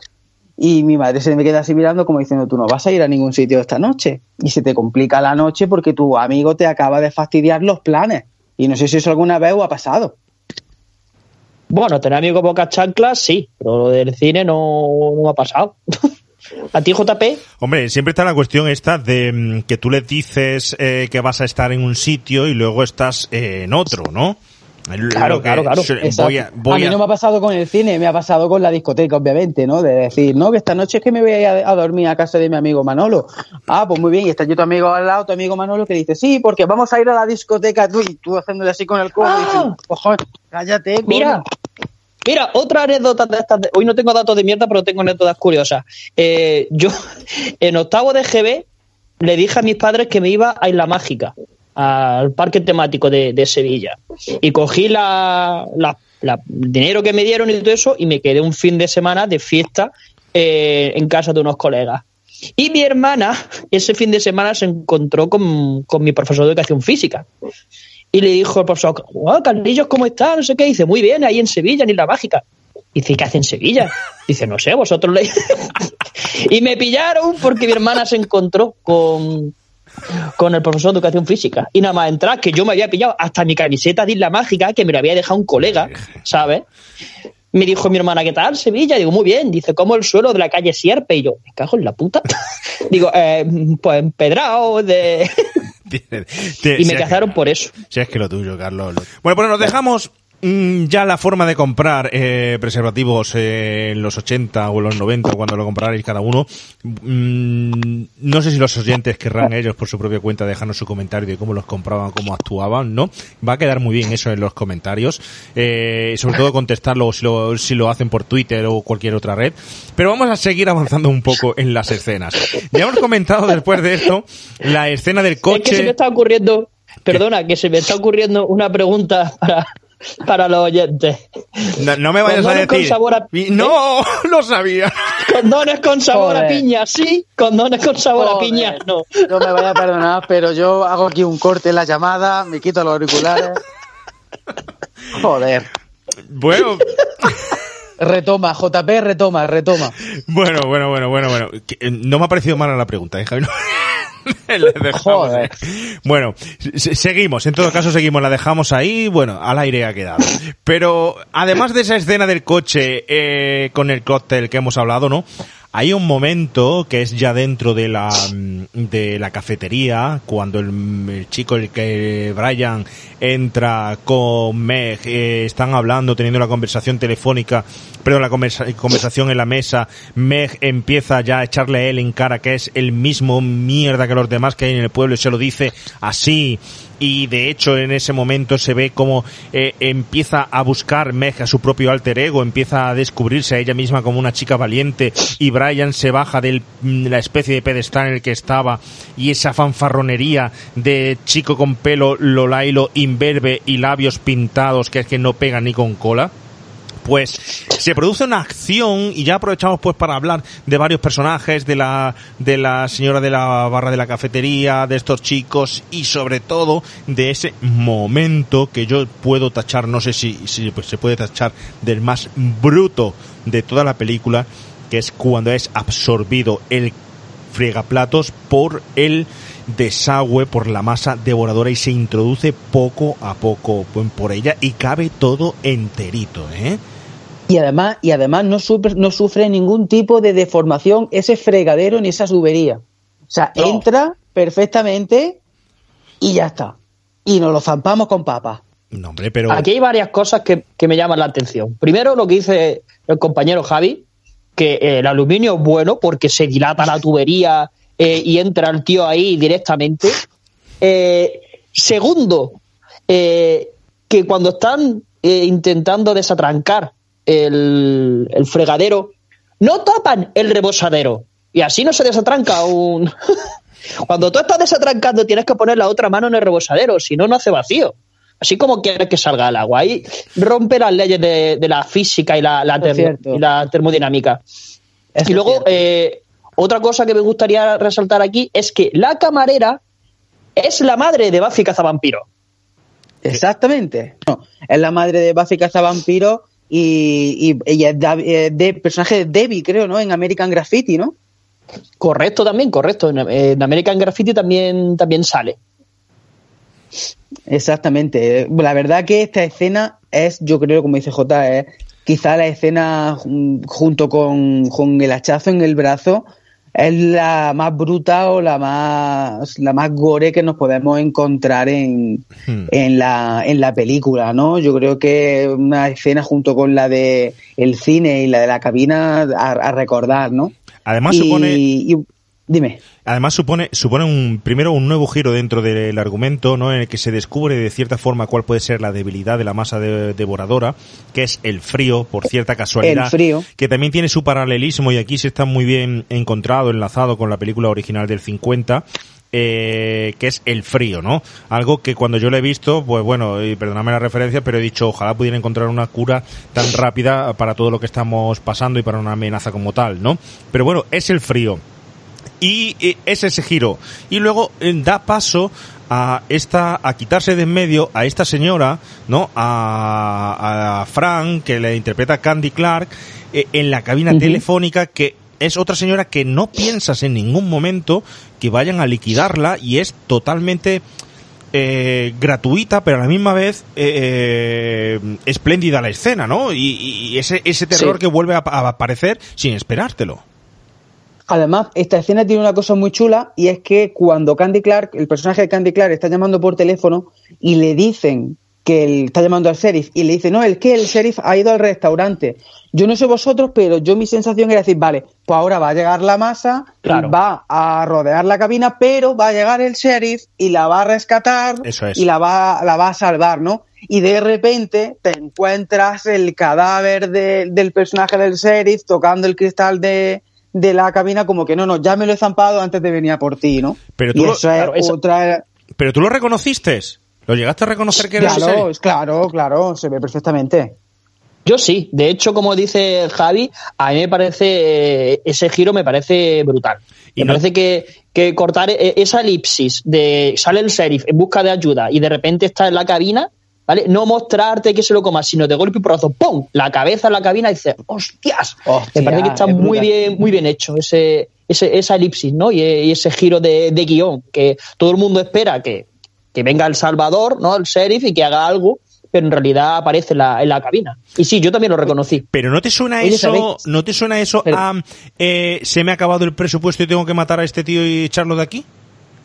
Y mi madre se me queda así mirando como diciendo, tú no vas a ir a ningún sitio esta noche. Y se te complica la noche porque tu amigo te acaba de fastidiar los planes. Y no sé si eso alguna vez os ha pasado. Bueno, tener amigos boca chanclas, sí, pero lo del cine no, no me ha pasado. ¿A ti, JP? Hombre, siempre está la cuestión esta de mm, que tú le dices eh, que vas a estar en un sitio y luego estás eh, en otro, ¿no? Claro, claro, claro. Voy a, voy mí a- no me ha pasado con el cine, me ha pasado con la discoteca, obviamente, ¿no? De decir, no, que esta noche es que me voy a, ir a, a dormir a casa de mi amigo Manolo. Ah, pues muy bien, y está yo tu amigo al lado, tu amigo Manolo, que dice, sí, porque vamos a ir a la discoteca, tú, y tú haciéndole así con el codo, y Ah. dices, "Cojones, cállate, coño". Mira, mira, otra anécdota de estas. de- hoy no tengo datos de mierda, pero tengo anécdotas curiosas. Eh, yo, en octavo de GB, le dije a mis padres que me iba a Isla Mágica, al parque temático de, de Sevilla. Y cogí la, dinero que me dieron y todo eso, y me quedé un fin de semana de fiesta eh, en casa de unos colegas. Y mi hermana, ese fin de semana, se encontró con, con mi profesor de educación física. Y le dijo el profesor, oh, Carlillos, ¿cómo está? No sé qué. Dice, muy bien, ahí en Sevilla, en Isla Mágica. Dice, ¿y qué hace en Sevilla? Dice, no sé, vosotros le... y me pillaron porque mi hermana se encontró con, con el profesor de educación física. Y nada más entrar, que yo me había pillado hasta mi camiseta de Isla Mágica, que me lo había dejado un colega, ¿sabes? Me dijo mi hermana, ¿qué tal, Sevilla? Digo, muy bien. Dice, ¿cómo el suelo de la calle Sierpe? Y yo, me cago en la puta. Digo, eh, pues empedrado de... Y me cazaron por eso. Si es que lo tuyo, Carlos. lo- Bueno, pues nos dejamos ya la forma de comprar eh, preservativos eh, en los 80 o en los 90, cuando lo comprarais cada uno. Mm, no sé si los oyentes querrán ellos por su propia cuenta dejarnos su comentario de cómo los compraban, cómo actuaban, ¿no? Va a quedar muy bien eso en los comentarios. Eh, sobre todo contestarlo si lo, si lo hacen por Twitter o cualquier otra red. Pero vamos a seguir avanzando un poco en las escenas. Ya hemos comentado después de esto la escena del coche. Es que se me está ocurriendo, perdona, que se me está ocurriendo una pregunta para, para los oyentes. No, no me vayas a Condones con decir. sabor a- No, lo sabía. Condones con sabor a piña, sí. Condones con sabor a piña, no. No me vaya a perdonar, pero yo hago aquí un corte en la llamada, me quito los auriculares. Joder. Bueno, Retoma, JP, retoma, retoma. bueno, bueno, bueno, bueno, bueno. Eh, No me ha parecido mala la pregunta, ¿eh, Javi? Joder. Bueno, se- seguimos, en todo caso seguimos, la dejamos ahí, bueno, al aire ha quedado. Pero además de esa escena del coche eh, con el cóctel que hemos hablado, ¿no? Hay un momento que es ya dentro de la mm, de la cafetería cuando el, el chico el que Brian entra con Meg eh, están hablando teniendo la conversación telefónica perdón la conversa- conversación en la mesa. Meg empieza ya a echarle a él en cara que es el mismo mierda que los demás que hay en el pueblo y se lo dice así y de hecho en ese momento se ve como eh, empieza a buscar Meg a su propio alter ego, empieza a descubrirse a ella misma como una chica valiente y Brian se baja de la especie de pedestal en el que estaba y esa fanfarronería de chico con pelo lolailo imberbe y labios pintados que es que no pega ni con cola pues se produce una acción y ya aprovechamos pues para hablar de varios personajes de la de la señora de la barra de la cafetería de estos chicos y sobre todo de ese momento que yo puedo tachar no sé si, si pues, se puede tachar del más bruto de toda la película que es cuando es absorbido el fregaplatos por el desagüe por la masa devoradora y se introduce poco a poco por ella y cabe todo enterito, ¿eh? Y además, y además no, sufre, no sufre ningún tipo de deformación ese fregadero ni esa tubería. O sea, No. entra perfectamente y ya está. Y nos lo zampamos con papas. No, hombre, pero... Aquí hay varias cosas que, que me llaman la atención. Primero, lo que dice el compañero Javi, que el aluminio es bueno porque se dilata la tubería eh, y entra el tío ahí directamente. Eh, segundo, eh, que cuando están intentando desatrancar el, el fregadero, no tapan el rebosadero. Y así no se desatranca un... Cuando tú estás desatrancando tienes que poner la otra mano en el rebosadero, si no, no hace vacío. Así como quieres que salga el agua. Ahí rompe las leyes de, de la física y la, la Es termo- cierto. y la termodinámica. Eso y luego, eh, otra cosa que me gustaría resaltar aquí es que la camarera es la madre de Buffy Cazavampiro. Exactamente. No, es la madre de Buffy Cazavampiro y, y ella es eh, de, personaje de Debbie, creo, ¿no? En American Graffiti, ¿no? Correcto también, correcto. En, en American Graffiti también, también sale. Exactamente. La verdad que esta escena es, yo creo, como dice J, es quizá la escena jun- junto con, con el hachazo en el brazo es la más bruta o la más la más gore que nos podemos encontrar en, Hmm. en la en la película, ¿no? Yo creo que una escena junto con la de el cine y la de la cabina a, a recordar, ¿no? Además Y- supone... y- dime. Además supone, supone un, primero un nuevo giro dentro del argumento, ¿no? En el que se descubre de cierta forma cuál puede ser la debilidad de la masa de- devoradora, que es el frío, por cierta casualidad. El frío. Que también tiene su paralelismo y aquí se está muy bien encontrado, enlazado con la película original del 50. eh, que es el frío, ¿no? Algo que cuando yo lo he visto, pues bueno, y perdóname la referencia, pero he dicho, ojalá pudiera encontrar una cura tan rápida para todo lo que estamos pasando y para una amenaza como tal, ¿no? Pero bueno, es el frío y eh, es ese giro y luego eh, da paso a esta a quitarse de en medio a esta señora no a, a Frank que le interpreta Candy Clark eh, en la cabina telefónica que es otra señora que no piensas en ningún momento que vayan a liquidarla y es totalmente eh, gratuita, pero a la misma vez eh, eh, espléndida la escena, ¿no? Y, y ese, ese terror Sí. que vuelve a, a aparecer sin esperártelo. Además, esta escena tiene una cosa muy chula y es que cuando Candy Clark, el personaje de Candy Clark, está llamando por teléfono y le dicen que él está llamando al sheriff y le dice, no, es que el sheriff ha ido al restaurante. Yo no sé vosotros, pero yo mi sensación era decir, vale, pues ahora va a llegar la masa, Claro. va a rodear la cabina, pero va a llegar el sheriff y la va a rescatar Eso es. y la va, la va a salvar, ¿no? Y de repente te encuentras el cadáver de- del personaje del sheriff tocando el cristal de, de la cabina como que no, no, ya me lo he zampado antes de venir a por ti, ¿no? Pero tú y lo- es claro, eso- otra... Pero tú lo reconociste. ¿Lo llegaste a reconocer que era ese? Claro, claro, claro, se ve perfectamente. Yo sí, de hecho, como dice Javi, a mí me parece, eh, ese giro me parece brutal. Y me no- parece que, que cortar eh, esa elipsis de sale el sheriff en busca de ayuda y de repente está en la cabina, ¿vale? No mostrarte que se lo coma, sino de golpe y porrazo, ¡pum! La cabeza en la cabina y dices, ¡hostias! Hostia, me parece que está es muy bien, muy bien hecho ese, ese, esa elipsis, ¿no? Y, y ese giro de, de guion, que todo el mundo espera que, que venga el Salvador, ¿no? El sheriff y que haga algo, pero en realidad aparece en la, en la cabina. Y sí, yo también lo reconocí. Pero no te suena Oye, eso, ¿sabéis? no te suena eso Pero- a eh, se me ha acabado el presupuesto y tengo que matar a este tío y echarlo de aquí?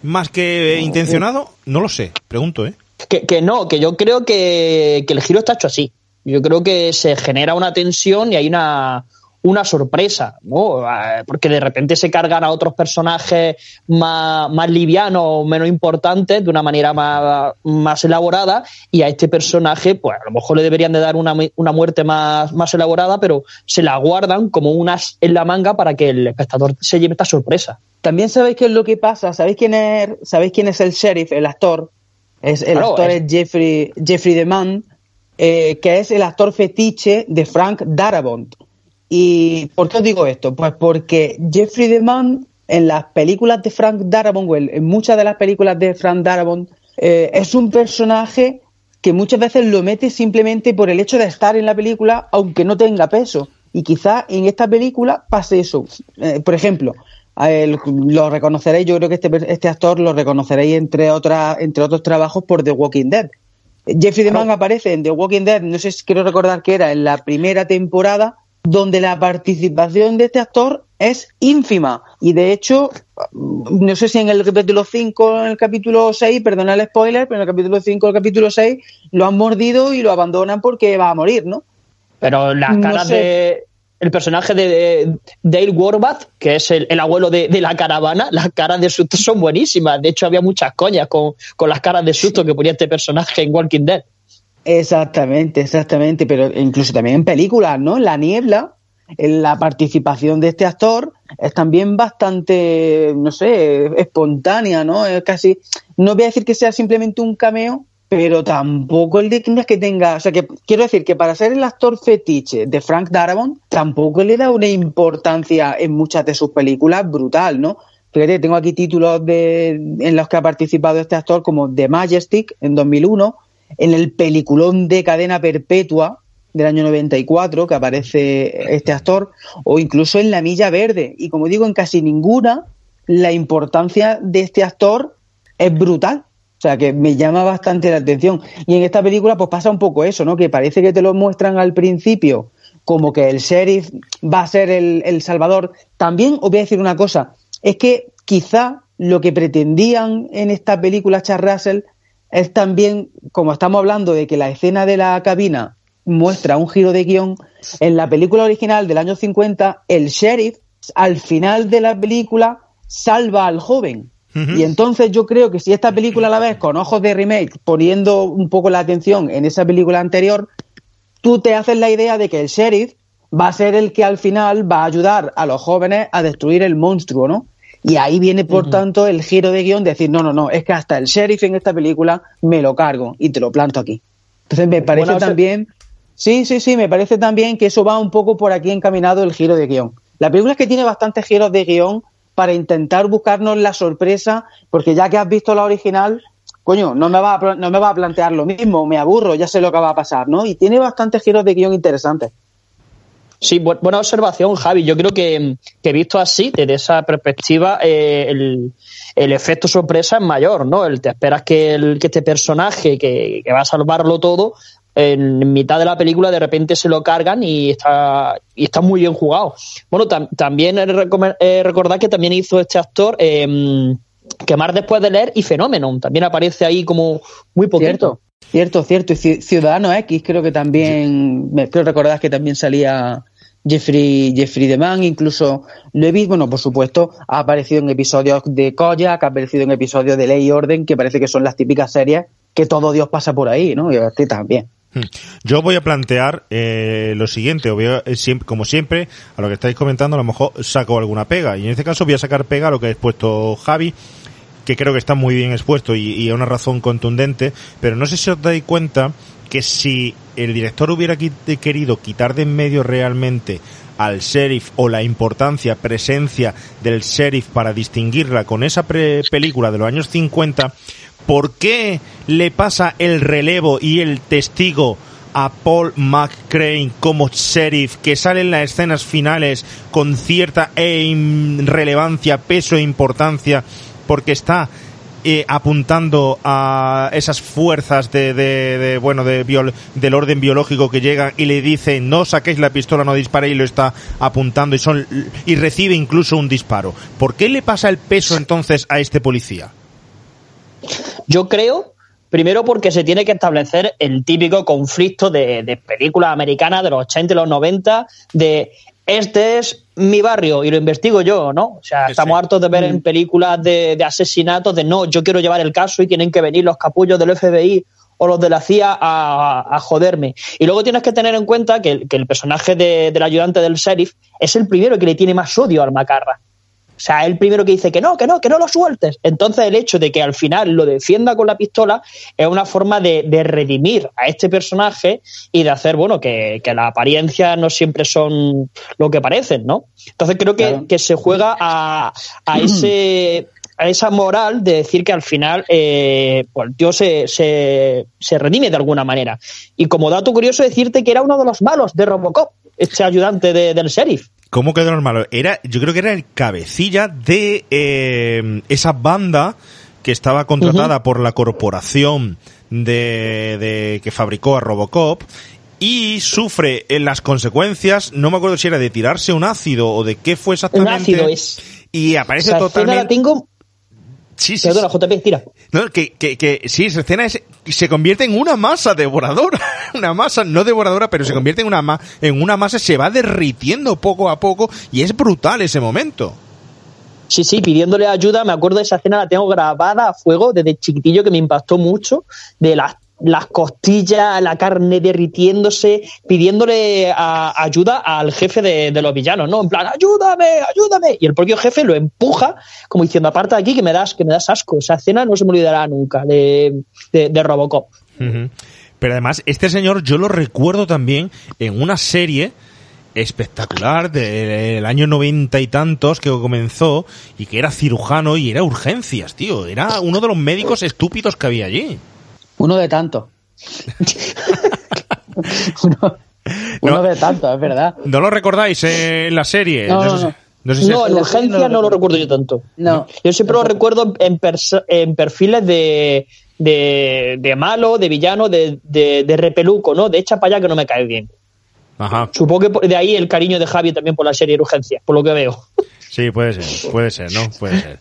Más que eh, intencionado, no lo sé, pregunto, ¿eh? Que, que no, que yo creo que, que el giro está hecho así. Yo creo que se genera una tensión y hay una, una sorpresa, ¿no? Eh, Porque de repente se cargan a otros personajes más, más livianos o menos importantes de una manera más, más elaborada y a este personaje, pues a lo mejor le deberían de dar una, una muerte más, más elaborada, pero se la guardan como unas en la manga para que el espectador se lleve esta sorpresa. También sabéis qué es lo que pasa, sabéis quién es, sabéis quién es el sheriff, el actor. Es, el Claro, actor es- es Jeffrey, Jeffrey DeMann, eh, que es el actor fetiche de Frank Darabont. ¿Y por qué os digo esto? Pues porque Jeffrey DeMann en las películas de Frank Darabont, o en muchas de las películas de Frank Darabont, eh, es un personaje que muchas veces lo mete simplemente por el hecho de estar en la película, aunque no tenga peso. Y quizá en esta película pase eso. Eh, por ejemplo, lo reconoceréis, yo creo que este, este actor lo reconoceréis entre, otras, entre otros trabajos por The Walking Dead. Jeffrey DeMann aparece en The Walking Dead, no sé si quiero recordar que era en la primera temporada, donde la participación de este actor es ínfima. Y de hecho, no sé si en el capítulo 5 o en el capítulo 6, perdona el spoiler, pero en el capítulo 5 o el capítulo 6 lo han mordido y lo abandonan porque va a morir, ¿no? Pero las caras de. El personaje de Dale Warbath, que es el, abuelo de, la caravana, las caras de susto son buenísimas. De hecho, había muchas coñas con, con las caras de susto que ponía este personaje en Walking Dead. Exactamente, exactamente, pero incluso también en películas, ¿no? La niebla, la participación de este actor es también bastante, no sé, espontánea, ¿no? Es casi, no voy a decir que sea simplemente un cameo, pero tampoco el de que tenga, o sea, que quiero decir que para ser el actor fetiche de Frank Darabont, tampoco le da una importancia en muchas de sus películas brutal, ¿no? Fíjate, tengo aquí títulos de, en los que ha participado este actor como The Majestic en 2001, en el peliculón de cadena perpetua del año 94 que aparece este actor, o incluso en La Milla Verde. Y como digo, en casi ninguna la importancia de este actor es brutal. Sea, que me llama bastante la atención. Y en esta película pues pasa un poco eso, ¿no? Que parece que te lo muestran al principio como que el sheriff va a ser el, el salvador. También os voy a decir una cosa, es que quizá lo que pretendían en esta película Charles Russell es también, como estamos hablando de que la escena de la cabina muestra un giro de guion, en la película original del año 50, el sheriff al final de la película salva al joven. Y entonces yo creo que si esta película la ves con ojos de remake, poniendo un poco la atención en esa película anterior, tú te haces la idea de que el sheriff va a ser el que al final va a ayudar a los jóvenes a destruir el monstruo, ¿no? Y ahí viene, por tanto, el giro de guion de decir, no, no, no, es que hasta el sheriff en esta película me lo cargo y te lo planto aquí. Entonces me parece también, sí, sí, sí, me parece también que eso va un poco por aquí encaminado el giro de guion. La película es que tiene bastantes giros de guion para intentar buscarnos la sorpresa, porque ya que has visto la original, coño, no me va a, no me va a plantear lo mismo, me aburro, ya sé lo que va a pasar, ¿no? Y tiene bastantes giros de guion interesantes. Sí, buena observación, Javi. Yo creo que, que visto así, desde esa perspectiva, eh, el, el, efecto sorpresa es mayor, ¿no? El, te esperas que, el, que este personaje que, que, va a salvarlo todo, en mitad de la película de repente se lo cargan y está, y está muy bien jugado. Bueno, también eh, recordar que también hizo este actor eh, Quemar después de leer y Fenómeno. También aparece ahí como muy poquito. Cierto, cierto. Y Ciudadano X creo que también, creo recordar que también salía Jeffrey, Jeffrey DeMann, incluso lo he bueno, por supuesto, ha aparecido en episodios de Koyak, ha aparecido en episodios de Ley y Orden, que parece que son las típicas series que todo Dios pasa por ahí, ¿no? Y este también. Hmm. Yo voy a plantear eh, lo siguiente, eh, como siempre, a lo que estáis comentando, a lo mejor saco alguna pega, y en este caso voy a sacar pega a lo que ha expuesto Javi, que creo que está muy bien expuesto y, a una razón contundente, pero no sé si os dais cuenta que si el director hubiera querido quitar de en medio realmente al sheriff o la importancia, presencia del sheriff para distinguirla con esa película de los años 50, ¿por qué le pasa el relevo y el testigo a Paul McCrane como sheriff que sale en las escenas finales con cierta relevancia, peso e importancia porque está eh, apuntando a esas fuerzas de, de, bueno de del orden biológico que llegan y le dice no saquéis la pistola no disparéis y lo está apuntando y son y recibe incluso un disparo ¿por qué le pasa el peso entonces a este policía? Yo creo Primero porque se tiene que establecer el típico conflicto de, de películas americanas de los 80 y los 90 de este es mi barrio y lo investigo yo, ¿no? O sea, estamos hartos de ver en mm. películas de, asesinatos de no, yo quiero llevar el caso y tienen que venir los capullos del FBI o los de la CIA a, joderme. Y luego tienes que tener en cuenta que, el personaje del ayudante del sheriff es el primero que le tiene más odio al Macarra. O sea, el primero que dice que no, que no, que no lo sueltes. Entonces el hecho de que al final lo defienda con la pistola es una forma de, de redimir a este personaje y de hacer, bueno, que, que las apariencias no siempre son lo que parecen, ¿no? Entonces creo que, Claro. que se juega a, a ese a esa moral de decir que al final eh, pues el tío se, se, se redime de alguna manera. Y como dato curioso decirte que era uno de los malos de Robocop, este ayudante de- del sheriff. ¿Cómo quedó normal? Era, yo creo que era el cabecilla de eh, esa banda que estaba contratada por la corporación de, de- que fabricó a Robocop y sufre en las consecuencias, no me acuerdo si era de tirarse un ácido o de qué fue Un exactamente. ácido es. Y aparece totalmente. la tengo. Sí, sí, Perdona. JP, tira. No, que, que, que sí, esa escena es, se convierte en una masa devoradora. una masa no devoradora, pero se convierte en una, ma- en una masa, se va derritiendo poco a poco y es brutal ese momento. Sí, sí, pidiéndole ayuda. Me acuerdo de esa escena, la tengo grabada a fuego desde chiquitillo que me impactó mucho. De las, las costillas, la carne derritiéndose, pidiéndole a- ayuda al jefe de, los villanos, ¿no? En plan, ayúdame, ayúdame. Y el propio jefe lo empuja, como diciendo, aparta de aquí que me das, que me das asco. Esa escena no se me olvidará nunca de, de, Robocop. Pero además, este señor yo lo recuerdo también en una serie espectacular del año noventa y tantos que comenzó y que era cirujano y era urgencias, tío. Era uno de los médicos estúpidos que había allí. Uno de tantos. uno uno No. de tantos, es verdad. ¿No lo recordáis eh, en la serie? No, no, si- no. no sé si No, es- en la urgencia no no lo recuerdo. yo tanto. No. Yo siempre lo recuerdo en, perfiles de, de, de malo, de villano, de, de, de repeluco, ¿no? De echa para allá que no me cae bien. Ajá. Supongo que por- de ahí el cariño de Javi también por la serie de urgencia, por lo que veo. Sí, puede ser, puede ser, ¿no? Puede ser.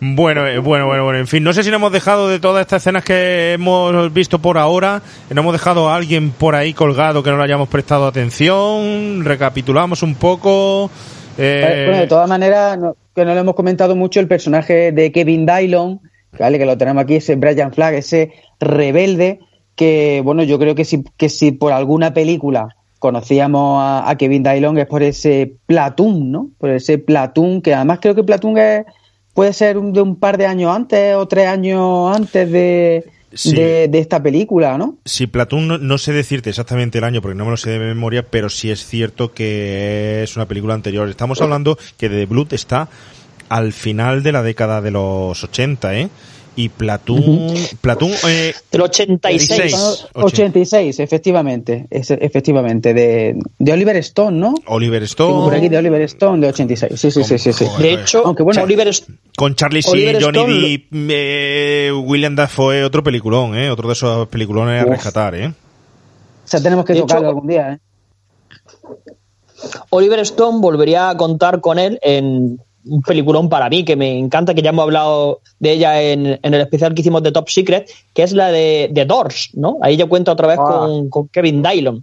Bueno, eh, bueno, bueno, bueno, en fin, no sé si no hemos dejado de todas estas escenas que hemos visto por ahora, no hemos dejado a alguien por ahí colgado que no le hayamos prestado atención, recapitulamos un poco. eh, Bueno, de todas maneras, que no le hemos comentado mucho el personaje de Kevin Dillon, ¿vale? que lo tenemos aquí, ese Brian Flagg, ese rebelde, que bueno, yo creo que si, que si por alguna película conocíamos a, a Kevin Dillon es por ese Platoon, ¿no? Por ese Platoon, que además creo que Platoon es- puede ser un- de un par de años antes o tres años antes de, Sí. de, de esta película, ¿no? Si Platoon no, no sé decirte exactamente el año porque no me lo sé de memoria, pero sí es cierto que es una película anterior. Estamos hablando que The Blood está al final de la década de los 80, ¿eh? Y Platoon, Platoon, eh, Del 86. 86. 86, efectivamente, es- efectivamente, de, de Oliver Stone, ¿no? Oliver Tengo Stone, por aquí de Oliver Stone de 86. Sí, sí, sí, sí. sí. De hecho, Aunque bueno, Oliver con Charlie Sheen, Johnny Stone- Depp, eh, William Dafoe, otro peliculón, ¿eh? Otro de esos peliculones a rescatar, ¿eh? O sea, tenemos que de tocarlo hecho- algún día, ¿eh? Oliver Stone volvería a contar con él en un peliculón para mí que me encanta, que ya hemos hablado de ella en, en el especial que hicimos de Top Secret, que es la de, de Doors, ¿no? Ahí ya cuenta otra vez Ah. con, con Kevin Dillon.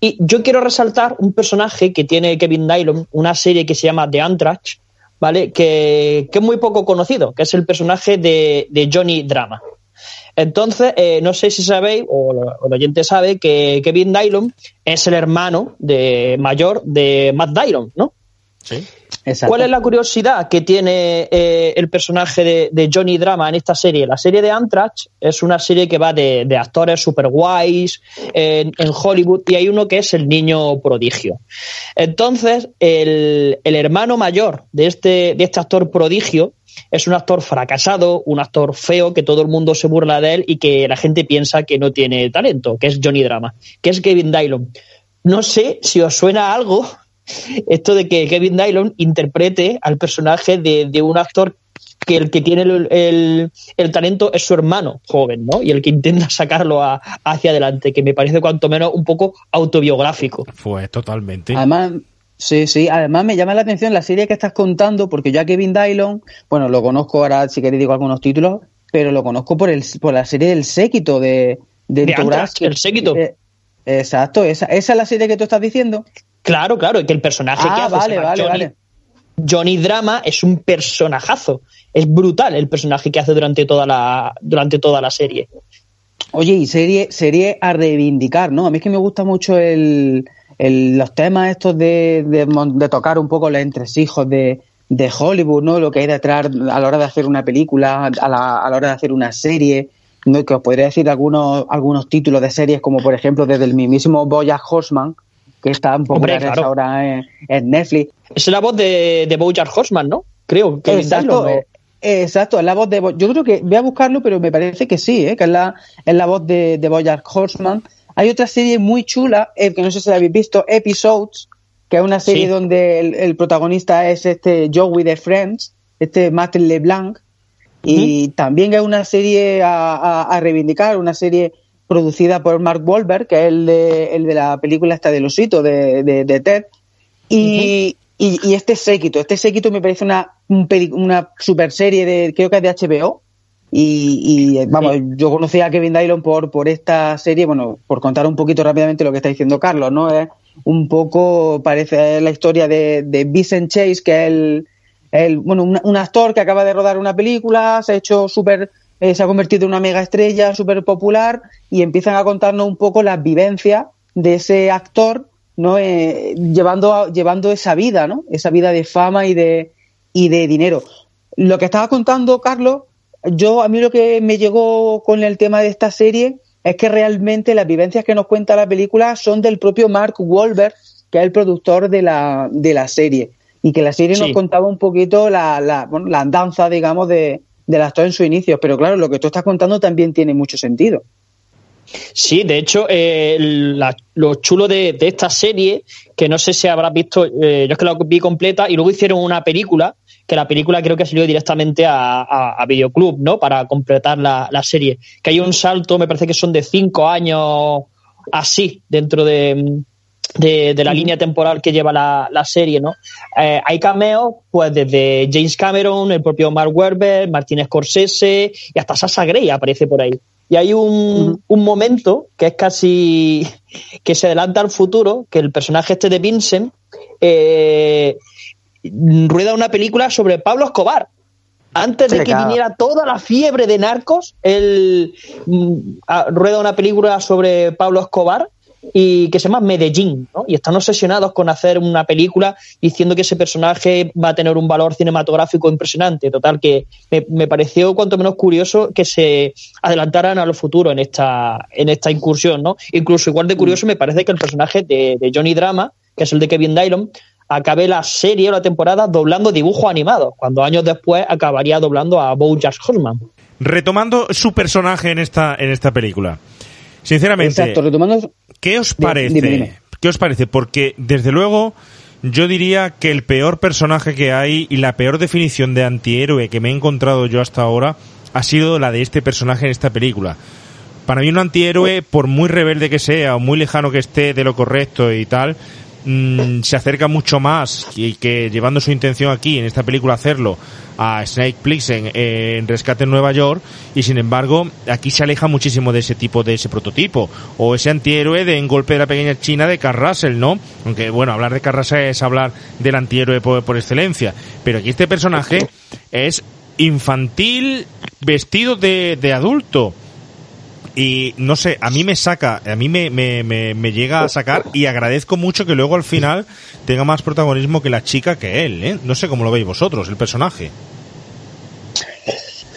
Y yo quiero resaltar un personaje que tiene Kevin Dillon, una serie que se llama The Anthrax, ¿vale? Que, que es muy poco conocido, que es el personaje de, de Johnny Drama. Entonces, eh, no sé si sabéis, o, o el oyente sabe, que Kevin Dillon es el hermano de, mayor de Matt Dillon, ¿no? ¿Cuál es la curiosidad que tiene eh, el personaje de, Johnny Drama en esta serie? La serie de Anthrax es una serie que va de, actores super guays en, Hollywood y hay uno que es el niño prodigio. Entonces, el, hermano mayor de este, de este actor prodigio es un actor fracasado, un actor feo, que todo el mundo se burla de él y que la gente piensa que no tiene talento, que es Johnny Drama, que es Kevin Dillon. No sé si os suena algo esto de que Kevin Dillon interprete al personaje de, de un actor que el que tiene el, el- el talento es su hermano joven, ¿no? Y el que intenta sacarlo a- hacia adelante, que me parece cuanto menos un poco autobiográfico. Pues totalmente. Además, sí, sí, además me llama la atención la serie que estás contando, porque yo a Kevin Dillon, bueno, lo conozco ahora, si queréis digo algunos títulos, pero lo conozco por el por la serie del séquito de, de De El Séquito. Eh, exacto, esa, esa es la serie que tú estás diciendo. Claro, claro, que el personaje que Ah, hace vale, se llama vale, Johnny, vale. Johnny Drama es un personajazo. Es brutal el personaje que hace durante toda la, durante toda la serie. Oye, y serie, serie a reivindicar, ¿no? A mí es que me gusta mucho el, el- los temas estos de, de, tocar un poco los entresijos de, de Hollywood, ¿no? Lo que hay detrás a la hora de hacer una película, a la, a la hora de hacer una serie, ¿no? que os podría decir algunos, algunos títulos de series, como por ejemplo desde el mismísimo Bojack Horseman, que está un poco Hombre, claro. ahora en, en Netflix. Es la voz de, de Bojack Horseman, ¿no? Creo que Exacto, eh, exacto, es la voz de. Yo creo que voy a buscarlo, pero me parece que sí, ¿eh? que es la, es la voz de, de Bojack Horseman. Hay otra serie muy chula, eh, que no sé si la habéis visto, Episodes, que es una serie Sí. donde el, el protagonista es este Joey de Friends, este Matt LeBlanc, y también es una serie a, a- a reivindicar, una serie producida por Mark Wahlberg, que es el de, el de la película esta del osito de, de, de Ted. Y, y, y este séquito, este séquito me parece una, un peli- una super serie de, creo que es de HBO. Y, y, vamos, yo conocí a Kevin Dillon por, por esta serie, bueno, por contar un poquito rápidamente lo que está diciendo Carlos, ¿no? Es un poco, parece la historia de, de Vincent Chase, que es el, el bueno, un, un actor que acaba de rodar una película, se ha hecho súper, eh, se ha convertido en una mega estrella, súper popular, y empiezan a contarnos un poco las vivencias de ese actor, ¿no? Eh, llevando, a- llevando esa vida, ¿no? Esa vida de fama y de, y de dinero. Lo que estaba contando Carlos, yo a mí lo que me llegó con el tema de esta serie es que realmente las vivencias que nos cuenta la película son del propio Mark Wahlberg, que es el productor de la, de la serie. Y que la serie nos contaba un poquito la, la, bueno, la andanza, digamos, de, del actor en sus inicios. Pero claro, lo que tú estás contando también tiene mucho sentido. Sí, de hecho, eh, lo chulo de, de esta serie, que no sé si habrás visto, eh, yo es que la vi completa, y luego hicieron una película, que la película creo que salió directamente a, a, a Videoclub, ¿no? Para completar la, la serie. Que hay un salto, me parece que son de cinco años así, dentro de, de, de la línea temporal que lleva la, la serie, ¿no? Eh, hay cameos, pues desde James Cameron, el propio Mark Wahlberg, Martin Scorsese y hasta Sasha Grey aparece por ahí. Y hay un, un momento que es casi que se adelanta al futuro, que el personaje este de Vincent eh, rueda una película sobre Pablo Escobar. Antes de que claro. viniera toda la fiebre de narcos, él mm, rueda una película sobre Pablo Escobar y que se llama Medellín, ¿no? Y están obsesionados con hacer una película diciendo que ese personaje va a tener un valor cinematográfico impresionante. Total, que me, me pareció cuanto menos curioso que se adelantaran a lo futuro en esta, en esta incursión, ¿no? Incluso igual de curioso me parece que el personaje de, de Johnny Drama, que es el de Kevin Dillon, acabe la serie o la temporada doblando dibujos animados, cuando años después acabaría doblando a Bojack Horseman. Retomando su personaje en esta, en esta película. Sinceramente, Exacto, retomando. ¿Qué os parece? dime, dime. ¿Qué os parece? Porque, desde luego, yo diría que el peor personaje que hay y la peor definición de antihéroe que me he encontrado yo hasta ahora ha sido la de este personaje en esta película. Para mí un antihéroe, por muy rebelde que sea o muy lejano que esté de lo correcto y tal, mm, se acerca mucho más y que llevando su intención aquí en esta película hacerlo a Snake Plissken en Rescate en Nueva York y sin embargo aquí se aleja muchísimo de ese tipo de ese prototipo o ese antihéroe de En Golpe de la Pequeña China de Carl Russell, ¿no? Aunque bueno, hablar de Carl Russell es hablar del antihéroe por, por excelencia, pero aquí este personaje es infantil vestido de, de adulto y no sé, a mí me saca, a mí me, me, me, llega a sacar y agradezco mucho que luego al final tenga más protagonismo que la chica que él, ¿eh? No sé cómo lo veis vosotros, el personaje.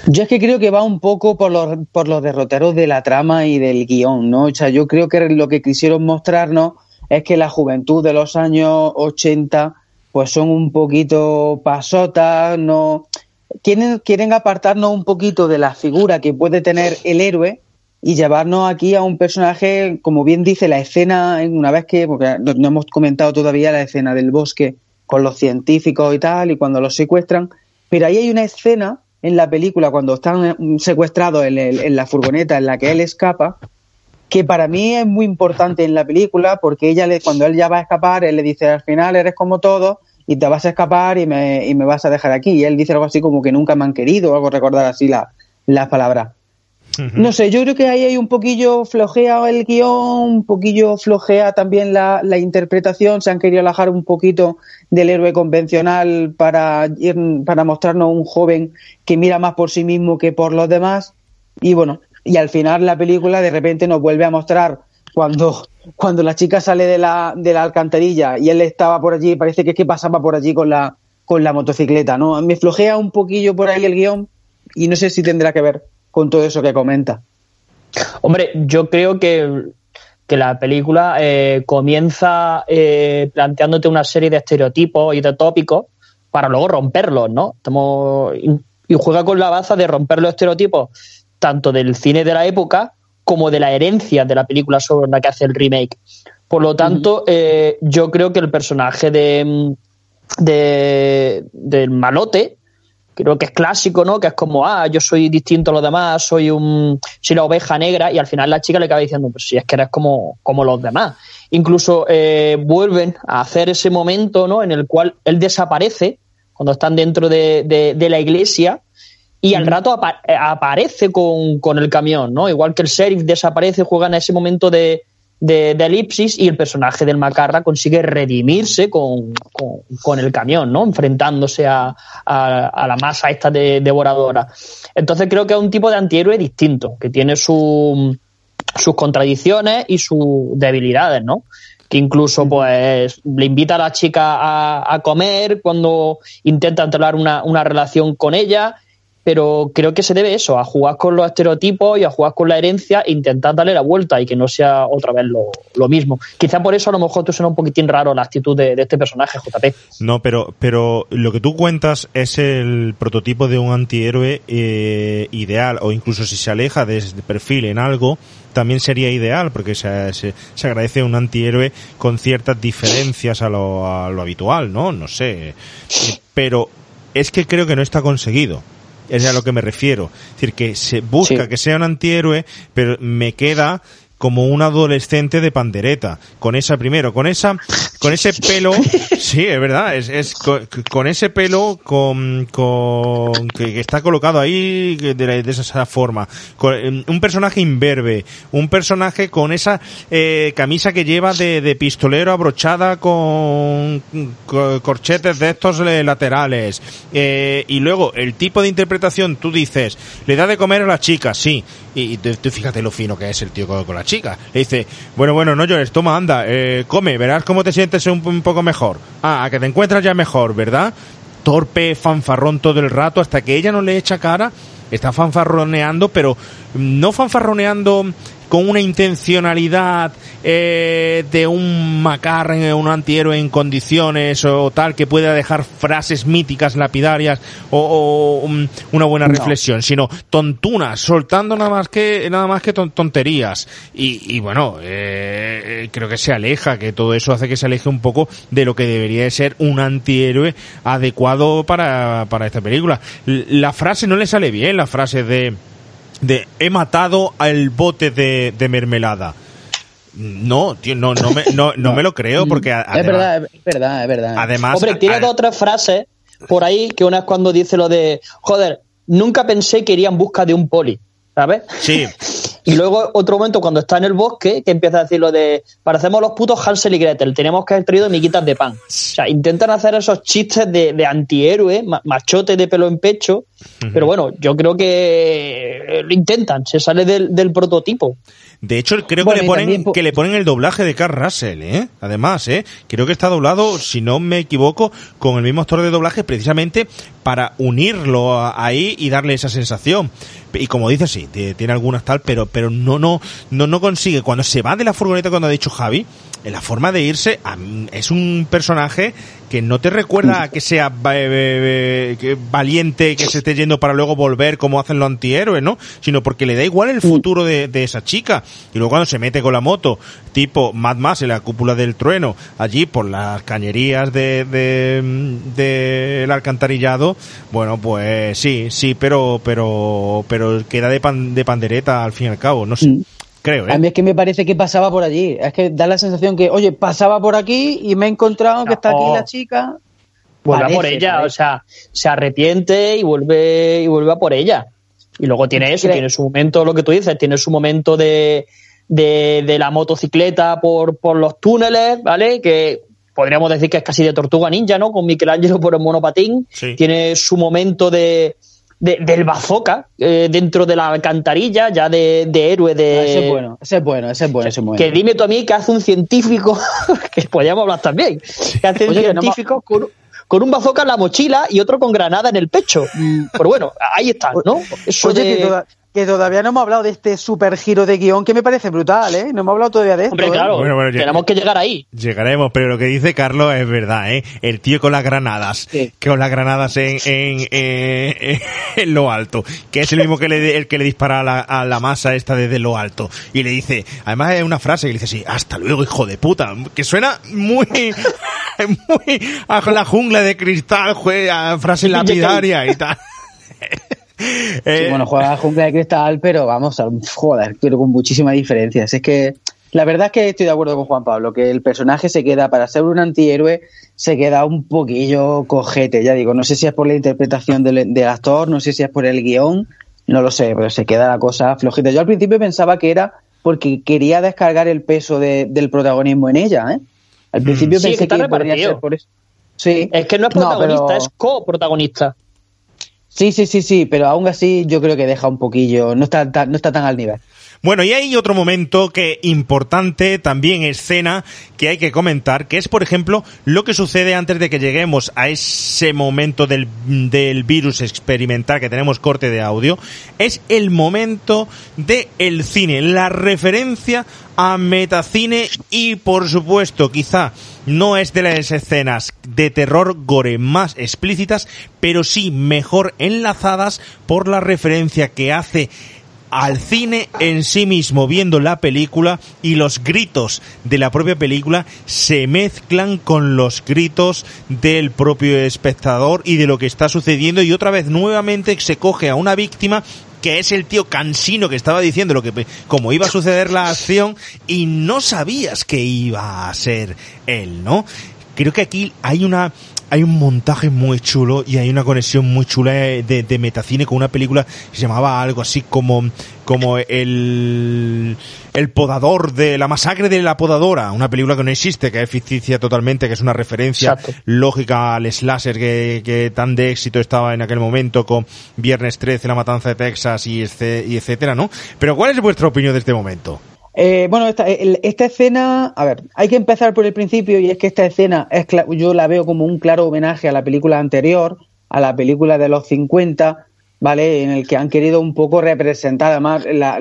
Yo es que creo que va un poco por los, por los derroteros de la trama y del guion, ¿no? O sea, yo creo que lo que quisieron mostrarnos es que la juventud de los años 80 pues son un poquito pasotas, no quieren, quieren apartarnos un poquito de la figura que puede tener el héroe y llevarnos aquí a un personaje, como bien dice la escena, en una vez que, porque no, hemos comentado todavía la escena del bosque con los científicos y tal, y cuando los secuestran, pero ahí hay una escena en la película cuando están mm, secuestrados en, el- en la furgoneta en la que él escapa, que para mí es muy importante en la película porque ella le, cuando él ya va a escapar, él le dice al final eres como todo y te vas a escapar y me, y me vas a dejar aquí. Y él dice algo así como que nunca me han querido o algo recordar así la- las palabras. No sé, yo creo que ahí hay un poquillo flojea el guion, un poquillo flojea también la, interpretación, se han querido alejar un poquito del héroe convencional para, ir, para mostrarnos un joven que mira más por sí mismo que por los demás. Y bueno, y al final la película de repente nos vuelve a mostrar cuando, cuando la chica sale de la, de la alcantarilla y él estaba por allí, parece que es que pasaba por allí con la, con la motocicleta, ¿no? Me flojea un poquillo por ahí el guion y no sé si tendrá que ver con todo eso que comenta. Hombre, yo creo que, que la película eh, comienza eh, planteándote una serie de estereotipos y de tópicos para luego romperlos, ¿no? Estamos, y juega con la baza de romper los estereotipos tanto del cine de la época como de la herencia de la película sobre la que hace el remake. Por lo tanto, eh, yo creo que el personaje de, de del malote creo que es clásico, ¿no? Que es como, ah, yo soy distinto a los demás, soy un soy la oveja negra y al final la chica le acaba diciendo, pues si es que eres como, como los demás. Incluso eh, vuelven a hacer ese momento, ¿no? En el cual él desaparece cuando están dentro de, de, la iglesia y al rato eh, aparece con, con, el camión, ¿no? Igual que el sheriff desaparece, juega en ese momento de, de, elipsis y el personaje del Macarra consigue redimirse con, con, el camión, ¿no? Enfrentándose a, a, la masa esta de, devoradora. Entonces creo que es un tipo de antihéroe distinto, que tiene su, sus contradicciones y sus debilidades, ¿no? que incluso pues le invita a la chica a, a comer cuando intenta entablar una, una relación con ella pero creo que se debe eso, a jugar con los estereotipos y a jugar con la herencia e intentar darle la vuelta y que no sea otra vez lo, mismo. Quizá por eso a lo mejor tú suena un poquitín raro la actitud de, este personaje, JP. No, pero, pero lo que tú cuentas es el prototipo de un antihéroe eh, ideal, o incluso si se aleja de ese perfil en algo, también sería ideal, porque se, se, agradece un antihéroe con ciertas diferencias a lo, a lo habitual, ¿no? No sé. Pero es que creo que no está conseguido. Es a lo que me refiero. Es decir, que se busca que sea un antihéroe, pero me queda como un adolescente de pandereta. Con esa primero, con esa, con ese pelo, sí, es verdad, es, es con, ese pelo con, con que, está colocado ahí de, de esa forma. Con, un personaje imberbe, un personaje con esa eh, camisa que lleva de, de pistolero abrochada con, corchetes de estos laterales. Eh, y luego el tipo de interpretación, tú dices, le da de comer a la chica, sí. Y, tú fíjate lo fino que es el tío con, con la chica. Le dice, bueno, bueno, no llores, toma, anda, eh, come, verás cómo te sientes un, poco mejor. Ah, que te encuentras ya mejor, ¿verdad? Torpe, fanfarrón todo el rato, hasta que ella no le echa cara, está fanfarroneando, pero no fanfarroneando con una intencionalidad eh, de un macar, un antihéroe en condiciones o tal que pueda dejar frases míticas, lapidarias o, una buena reflexión, sino tontunas, soltando nada más que nada más que tonterías y, bueno, eh, creo que se aleja, que todo eso hace que se aleje un poco de lo que debería de ser un antihéroe adecuado para, para esta película. La frase no le sale bien, la frase de de he matado al bote de, de mermelada. No, tío, no, no me, no, no me lo creo porque... es verdad, es verdad, es verdad. Además... Hombre, tiene dos otras frases por ahí que una es cuando dice lo de, joder, nunca pensé que iría en busca de un poli, ¿sabes? Sí. Y luego otro momento cuando está en el bosque que empieza a decir lo de parecemos los putos Hansel y Gretel, tenemos que haber traído miquitas de pan. O sea, intentan hacer esos chistes de, de antihéroe, machote de pelo en pecho, pero bueno, yo creo que lo intentan, se sale del, del prototipo. De hecho, creo que, le ponen, que le ponen el doblaje de Carl Russell, ¿eh? Además, ¿eh? Creo que está doblado, si no me equivoco, con el mismo actor de doblaje precisamente para unirlo ahí y darle esa sensación. Y como dices, sí, tiene algunas tal, pero, pero no, no, no, no consigue. Cuando se va de la furgoneta, cuando ha dicho Javi, la forma de irse, es un personaje que no te recuerda a que sea valiente, que se esté yendo para luego volver como hacen los antihéroes, ¿no? Sino porque le da igual el futuro de, esa chica. Y luego cuando se mete con la moto, tipo Mad Max en la cúpula del trueno, allí por las cañerías de, de, el alcantarillado, bueno, pues sí, sí, pero, pero, pero queda de, pan, de pandereta al fin y al cabo, no sé. Mm. Creo, ¿eh? A mí es que me parece que pasaba por allí. Es que da la sensación que, oye, pasaba por aquí y me he encontrado que está aquí la chica. Vuelve a por ella, o sea, se arrepiente y vuelve y vuelve a por ella. Y luego tiene eso, tiene su momento, lo que tú dices, tiene su momento de, de, la motocicleta por, por los túneles, ¿vale? Que podríamos decir que es casi de tortuga ninja, ¿no? Con Michelangelo por el monopatín. Tiene su momento de, del bazooka eh, dentro de la alcantarilla, ya de, de héroe de... Ah, ese es bueno, ese es bueno, ese es bueno, ese es bueno. Que dime tú a mí que hace un científico, que podríamos hablar también, que hace un científico con, con un bazooka en la mochila y otro con granada en el pecho. Mm, Pero bueno, ahí está, ¿no? Eso Oye, de- que, toda- que todavía no hemos hablado de este super giro de guion que me parece brutal, ¿eh? No hemos hablado todavía de esto. Hombre, ¿eh? claro, Bueno, bueno, ya- tenemos que llegar ahí. Llegaremos, pero lo que dice Carlos es verdad, ¿eh? El tío con las granadas, Sí. con las granadas en, en, en- en lo alto, que es el mismo que le, el que le dispara a la, a la masa esta desde lo alto. Y le dice, además es una frase que le dice así, hasta luego, hijo de puta, que suena muy, muy a la jungla de cristal, jue- a frase lapidaria y tal. Sí, Eh, bueno, juega Jungla de Cristal, pero vamos, a, joder, pero con muchísimas diferencias. Es que la verdad es que estoy de acuerdo con Juan Pablo, que el personaje se queda, para ser un antihéroe, se queda un poquillo cojete, ya digo, no sé si es por la interpretación del, del actor, no sé si es por el guion, no lo sé, pero se queda la cosa flojita. Yo al principio pensaba que era porque quería descargar el peso de- del protagonismo en ella, ¿eh? Al principio Sí, pensé que está que podría repartido. ser por eso. Sí. Es que no es No, protagonista, pero- es coprotagonista. Sí, sí, sí, sí, pero aún así yo creo que deja un poquillo, no está, no está tan al nivel. Bueno, y hay otro momento que importante, también escena, que hay que comentar, que es, por ejemplo, lo que sucede antes de que lleguemos a ese momento del, del virus experimental que tenemos corte de audio, es el momento del el cine, la referencia a metacine y, por supuesto, quizá no es de las escenas de terror gore más explícitas, pero sí mejor enlazadas por la referencia que hace al cine en sí mismo viendo la película y los gritos de la propia película se mezclan con los gritos del propio espectador y de lo que está sucediendo y otra vez nuevamente se coge a una víctima que es el tío cansino que estaba diciendo lo que como iba a suceder la acción y no sabías que iba a ser él, ¿no? Creo que aquí hay una hay un montaje muy chulo y hay una conexión muy chula de, de metacine con una película que se llamaba algo así como como el el podador de la masacre de la podadora, una película que no existe, que es ficticia totalmente, que es una referencia Exacto. lógica al slasher que, que tan de éxito estaba en aquel momento con Viernes 13, La Matanza de Texas y, y etcétera, ¿no? Pero ¿cuál es vuestra opinión de este momento? Eh, bueno, esta, esta escena, a ver, hay que empezar por el principio y es que esta escena es yo la veo como un claro homenaje a la película anterior, a la película de los 50, ¿vale? En el que han querido un poco representar, además, la,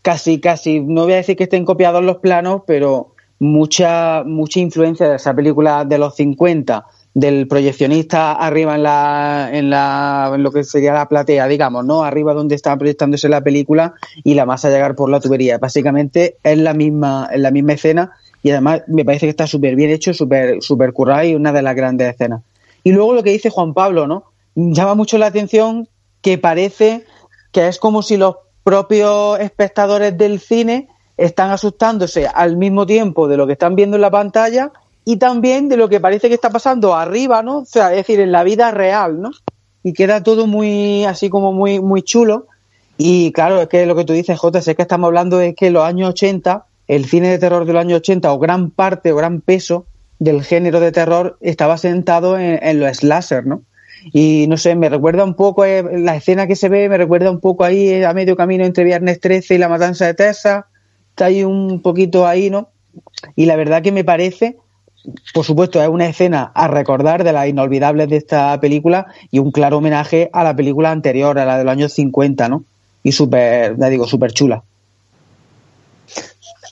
casi, casi, no voy a decir que estén copiados los planos, pero mucha, mucha influencia de esa película de los 50, del proyeccionista arriba en la, en la, en lo que sería la platea, digamos, ¿no? Arriba donde estaba proyectándose la película y la masa llegar por la tubería. Básicamente es la misma, es la misma escena y además me parece que está súper bien hecho, súper, súper currado y una de las grandes escenas. Y luego lo que dice Juan Pablo, ¿no? Llama mucho la atención que parece que es como si los propios espectadores del cine están asustándose al mismo tiempo de lo que están viendo en la pantalla y también de lo que parece que está pasando arriba, ¿no? O sea, es decir, en la vida real, ¿no? Y queda todo muy, así como muy, muy chulo. Y claro, es que lo que tú dices, Jota, es que estamos hablando de que los años 80, el cine de terror de los años 80, o gran parte o gran peso del género de terror estaba sentado en, en los slasher, ¿no? Y no sé, me recuerda un poco, eh, la escena que se ve, me recuerda un poco ahí eh, a medio camino entre Viernes 13 y La Matanza de Texas. Está ahí un poquito ahí, ¿no? Y la verdad que me parece, por supuesto, es una escena a recordar de las inolvidables de esta película y un claro homenaje a la película anterior, a la de los años 50, ¿no? Y súper, ya digo, súper chula.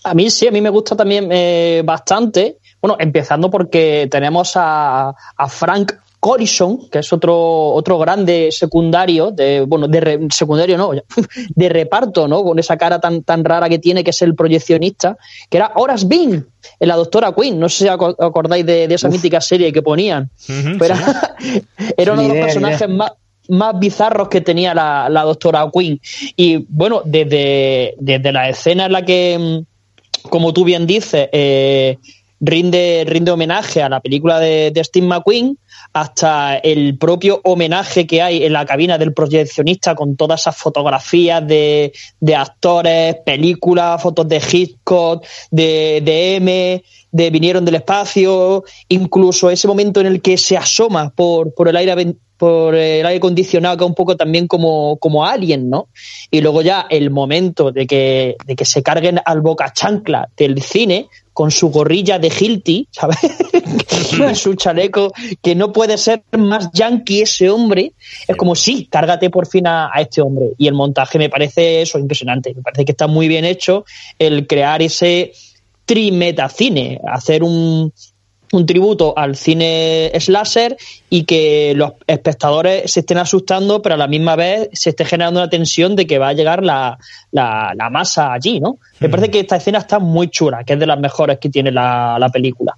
A mí sí, a mí me gusta también eh, bastante. Bueno, empezando porque tenemos a, a Frank Corison, que es otro, otro grande secundario, de, bueno, de re- secundario no, de reparto, ¿no? Con esa cara tan, tan rara que tiene, que es el proyeccionista, que era Horace Bean, en la doctora Quinn. No sé si aco- acordáis de, de esa mítica serie que ponían. Pero era, era uno de los idea, personajes idea. más, más bizarros que tenía la, la doctora Quinn. Y bueno, desde, desde la escena en la que, mm, como tú bien dices, eh, rinde, rinde homenaje a la película de, de Steve McQueen, hasta el propio homenaje que hay en la cabina del proyeccionista con todas esas fotografías de, de actores, películas, fotos de Hitchcock, de, de M, de vinieron del espacio, incluso ese momento en el que se asoma por, por el aire por el aire acondicionado, que es un poco también como, como Alien, ¿no? Y luego ya el momento de que, de que se carguen al boca chancla del cine con su gorrilla de Hilti, ¿sabes? su chaleco, que no puede ser más yankee ese hombre. Es como, sí, cárgate por fin a, a, este hombre. Y el montaje me parece eso impresionante. Me parece que está muy bien hecho el crear ese trimetacine, hacer un, un tributo al cine slasher y que los espectadores se estén asustando, pero a la misma vez se esté generando una tensión de que va a llegar la, la, la masa allí, ¿no? Me parece que esta escena está muy chula, que es de las mejores que tiene la, la película.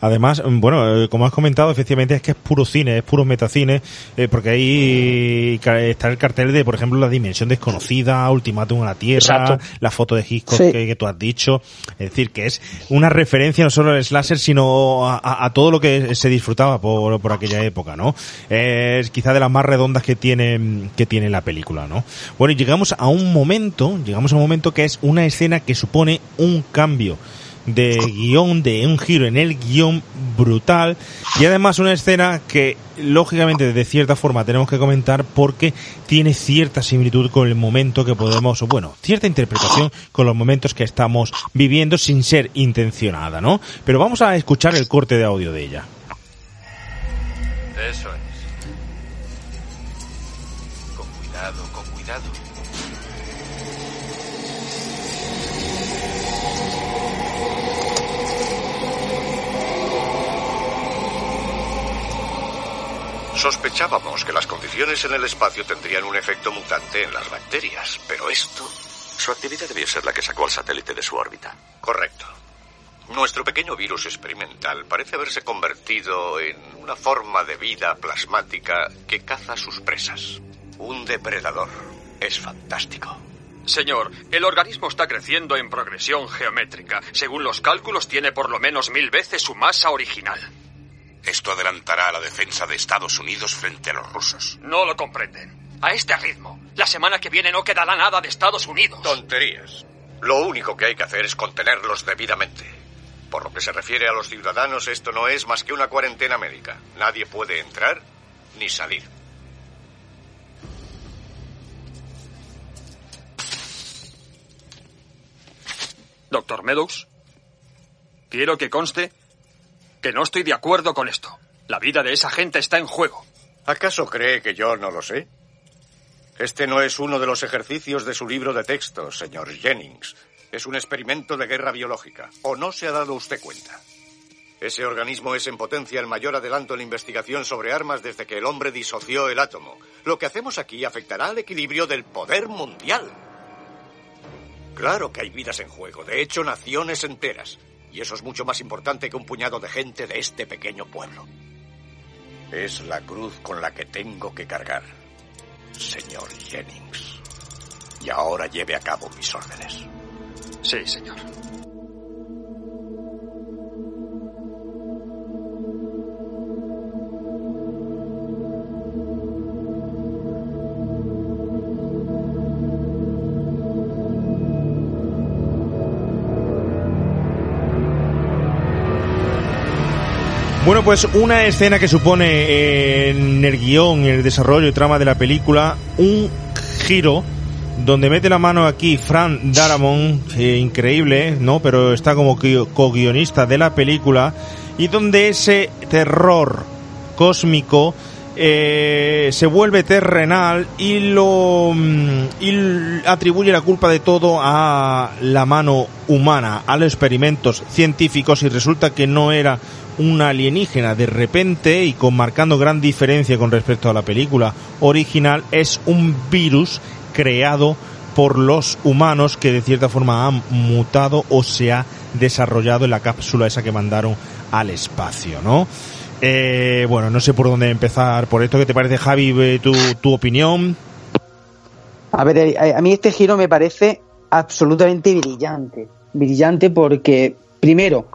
Además, bueno, eh, como has comentado, efectivamente es que es puro cine, es puro metacine, eh, porque ahí está el cartel de, por ejemplo, la dimensión desconocida, Ultimátum a la Tierra, Exacto. la foto de Hitchcock sí. que, que, tú has dicho, es decir, que es una referencia no solo al slasher, sino a, a todo lo que se disfrutaba por, por aquella época, ¿no? Es quizá de las más redondas que tiene, que tiene la película, ¿no? Bueno, y llegamos a un momento, llegamos a un momento que es una escena que supone un cambio de guion, de un giro en el guion brutal y además una escena que lógicamente de cierta forma tenemos que comentar porque tiene cierta similitud con el momento que podemos, bueno, cierta interpretación con los momentos que estamos viviendo sin ser intencionada, ¿no? Pero vamos a escuchar el corte de audio de ella. Sospechábamos que las condiciones en el espacio tendrían un efecto mutante en las bacterias, pero esto... Su actividad debió ser la que sacó al satélite de su órbita. Correcto. Nuestro pequeño virus experimental parece haberse convertido en una forma de vida plasmática que caza sus presas. Un depredador. Es fantástico. Señor, el organismo está creciendo en progresión geométrica. Según los cálculos, tiene por lo menos mil veces su masa original. Esto adelantará a la defensa de Estados Unidos frente a los rusos. No lo comprenden. A este ritmo, la semana que viene no quedará nada de Estados Unidos. Tonterías. Lo único que hay que hacer es contenerlos debidamente. Por lo que se refiere a los ciudadanos, esto no es más que una cuarentena médica. Nadie puede entrar ni salir. Doctor Meadows, quiero que conste que no estoy de acuerdo con esto. La vida de esa gente está en juego. ¿Acaso cree que yo no lo sé? Este no es uno de los ejercicios de su libro de texto, señor Jennings. Es un experimento de guerra biológica. ¿O no se ha dado usted cuenta? Ese organismo es en potencia el mayor adelanto en la investigación sobre armas desde que el hombre disoció el átomo. Lo que hacemos aquí afectará al equilibrio del poder mundial. Claro que hay vidas en juego, de hecho naciones enteras. Y eso es mucho más importante que un puñado de gente de este pequeño pueblo. Es la cruz con la que tengo que cargar, señor Jennings. Y ahora lleve a cabo mis órdenes. Sí, señor. Bueno, pues una escena que supone en el guion, en el desarrollo y trama de la película, un giro donde mete la mano aquí Fran Darabont, eh, increíble, ¿no? Pero está como co-guionista de la película, y donde ese terror cósmico eh, se vuelve terrenal y lo y atribuye la culpa de todo a la mano humana, a los experimentos científicos y resulta que no era un alienígena de repente y con marcando gran diferencia con respecto a la película original es un virus creado por los humanos que de cierta forma han mutado o se ha desarrollado en la cápsula esa que mandaron al espacio, ¿no? Eh, bueno, no sé por dónde empezar por esto. ¿Qué te parece, Javi, tu, tu opinión? A ver, a, a mí este giro me parece absolutamente brillante. Brillante porque, primero,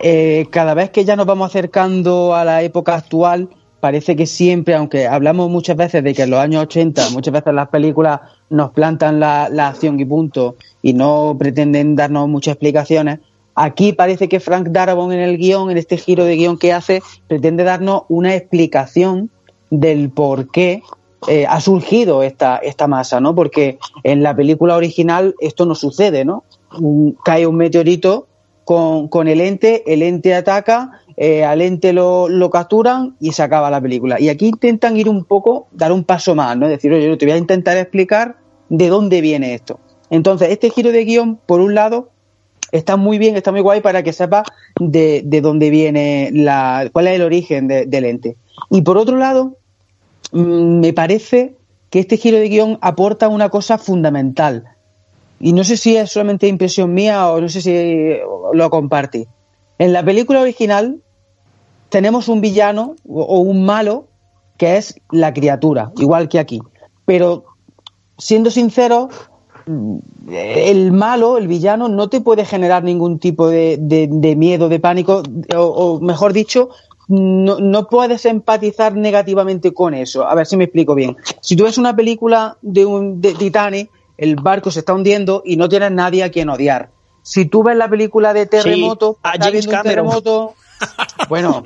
eh, cada vez que ya nos vamos acercando a la época actual, parece que siempre, aunque hablamos muchas veces de que en los años 80 muchas veces las películas nos plantan la, acción y punto y no pretenden darnos muchas explicaciones, Aquí parece que Frank Darabont en el guion, en este giro de guion que hace, pretende darnos una explicación del por qué eh, ha surgido esta, esta masa, ¿no? Porque en la película original esto no sucede, ¿no? cae un meteorito con, con, el ente, el ente ataca, eh, al ente lo, lo, capturan y se acaba la película. Y aquí intentan ir un poco, dar un paso más, ¿no? Es decir, oye, yo te voy a intentar explicar de dónde viene esto. Entonces, este giro de guion, por un lado, está muy bien, está muy guay para que sepas de, de dónde viene la, cuál es el origen de, del ente. Y por otro lado, mmm, me parece que este giro de guion aporta una cosa fundamental. Y no sé si es solamente impresión mía o no sé si lo compartí. En la película original tenemos un villano o un malo que es la criatura, igual que aquí. Pero siendo sincero, el malo, el villano, no te puede generar ningún tipo de, de, miedo, de pánico, o, o mejor dicho, no, no, puedes empatizar negativamente con eso. A ver si me explico bien. Si tú ves una película de, un, de Titanic, el barco se está hundiendo y no tienes nadie a quien odiar. Si tú ves la película de Terremoto, sí, a James un terremoto, bueno,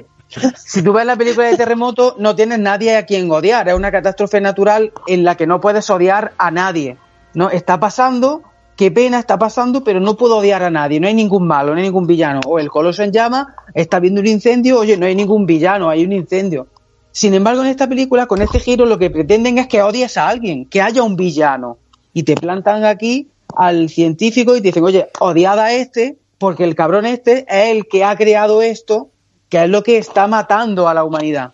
si tú ves la película de Terremoto, no tienes nadie a quien odiar. Es una catástrofe natural en la que no puedes odiar a nadie. No, está pasando, qué pena está pasando, pero no puedo odiar a nadie, no hay ningún malo, no hay ningún villano. O el coloso en llama, está viendo un incendio, oye, no hay ningún villano, hay un incendio. Sin embargo, en esta película, con este giro, lo que pretenden es que odies a alguien, que haya un villano. Y te plantan aquí al científico y te dicen, oye, odiad a este, porque el cabrón este es el que ha creado esto, que es lo que está matando a la humanidad.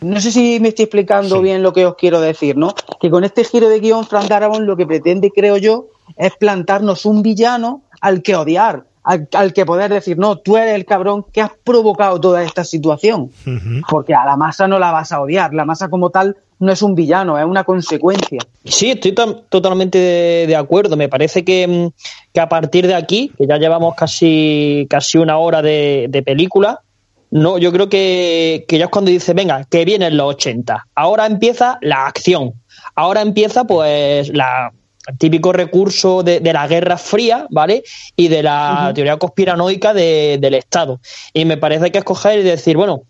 No sé si me estoy explicando sí. bien lo que os quiero decir, ¿no? Que con este giro de guion, Frank Darabont lo que pretende, creo yo, es plantarnos un villano al que odiar, al, al, que poder decir, no, tú eres el cabrón que has provocado toda esta situación. Uh -huh. Porque a la masa no la vas a odiar, la masa como tal no es un villano, es una consecuencia. Sí, estoy totalmente de, de, acuerdo. Me parece que, mm, que, a partir de aquí, que ya llevamos casi, casi una hora de, de película, no, yo creo que, que ya es cuando dice, venga, que vienen los 80. Ahora empieza la acción. Ahora empieza, pues, la, el típico recurso de, de, la Guerra Fría, ¿vale? Y de la uh -huh. teoría conspiranoica de, del Estado. Y me parece que escoger y decir, bueno,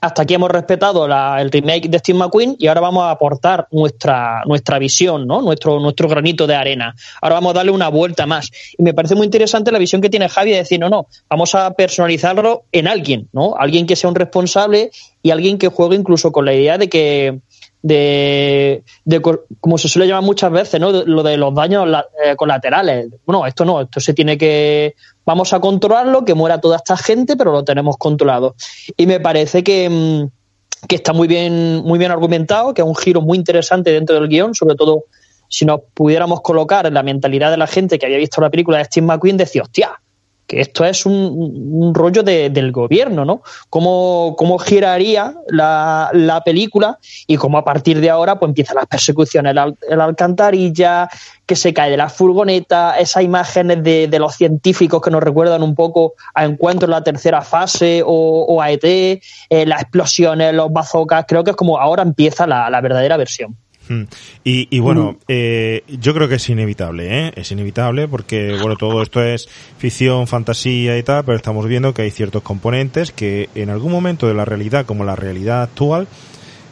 hasta aquí hemos respetado la, el remake de Steve McQueen y ahora vamos a aportar nuestra, nuestra visión, ¿no? nuestro, nuestro granito de arena. Ahora vamos a darle una vuelta más. Y me parece muy interesante la visión que tiene Javi de decir, no, no, vamos a personalizarlo en alguien, ¿no? Alguien que sea un responsable y alguien que juegue incluso con la idea de que, de, de, como se suele llamar muchas veces, ¿no? Lo de los daños eh, colaterales. Bueno, esto no, esto se tiene que, vamos a controlarlo, que muera toda esta gente, pero lo tenemos controlado. Y me parece que, mm, que está muy bien, muy bien argumentado, que es un giro muy interesante dentro del guion, sobre todo si nos pudiéramos colocar en la mentalidad de la gente que había visto la película de Steve McQueen, decía, hostia, que esto es un, rollo de, del gobierno, ¿no? ¿Cómo, cómo giraría la, la, película y cómo a partir de ahora pues empiezan las persecuciones en la, alcantarilla, que se cae de la furgoneta, esas imágenes de, de, los científicos que nos recuerdan un poco a Encuentro en la tercera fase o, o a ET, eh, las explosiones, los bazocas, creo que es como ahora empieza la, la verdadera versión. Hmm. Y, y, bueno, eh, yo creo que es inevitable, ¿eh? Es inevitable porque, bueno, todo esto es ficción, fantasía y tal, pero estamos viendo que hay ciertos componentes que en algún momento de la realidad, como la realidad actual,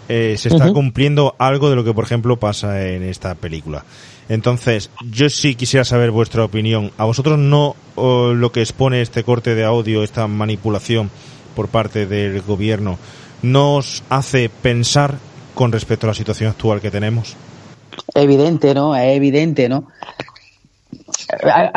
eh, se está uh -huh. cumpliendo algo de lo que, por ejemplo, pasa en esta película. Entonces, yo sí quisiera saber vuestra opinión. ¿A vosotros no oh, lo que expone este corte de audio, esta manipulación por parte del gobierno, nos hace pensar con respecto a la situación actual que tenemos? Evidente, ¿no? Es evidente, ¿no?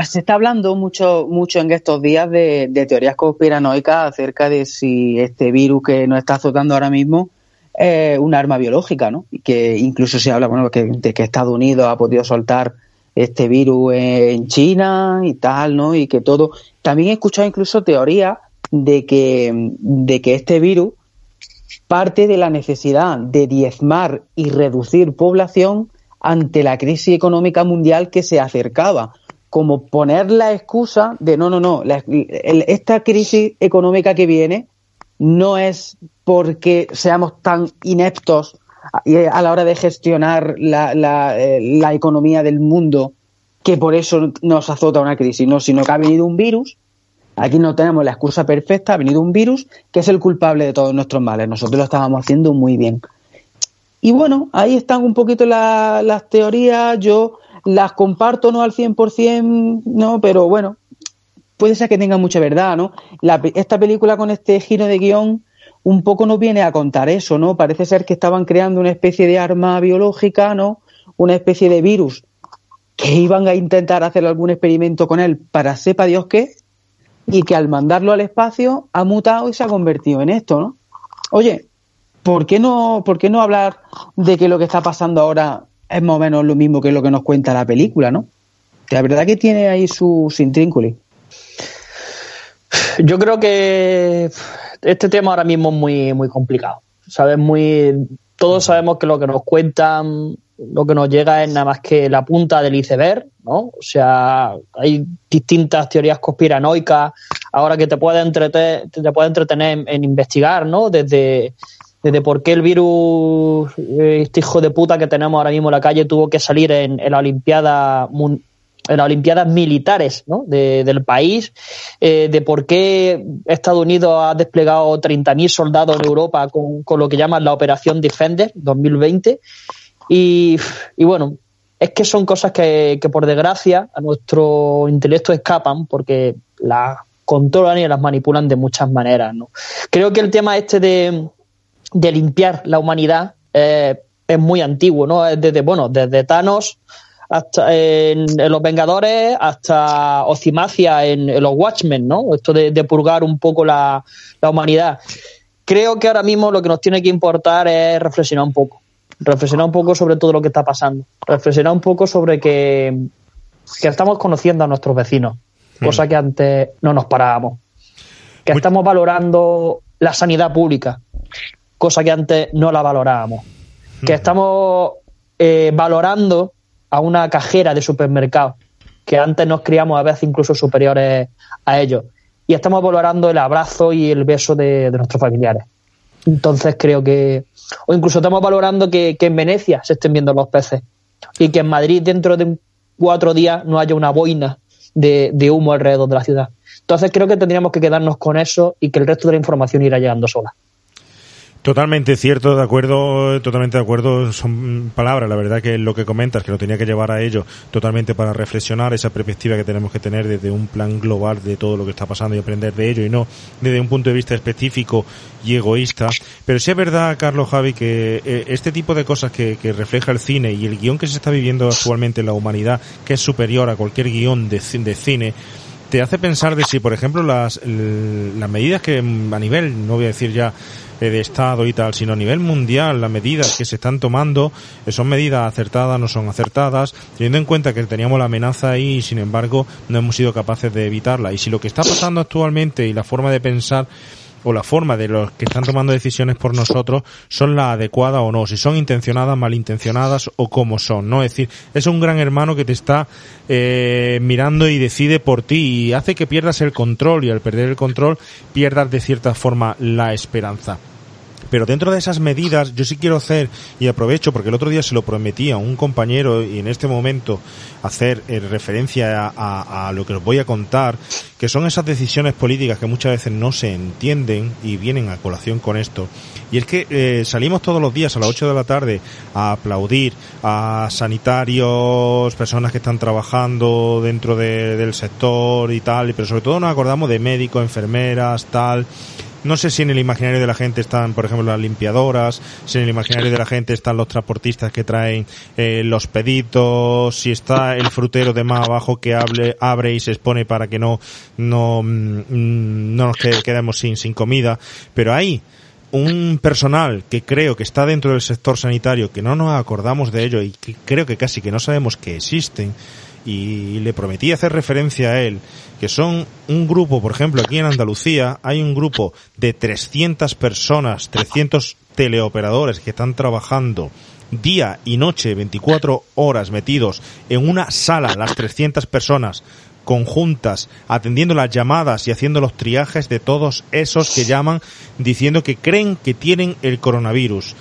Se está hablando mucho, mucho en estos días de, de teorías conspiranoicas acerca de si este virus que nos está azotando ahora mismo es un arma biológica, ¿no? Y que incluso se habla, bueno, que, de que Estados Unidos ha podido soltar este virus en China y tal, ¿no? Y que todo. También he escuchado incluso teorías de que, de que este virus parte de la necesidad de diezmar y reducir población ante la crisis económica mundial que se acercaba, como poner la excusa de no, no, no, la, el, esta crisis económica que viene no es porque seamos tan ineptos a la hora de gestionar la, la, eh, la economía del mundo que por eso nos azota una crisis, no, sino que ha venido un virus Aquí no tenemos la excusa perfecta, ha venido un virus que es el culpable de todos nuestros males. Nosotros lo estábamos haciendo muy bien. Y bueno, ahí están un poquito las teorías, yo las comparto no al 100%, no, pero bueno, puede ser que tenga mucha verdad, ¿no? esta película con este giro de guion un poco nos viene a contar eso, ¿no? Parece ser que estaban creando una especie de arma biológica, ¿no? Una especie de virus que iban a intentar hacer algún experimento con él para sepa Dios qué, y que al mandarlo al espacio ha mutado y se ha convertido en esto, ¿no? Oye, ¿por qué no, por qué no hablar de que lo que está pasando ahora es más o menos lo mismo que lo que nos cuenta la película, ¿no? La verdad que tiene ahí sus intrínculos. Yo creo que este tema ahora mismo es muy, muy complicado. ¿Sabes? Muy, todos sabemos que lo que nos cuentan, lo que nos llega es nada más que la punta del iceberg, ¿no? O sea, hay distintas teorías conspiranoicas ahora que te puede entretener, te puede entretener en, investigar, ¿no? Desde, desde por qué el virus, este hijo de puta que tenemos ahora mismo en la calle, tuvo que salir en, en la Olimpiada en las Olimpiadas militares ¿no? del país, eh, de por qué Estados Unidos ha desplegado 30.000 soldados en Europa con, con, lo que llaman la Operación Defender 2020. Y, bueno, es que son cosas que, que, por desgracia a nuestro intelecto escapan porque las controlan y las manipulan de muchas maneras. ¿no? Creo que el tema este de, de limpiar la humanidad eh, es muy antiguo, ¿no? Desde, bueno, desde Thanos hasta en, Los Vengadores hasta Ocimacia en, Los Watchmen, ¿no? Esto de, purgar un poco la, humanidad. Creo que ahora mismo lo que nos tiene que importar es reflexionar un poco. Reflexionar un poco sobre todo lo que está pasando. Reflexionar un poco sobre que, estamos conociendo a nuestros vecinos, hmm. cosa que antes no nos parábamos. Que estamos valorando la sanidad pública, cosa que antes no la valorábamos. Que hmm. estamos eh, valorando a una cajera de supermercado, que antes nos criamos a veces incluso superiores a ellos. Y estamos valorando el abrazo y el beso de, nuestros familiares. Entonces creo que, o incluso estamos valorando que, en Venecia se estén viendo los peces y que en Madrid dentro de cuatro días no haya una boina de, de, humo alrededor de la ciudad. Entonces creo que tendríamos que quedarnos con eso y que el resto de la información irá llegando sola. Totalmente cierto, de acuerdo, totalmente de acuerdo, son palabras, la verdad que lo que comentas, que lo tenía que llevar a ello, totalmente para reflexionar esa perspectiva que tenemos que tener desde un plan global de todo lo que está pasando y aprender de ello y no desde un punto de vista específico y egoísta. Pero sí es verdad, Carlos Javi, que eh, este tipo de cosas que, que, refleja el cine y el guion que se está viviendo actualmente en la humanidad, que es superior a cualquier guion de, de cine, te hace pensar de si, por ejemplo, las, las medidas que a nivel, no voy a decir ya de Estado y tal, sino a nivel mundial, las medidas que se están tomando eh, son medidas acertadas, no son acertadas, teniendo en cuenta que teníamos la amenaza ahí y sin embargo no hemos sido capaces de evitarla. Y si lo que está pasando actualmente y la forma de pensar o la forma de los que están tomando decisiones por nosotros son la adecuada o no, si son intencionadas, malintencionadas o cómo son, ¿no? Es decir, es un gran hermano que te está eh, mirando y decide por ti y hace que pierdas el control y al perder el control pierdas de cierta forma la esperanza. Pero dentro de esas medidas, yo sí quiero hacer, y aprovecho porque el otro día se lo prometí a un compañero y en este momento hacer eh, referencia a, lo que os voy a contar, que son esas decisiones políticas que muchas veces no se entienden y vienen a colación con esto. Y es que eh, salimos todos los días a las 8 de la tarde a aplaudir a sanitarios, personas que están trabajando dentro del sector y tal, pero sobre todo nos acordamos de médicos, enfermeras, tal no sé si en el imaginario de la gente están, por ejemplo, las limpiadoras, si en el imaginario de la gente están los transportistas que traen eh, los peditos, si está el frutero de más abajo que hable, abre y se expone para que no, no, mm, no nos quedemos sin, sin comida. Pero hay un personal que creo que está dentro del sector sanitario, que no nos acordamos de ello y que creo que casi que no sabemos que existen, y le prometí hacer referencia a él, que son un grupo, por ejemplo, aquí en Andalucía hay un grupo de 300 personas, 300 teleoperadores que están trabajando día y noche, 24 horas metidos en una sala, las 300 personas conjuntas, atendiendo las llamadas y haciendo los triajes de todos esos que llaman diciendo que creen que tienen el coronavirus.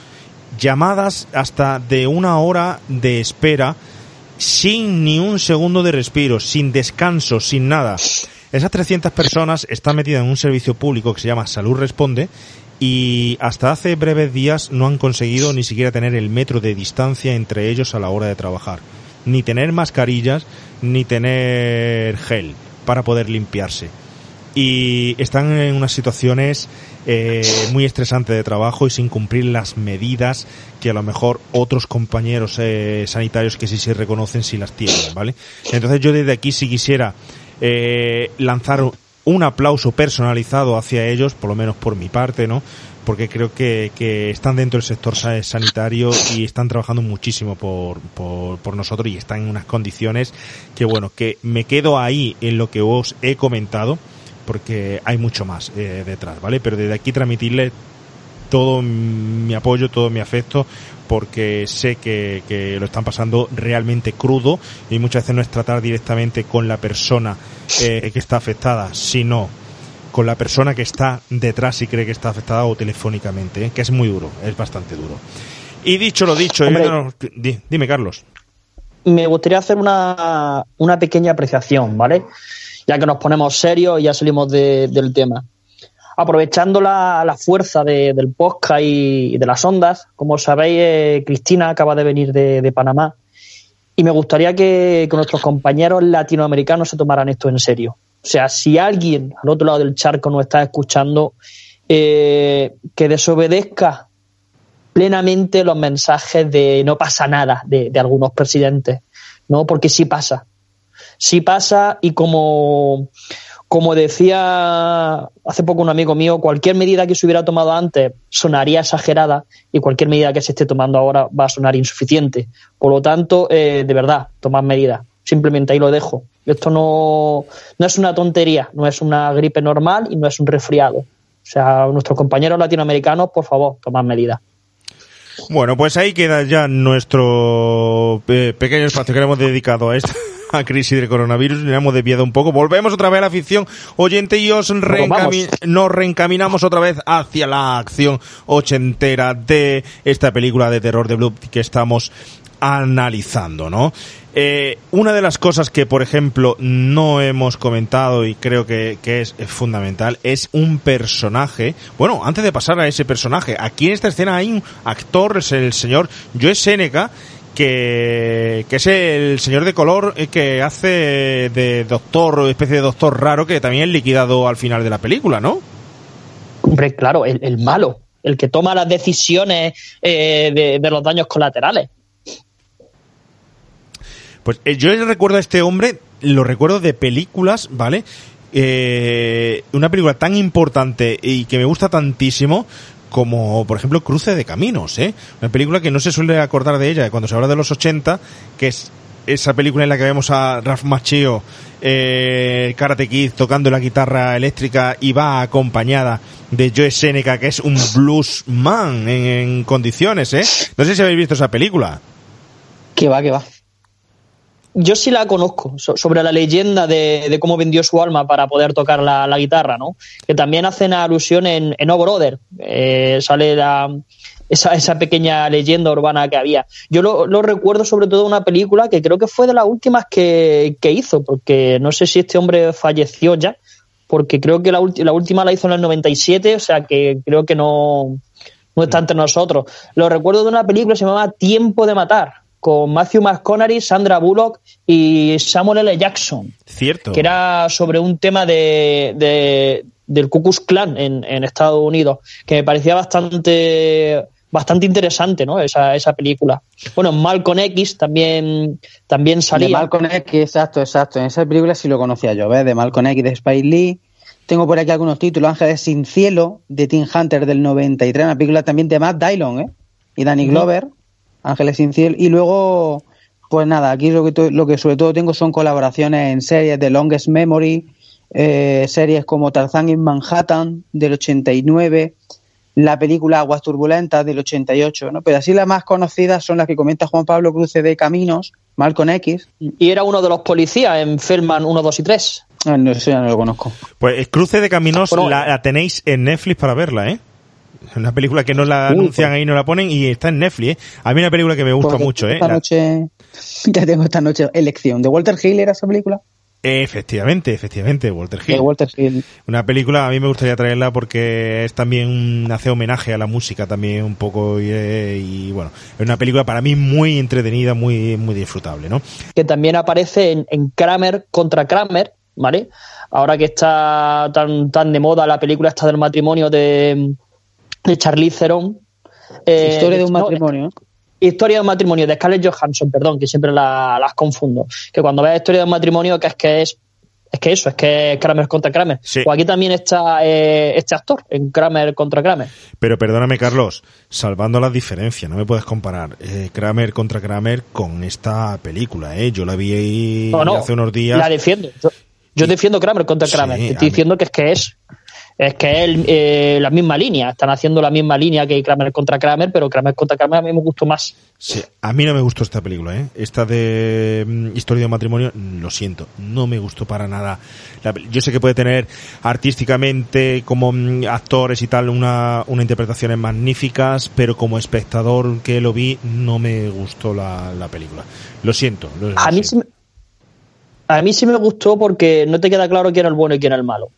Llamadas hasta de una hora de espera sin ni un segundo de respiro, sin descanso, sin nada. Esas 300 personas están metidas en un servicio público que se llama Salud Responde y hasta hace breves días no han conseguido ni siquiera tener el metro de distancia entre ellos a la hora de trabajar. Ni tener mascarillas, ni tener gel para poder limpiarse. Y están en unas situaciones eh, muy estresantes de trabajo y sin cumplir las medidas que a lo mejor otros compañeros eh, sanitarios que sí se reconocen si las tienen, ¿vale? Entonces yo desde aquí si quisiera eh, lanzar un aplauso personalizado hacia ellos, por lo menos por mi parte, ¿no? Porque creo que, que están dentro del sector sa- sanitario y están trabajando muchísimo por, por, por nosotros y están en unas condiciones que, bueno, que me quedo ahí en lo que os he comentado, porque hay mucho más eh, detrás, ¿vale? Pero desde aquí transmitirle todo mi apoyo, todo mi afecto, porque sé que, que lo están pasando realmente crudo y muchas veces no es tratar directamente con la persona eh, que está afectada, sino con la persona que está detrás y cree que está afectada o telefónicamente, ¿eh? que es muy duro, es bastante duro. Y dicho lo dicho, Hombre. yo no- di- dime Carlos. me gustaría hacer una, una pequeña apreciación, ¿vale? Ya que nos ponemos serios y ya salimos de- del tema. Aprovechando la, fuerza de- del podcast y, de las ondas, como sabéis, eh, Cristina acaba de venir de, de Panamá y me gustaría que, que nuestros compañeros latinoamericanos se tomaran esto en serio. O sea, si alguien al otro lado del charco nos está escuchando, eh, que desobedezca plenamente los mensajes de no pasa nada de, de algunos presidentes, ¿no? Porque sí pasa. Sí pasa y como, como decía hace poco un amigo mío, cualquier medida que se hubiera tomado antes sonaría exagerada y cualquier medida que se esté tomando ahora va a sonar insuficiente. Por lo tanto, eh, de verdad, tomad medidas. Simplemente ahí lo dejo. Esto no, no es una tontería, no es una gripe normal y no es un resfriado. O sea, nuestros compañeros latinoamericanos, por favor, tomad medidas. Bueno, pues ahí queda ya nuestro eh, pequeño espacio que le hemos dedicado a esta a crisis del coronavirus. Le hemos desviado un poco. Volvemos otra vez a la ficción oyente y os reencami- nos reencaminamos otra vez hacia la acción ochentera de esta película de terror de Blue que estamos analizando, ¿no? Eh, una de las cosas que, por ejemplo, no hemos comentado y creo que, que es fundamental es un personaje. Bueno, antes de pasar a ese personaje, aquí en esta escena hay un actor, es el señor Joe Seneca, que, que es el señor de color eh, que hace de doctor, especie de doctor raro que también es liquidado al final de la película, ¿no? Hombre, claro, el, el malo, el que toma las decisiones eh, de, de los daños colaterales. Pues eh, yo recuerdo a este hombre, lo recuerdo de películas, ¿vale? Eh, una película tan importante y que me gusta tantísimo como, por ejemplo, Cruce de Caminos, ¿eh? Una película que no se suele acordar de ella cuando se habla de los 80, que es esa película en la que vemos a Ralph Macchio, eh, Karate Kid, tocando la guitarra eléctrica y va acompañada de Joe Seneca, que es un bluesman en, en condiciones, ¿eh? No sé si habéis visto esa película. Que va, que va. Yo sí la conozco, so- sobre la leyenda de, de cómo vendió su alma para poder tocar la, la guitarra, ¿no? Que también hacen alusión en, en Oh Brother. Eh, sale la, esa, esa pequeña leyenda urbana que había. Yo lo, lo recuerdo sobre todo una película que creo que fue de las últimas que, que hizo, porque no sé si este hombre falleció ya, porque creo que la, ulti- la última la hizo en el 97, o sea que creo que no, no está entre nosotros. Lo recuerdo de una película que se llamaba Tiempo de Matar, con Matthew McConaughey, Sandra Bullock y Samuel L. Jackson, Cierto. que era sobre un tema de, de- del Ku Klux Klan en, en Estados Unidos, que me parecía bastante bastante interesante, ¿no? Esa, esa película. Bueno, Malcolm X también, también salía. De Malcolm X, exacto, exacto. En esa película sí lo conocía yo, ¿ves? De Malcolm X, de Spike Lee. Tengo por aquí algunos títulos. Ángeles sin cielo, de Tim Hunter del 93, una película también de Matt Dillon, ¿eh? Y Danny. Glover, Ángeles sin cielo. Y luego, pues nada, aquí lo que, lo que sobre todo tengo son colaboraciones en series de Longest Memory, eh, series como Tarzán in Manhattan del 89, la película Aguas Turbulentas del 88, ¿no? Pero así las más conocidas son las que comenta Juan Pablo Cruce de Caminos, Malcolm X. Y era uno de los policías en Feldman 1, 2 y 3. Ah, No, eso ya no lo conozco. Pues eh, Cruce de Caminos Bueno, la, la tenéis en Netflix para verla, ¿eh? Es Una película que no la Uy, anuncian pues. ahí, no la ponen y está en Netflix, ¿eh? A mí una película que me gusta Porque mucho, ¿eh? Esta La- noche, ya tengo esta noche elección. ¿De Walter Hill era esa película? Efectivamente, efectivamente, Walter Hill. De Walter Hill. Una película, a mí me gustaría traerla porque es también, hace homenaje a la música también un poco y, eh, y, bueno, es una película para mí muy entretenida, muy, muy disfrutable, ¿no? Que también aparece en, en Kramer contra Kramer, ¿vale? Ahora que está tan, tan de moda la película esta del matrimonio de, de Charlize Theron. Eh, Historia de un matrimonio. Historia de un matrimonio de Scarlett Johansson, perdón, que siempre la, las confundo. Que cuando ves Historia de un matrimonio, que es que es es que eso, es que es Kramer contra Kramer. Sí. O aquí también está eh, este actor, en Kramer contra Kramer. Pero perdóname, Carlos, salvando las diferencias, no me puedes comparar eh, Kramer contra Kramer con esta película, ¿eh? Yo la vi ahí No, no, hace unos días. La defiendo. Yo, yo defiendo Kramer contra Sí, Kramer. Te estoy mí- diciendo que es que es. Es que es eh, la misma línea. Están haciendo la misma línea que Kramer contra Kramer, pero Kramer contra Kramer a mí me gustó más. Sí, a mí no me gustó esta película, ¿eh? Esta de mm, Historia de un matrimonio, lo siento, no me gustó para nada. La yo sé que puede tener artísticamente, como mm, actores y tal, una, una interpretaciones magníficas, pero como espectador que lo vi, no me gustó la, la película. Lo siento. lo- A lo mí, sí, siento. me- a mí sí me gustó porque no te queda claro quién es el bueno y quién es el malo.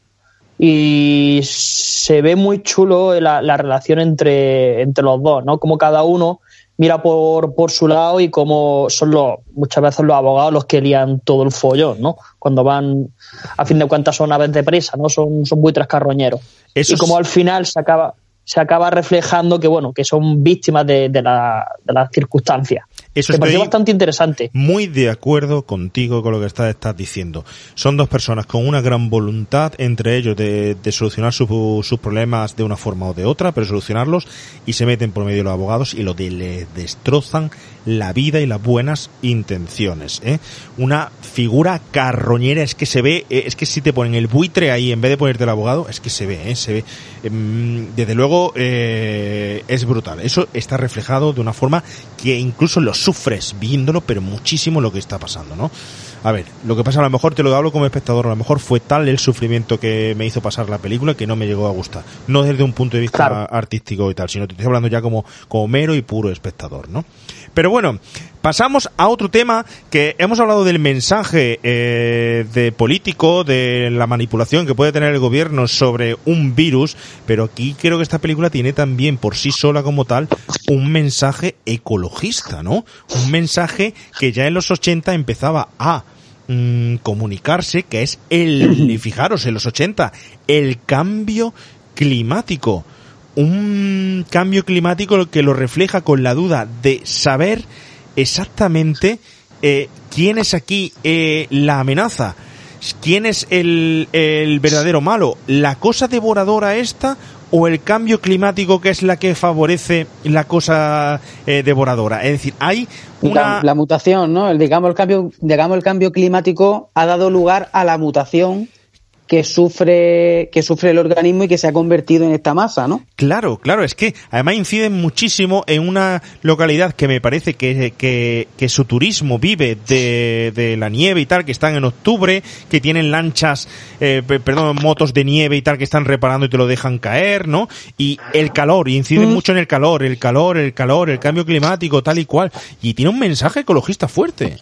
Y se ve muy chulo la, la relación entre, entre los dos, ¿no? Como cada uno mira por, por su lado y como son los, muchas veces los abogados los que lían todo el follón, ¿no? Cuando van, a fin de cuentas son aves de presa, ¿no? Son, son buitres carroñeros. Eso y como al final se acaba, se acaba reflejando que, bueno, que son víctimas de, de, la- de las circunstancias. Eso me pareció bastante interesante. Muy de acuerdo contigo con lo que estás, estás diciendo. Son dos personas con una gran voluntad entre ellos de, de solucionar su- sus problemas de una forma o de otra, pero solucionarlos y se meten por medio de los abogados y lo de les destrozan la vida y las buenas intenciones. ¿eh? Una figura carroñera es que se ve, eh, es que si te ponen el buitre ahí en vez de ponerte el abogado, es que se ve, ¿eh? se ve. Em, desde luego eh, es brutal. Eso está reflejado de una forma que incluso lo sufres viéndolo, pero muchísimo lo que está pasando, ¿no? A ver, lo que pasa a lo mejor te lo hablo como espectador, a lo mejor fue tal el sufrimiento que me hizo pasar la película que no me llegó a gustar. No desde un punto de vista Claro. artístico y tal, sino te estoy hablando ya como, como mero y puro espectador, ¿no? Pero bueno, pasamos a otro tema que hemos hablado del mensaje eh, de político, de la manipulación que puede tener el gobierno sobre un virus, pero aquí creo que esta película tiene también por sí sola como tal un mensaje ecologista, ¿no? Un mensaje que ya en los 80 empezaba a mm, comunicarse, que es el, y fijaros, en los 80, el cambio climático. Un cambio climático que lo refleja con la duda de saber exactamente eh, quién es aquí eh, la amenaza, quién es el, el verdadero malo, la cosa devoradora esta o el cambio climático que es la que favorece la cosa eh, devoradora. Es decir, hay una... La, mutación, ¿no? El, digamos, el cambio, digamos, el cambio climático ha dado lugar a la mutación que sufre, que sufre el organismo y que se ha convertido en esta masa, ¿no? Claro, claro, es que además inciden muchísimo en una localidad que me parece que, que, que su turismo vive de, de la nieve y tal, que están en octubre, que tienen lanchas, eh, pe- perdón, motos de nieve y tal, que están reparando y te lo dejan caer, ¿no? Y el calor, y inciden mucho en el calor, el calor, el calor, el cambio climático, tal y cual. Y tiene un mensaje ecologista fuerte.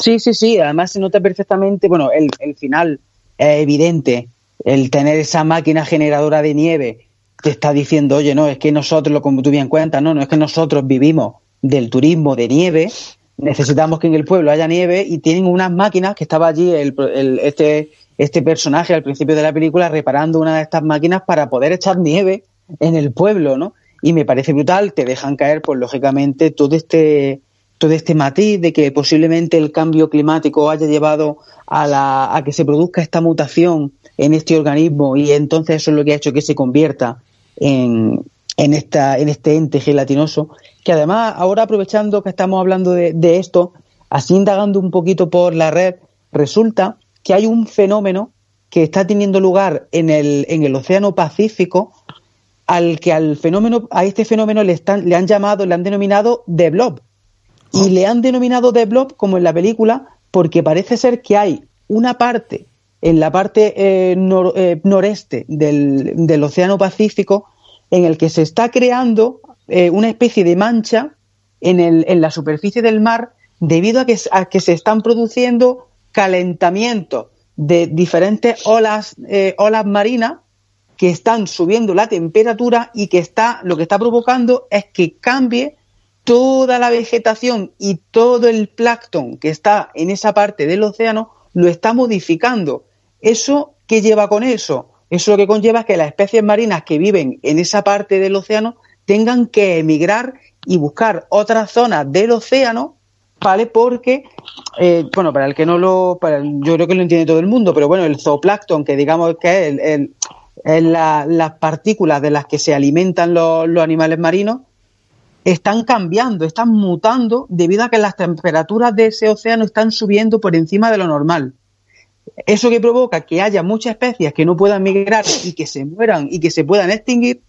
Sí, sí, sí. Además se nota perfectamente, bueno, el, el final es evidente. El tener esa máquina generadora de nieve te está diciendo, oye, no, es que nosotros, lo como tú bien cuentas, no, no es que nosotros vivimos del turismo de nieve, necesitamos que en el pueblo haya nieve y tienen unas máquinas que estaba allí el, el- este, este personaje al principio de la película reparando una de estas máquinas para poder echar nieve en el pueblo, ¿no? Y me parece brutal, te dejan caer, pues lógicamente, todo este, todo este matiz de que posiblemente el cambio climático haya llevado a, la, a que se produzca esta mutación en este organismo y entonces eso es lo que ha hecho que se convierta en, en, esta, en este ente gelatinoso, que además ahora aprovechando que estamos hablando de, de esto, así indagando un poquito por la red, resulta que hay un fenómeno que está teniendo lugar en el, en el Océano Pacífico, al que al fenómeno, a este fenómeno le están, le han llamado, le han denominado The Blob. Y le han denominado The Blob, como en la película, porque parece ser que hay una parte, en la parte eh, eh, noreste del, del Océano Pacífico, en el que se está creando eh, una especie de mancha en, el, en la superficie del mar debido a que, a que se están produciendo calentamientos de diferentes olas, eh, olas marinas que están subiendo la temperatura y que está, lo que está provocando es que cambie toda la vegetación y todo el plancton que está en esa parte del océano lo está modificando. ¿Eso qué lleva con eso? Eso lo que conlleva es que las especies marinas que viven en esa parte del océano tengan que emigrar y buscar otras zonas del océano, ¿vale? Porque, eh, bueno, para el que no lo, para yo creo que lo entiende todo el mundo, pero bueno, el zooplancton, que digamos que es, el, las partículas de las que se alimentan los animales marinos, están cambiando, están mutando debido a que las temperaturas de ese océano están subiendo por encima de lo normal. Eso que provoca que haya muchas especies que no puedan migrar y que se mueran y que se puedan extinguir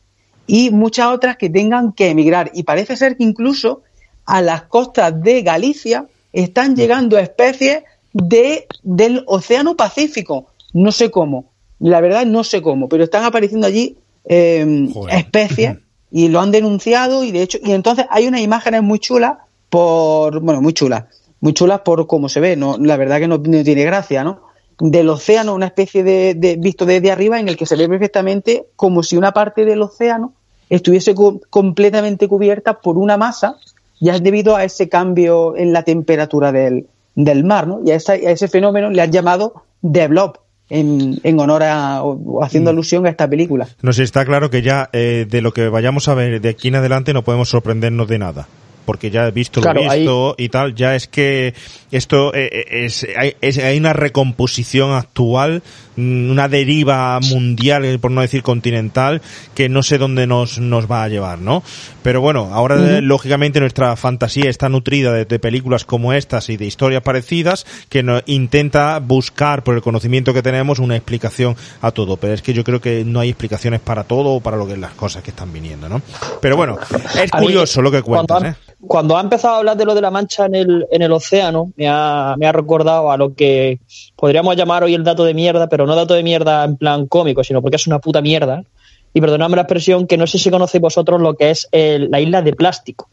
y muchas otras que tengan que emigrar. Y parece ser que incluso a las costas de Galicia están llegando especies de, del Océano Pacífico. No sé cómo, la verdad no sé cómo, pero están apareciendo allí eh, especies y lo han denunciado y de hecho, y entonces hay unas imágenes muy chulas por, bueno, muy chulas, muy chulas por cómo se ve, no, la verdad que no, tiene gracia, ¿no? Del océano, una especie de, de, visto desde arriba en el que se ve perfectamente como si una parte del océano estuviese completamente cubierta por una masa, ya es debido a ese cambio en la temperatura del, del mar, ¿no? Y a, esa, a, ese fenómeno le han llamado Blob, en, en, honor a, o haciendo mm. alusión a esta película. No sé, está claro que ya eh, de lo que vayamos a ver de aquí en adelante no podemos sorprendernos de nada porque ya he visto lo visto y tal, ya es que esto eh, eh, es, hay, es, hay una recomposición actual, una deriva mundial, por no decir continental, que no sé dónde nos, nos va a llevar, ¿no? Pero bueno, ahora uh -huh. lógicamente nuestra fantasía está nutrida de, de, películas como estas y de historias parecidas que no, intenta buscar por el conocimiento que tenemos una explicación a todo, pero es que yo creo que no hay explicaciones para todo o para lo que las cosas que están viniendo, ¿no? Pero bueno, es curioso lo que cuentas, ¿eh? cuando ha empezado a hablar de lo de la mancha en el, en el océano, me ha, me ha recordado a lo que podríamos llamar hoy el dato de mierda, pero no dato de mierda en plan cómico, sino porque es una puta mierda. Y perdonadme la expresión, que no sé si conocéis vosotros lo que es el, la isla de plástico.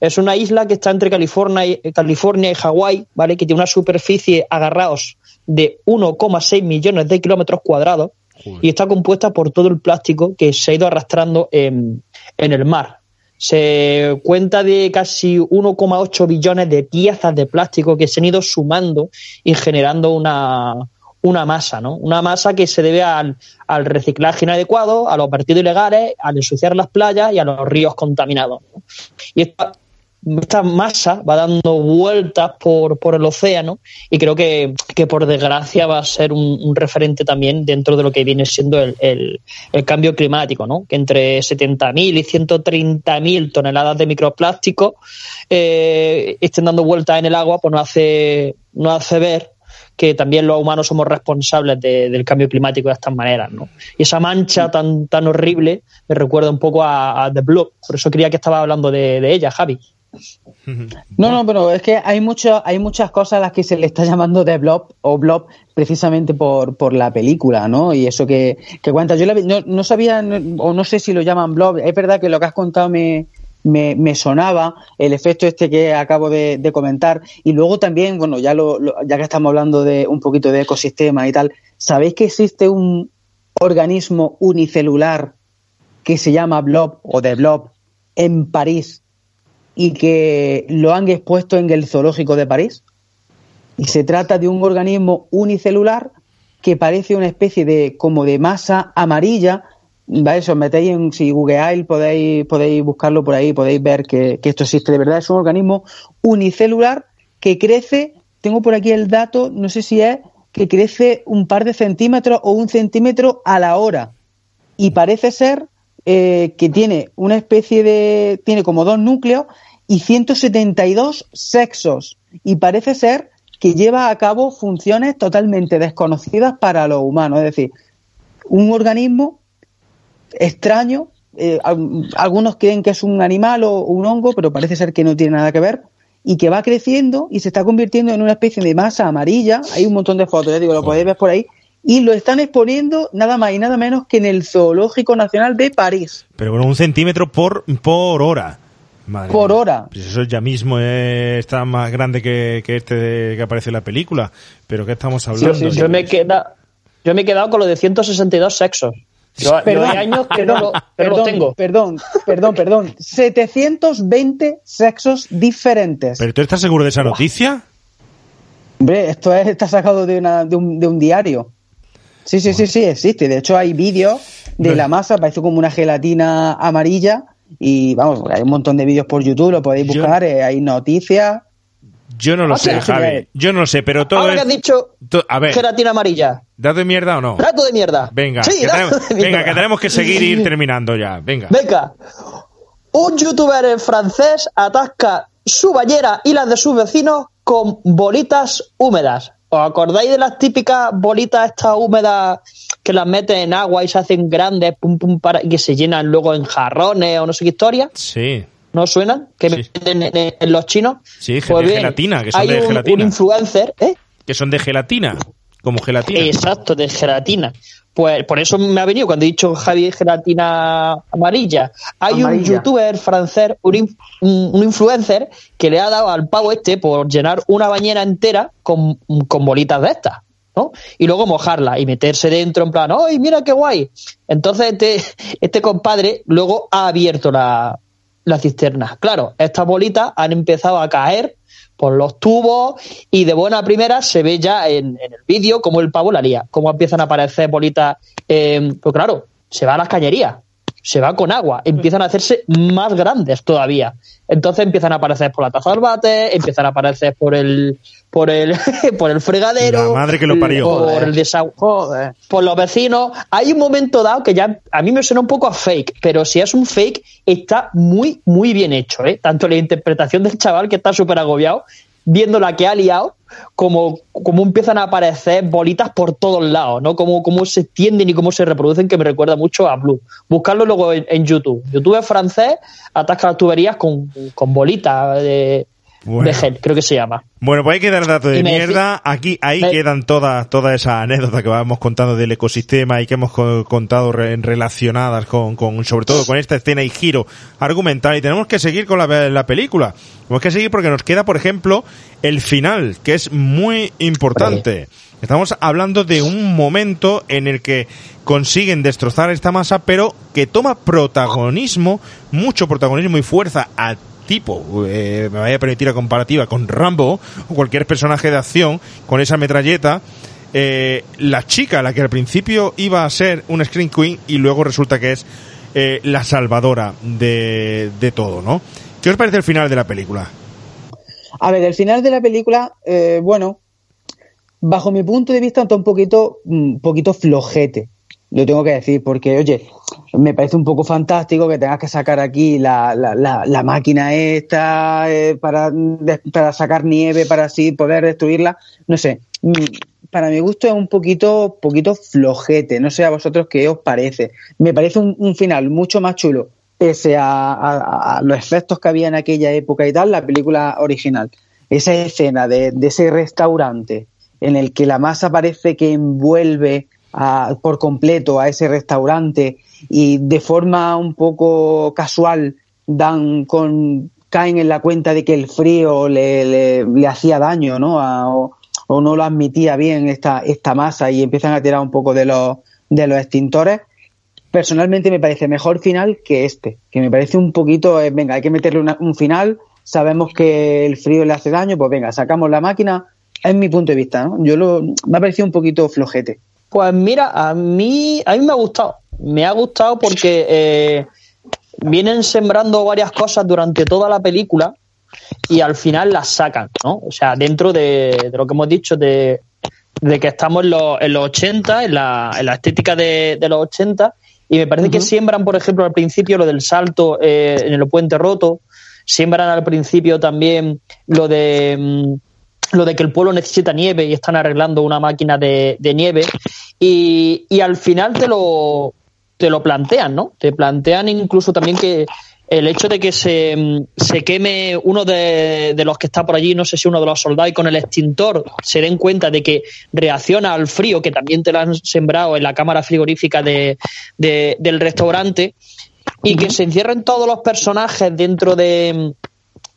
Es una isla que está entre California y, California y Hawái, ¿vale? Que tiene una superficie agarrados de 1,6 millones de kilómetros cuadrados Joder. y está compuesta por todo el plástico que se ha ido arrastrando en, en el mar. Se cuenta de casi 1,8 billones de piezas de plástico que se han ido sumando y generando una, una masa, ¿no? Una masa que se debe al, al, reciclaje inadecuado, a los vertidos ilegales, al ensuciar las playas y a los ríos contaminados. ¿no? Y esta, masa va dando vueltas por, por el océano y creo que, que, por desgracia va a ser un, referente también dentro de lo que viene siendo el, el, cambio climático, ¿no? Que entre 70.000 y 130.000 toneladas de microplástico eh, estén dando vueltas en el agua, pues nos hace, nos hace ver que también los humanos somos responsables de, del cambio climático de estas maneras, ¿no? Y esa mancha tan, tan horrible me recuerda un poco a, a The Blob, por eso quería que estaba hablando de, de ella, Javi. No, no, pero es que hay mucho, hay muchas cosas a las que se le está llamando de blob o blob precisamente por, por la película, ¿no? Y eso que, que cuenta. Yo la, no, no, sabía, o no sé si lo llaman blob. Es verdad que lo que has contado me, me, sonaba, el efecto este que acabo de, de comentar. Y luego también, bueno, ya, lo, lo, ya que estamos hablando de un poquito de ecosistema y tal, ¿sabéis que existe un organismo unicelular que se llama blob o de blob en París? y que lo han expuesto en el zoológico de París. Y se trata de un organismo unicelular que parece una especie de como de masa amarilla. Os metéis en, si googleáis, podéis, podéis buscarlo por ahí, podéis ver que, que esto existe de verdad. Es un organismo unicelular que crece, tengo por aquí el dato, no sé si es que crece un par de centímetros o un centímetro a la hora. Y parece ser eh, que tiene una especie de. tiene como dos núcleos y 172 sexos. Y parece ser que lleva a cabo funciones totalmente desconocidas para los humanos. Es decir, un organismo extraño. Eh, algunos creen que es un animal o un hongo, pero parece ser que no tiene nada que ver. Y que va creciendo y se está convirtiendo en una especie de masa amarilla. Hay un montón de fotos, ya digo, lo podéis ver por ahí y lo están exponiendo nada más y nada menos que en el Zoológico Nacional de París. Pero bueno, un centímetro por, por hora. Madre por mía. hora. Pues eso ya mismo eh, está más grande que, que este que aparece en la película. ¿Pero qué estamos hablando? Yo, yo me queda, yo me he quedado con lo de 162 sexos. Yo, yo Perdón, hay años que no, lo, perdón, lo tengo. Perdón, perdón, perdón. 720 sexos diferentes. ¿Pero tú estás seguro de esa noticia? Hombre, esto es, está sacado de, una, de, un, de un diario. Sí, sí, sí, sí, existe. De hecho, hay vídeos de No. la masa, parece como una gelatina amarilla. Y vamos, hay un montón de vídeos por YouTube, lo podéis Yo- buscar, eh, hay noticias. Yo no lo Ah, sé, Javi. eh. Yo no lo sé, pero todo Ahora que has dicho to- A ver, gelatina amarilla, ¿dato de mierda o no? rato de mierda. Venga, Sí, que dato tenemos, venga, que tenemos que seguir e ir terminando ya. Venga. Venga, un youtuber en francés atasca su bañera y las de sus vecinos con bolitas húmedas. ¿Os acordáis de las típicas bolitas estas húmedas que las meten en agua y se hacen grandes, pum pum, para, y que se llenan luego en jarrones o no sé qué historia? Sí. ¿No suenan? Que Sí. meten en, los chinos. Sí, Pues bien, gelatina, que son hay de un, gelatina. un influencer, ¿eh? Que son de gelatina. Como gelatina. Exacto, de gelatina. Pues por eso me ha venido cuando he dicho Javi gelatina amarilla. Hay un youtuber francés, un- un influencer, que le ha dado al pavo este por llenar una bañera entera con, con bolitas de estas. ¿no? Y luego mojarla y meterse dentro en plan, ¡ay, mira qué guay! Entonces este, este compadre luego ha abierto la, la cisterna. Claro, estas bolitas han empezado a caer por los tubos y de buena primera se ve ya en, en el vídeo cómo el pavo la lía, cómo empiezan a aparecer bolitas. eh, pues claro, se va a las cañerías, se va con agua, empiezan a hacerse más grandes todavía. Entonces empiezan a aparecer por la taza del bate, empiezan a aparecer por el por el por el fregadero, La madre que lo parió. por el desagüe, Joder. por los vecinos. Hay un momento dado que ya a mí me suena un poco a fake, pero si es un fake, está muy, muy bien hecho. ¿eh? Tanto la interpretación del chaval, que está súper agobiado, viendo la que ha liado, como, como empiezan a aparecer bolitas por todos lados, ¿no? Como, cómo se extienden y cómo se reproducen, que me recuerda mucho a Blue. Buscarlo luego en, en YouTube. YouTube es francés, atasca las tuberías con, con bolitas de, Bueno. de gel, creo que se llama. Bueno, pues hay que dar dato de mierda. Aquí, ahí me- quedan todas toda esa anécdota que vamos contando del ecosistema y que hemos co- contado re- relacionadas con, con, sobre todo con esta escena y giro argumental. Y tenemos que seguir con la, la película. Tenemos que seguir porque nos queda, por ejemplo, el final, que es muy importante. Estamos hablando de un momento en el que consiguen destrozar esta masa, pero que toma protagonismo, mucho protagonismo y fuerza a tipo, eh, me vaya a permitir la comparativa con Rambo o cualquier personaje de acción con esa metralleta, eh, la chica, la que al principio iba a ser un Screen Queen y luego resulta que es eh, la salvadora de, de todo, ¿no? ¿Qué os parece el final de la película? A ver, el final de la película, bueno, bajo mi punto de vista está un poquito, un poquito flojete. Lo tengo que decir, porque, oye, me parece un poco fantástico que tengas que sacar aquí la, la, la, máquina esta eh, para, para sacar nieve, para así poder destruirla. No sé, mm, para mi gusto es un poquito, poquito flojete. No sé a vosotros qué os parece. Me parece un, final mucho más chulo, pese a los efectos que había en aquella época y tal, la película original. Esa escena de, de ese restaurante en el que la masa parece que envuelve a- por completo a ese restaurante y de forma un poco casual dan con caen en la cuenta de que el frío le, le- hacía daño ¿no? A- o, o no lo admitía bien esta, esta masa y empiezan a tirar un poco de los, de los extintores personalmente me parece mejor final que este, que me parece un poquito, eh, venga, hay que meterle una- un final, sabemos que el frío le hace daño, pues venga, sacamos la máquina, es mi punto de vista, ¿no? Yo lo, me ha parecido un poquito flojete. Pues mira, a mí, a mí me ha gustado. Me ha gustado porque eh, vienen sembrando varias cosas durante toda la película y al final las sacan, ¿no? O sea, dentro de, de lo que hemos dicho de, de que estamos en los, en los 80, en la, en la estética de, de los 80, y me parece que siembran, por ejemplo, al principio lo del salto eh, en el puente roto, siembran al principio también lo de... mm, lo de que el pueblo necesita nieve y están arreglando una máquina de, de nieve y, y al final te lo te lo plantean, ¿no? Te plantean incluso también que el hecho de que se, se queme uno de, de los que está por allí, no sé si uno de los soldados, y con el extintor se den cuenta de que reacciona al frío, que también te lo han sembrado en la cámara frigorífica de, de- del restaurante, y que se encierren todos los personajes dentro de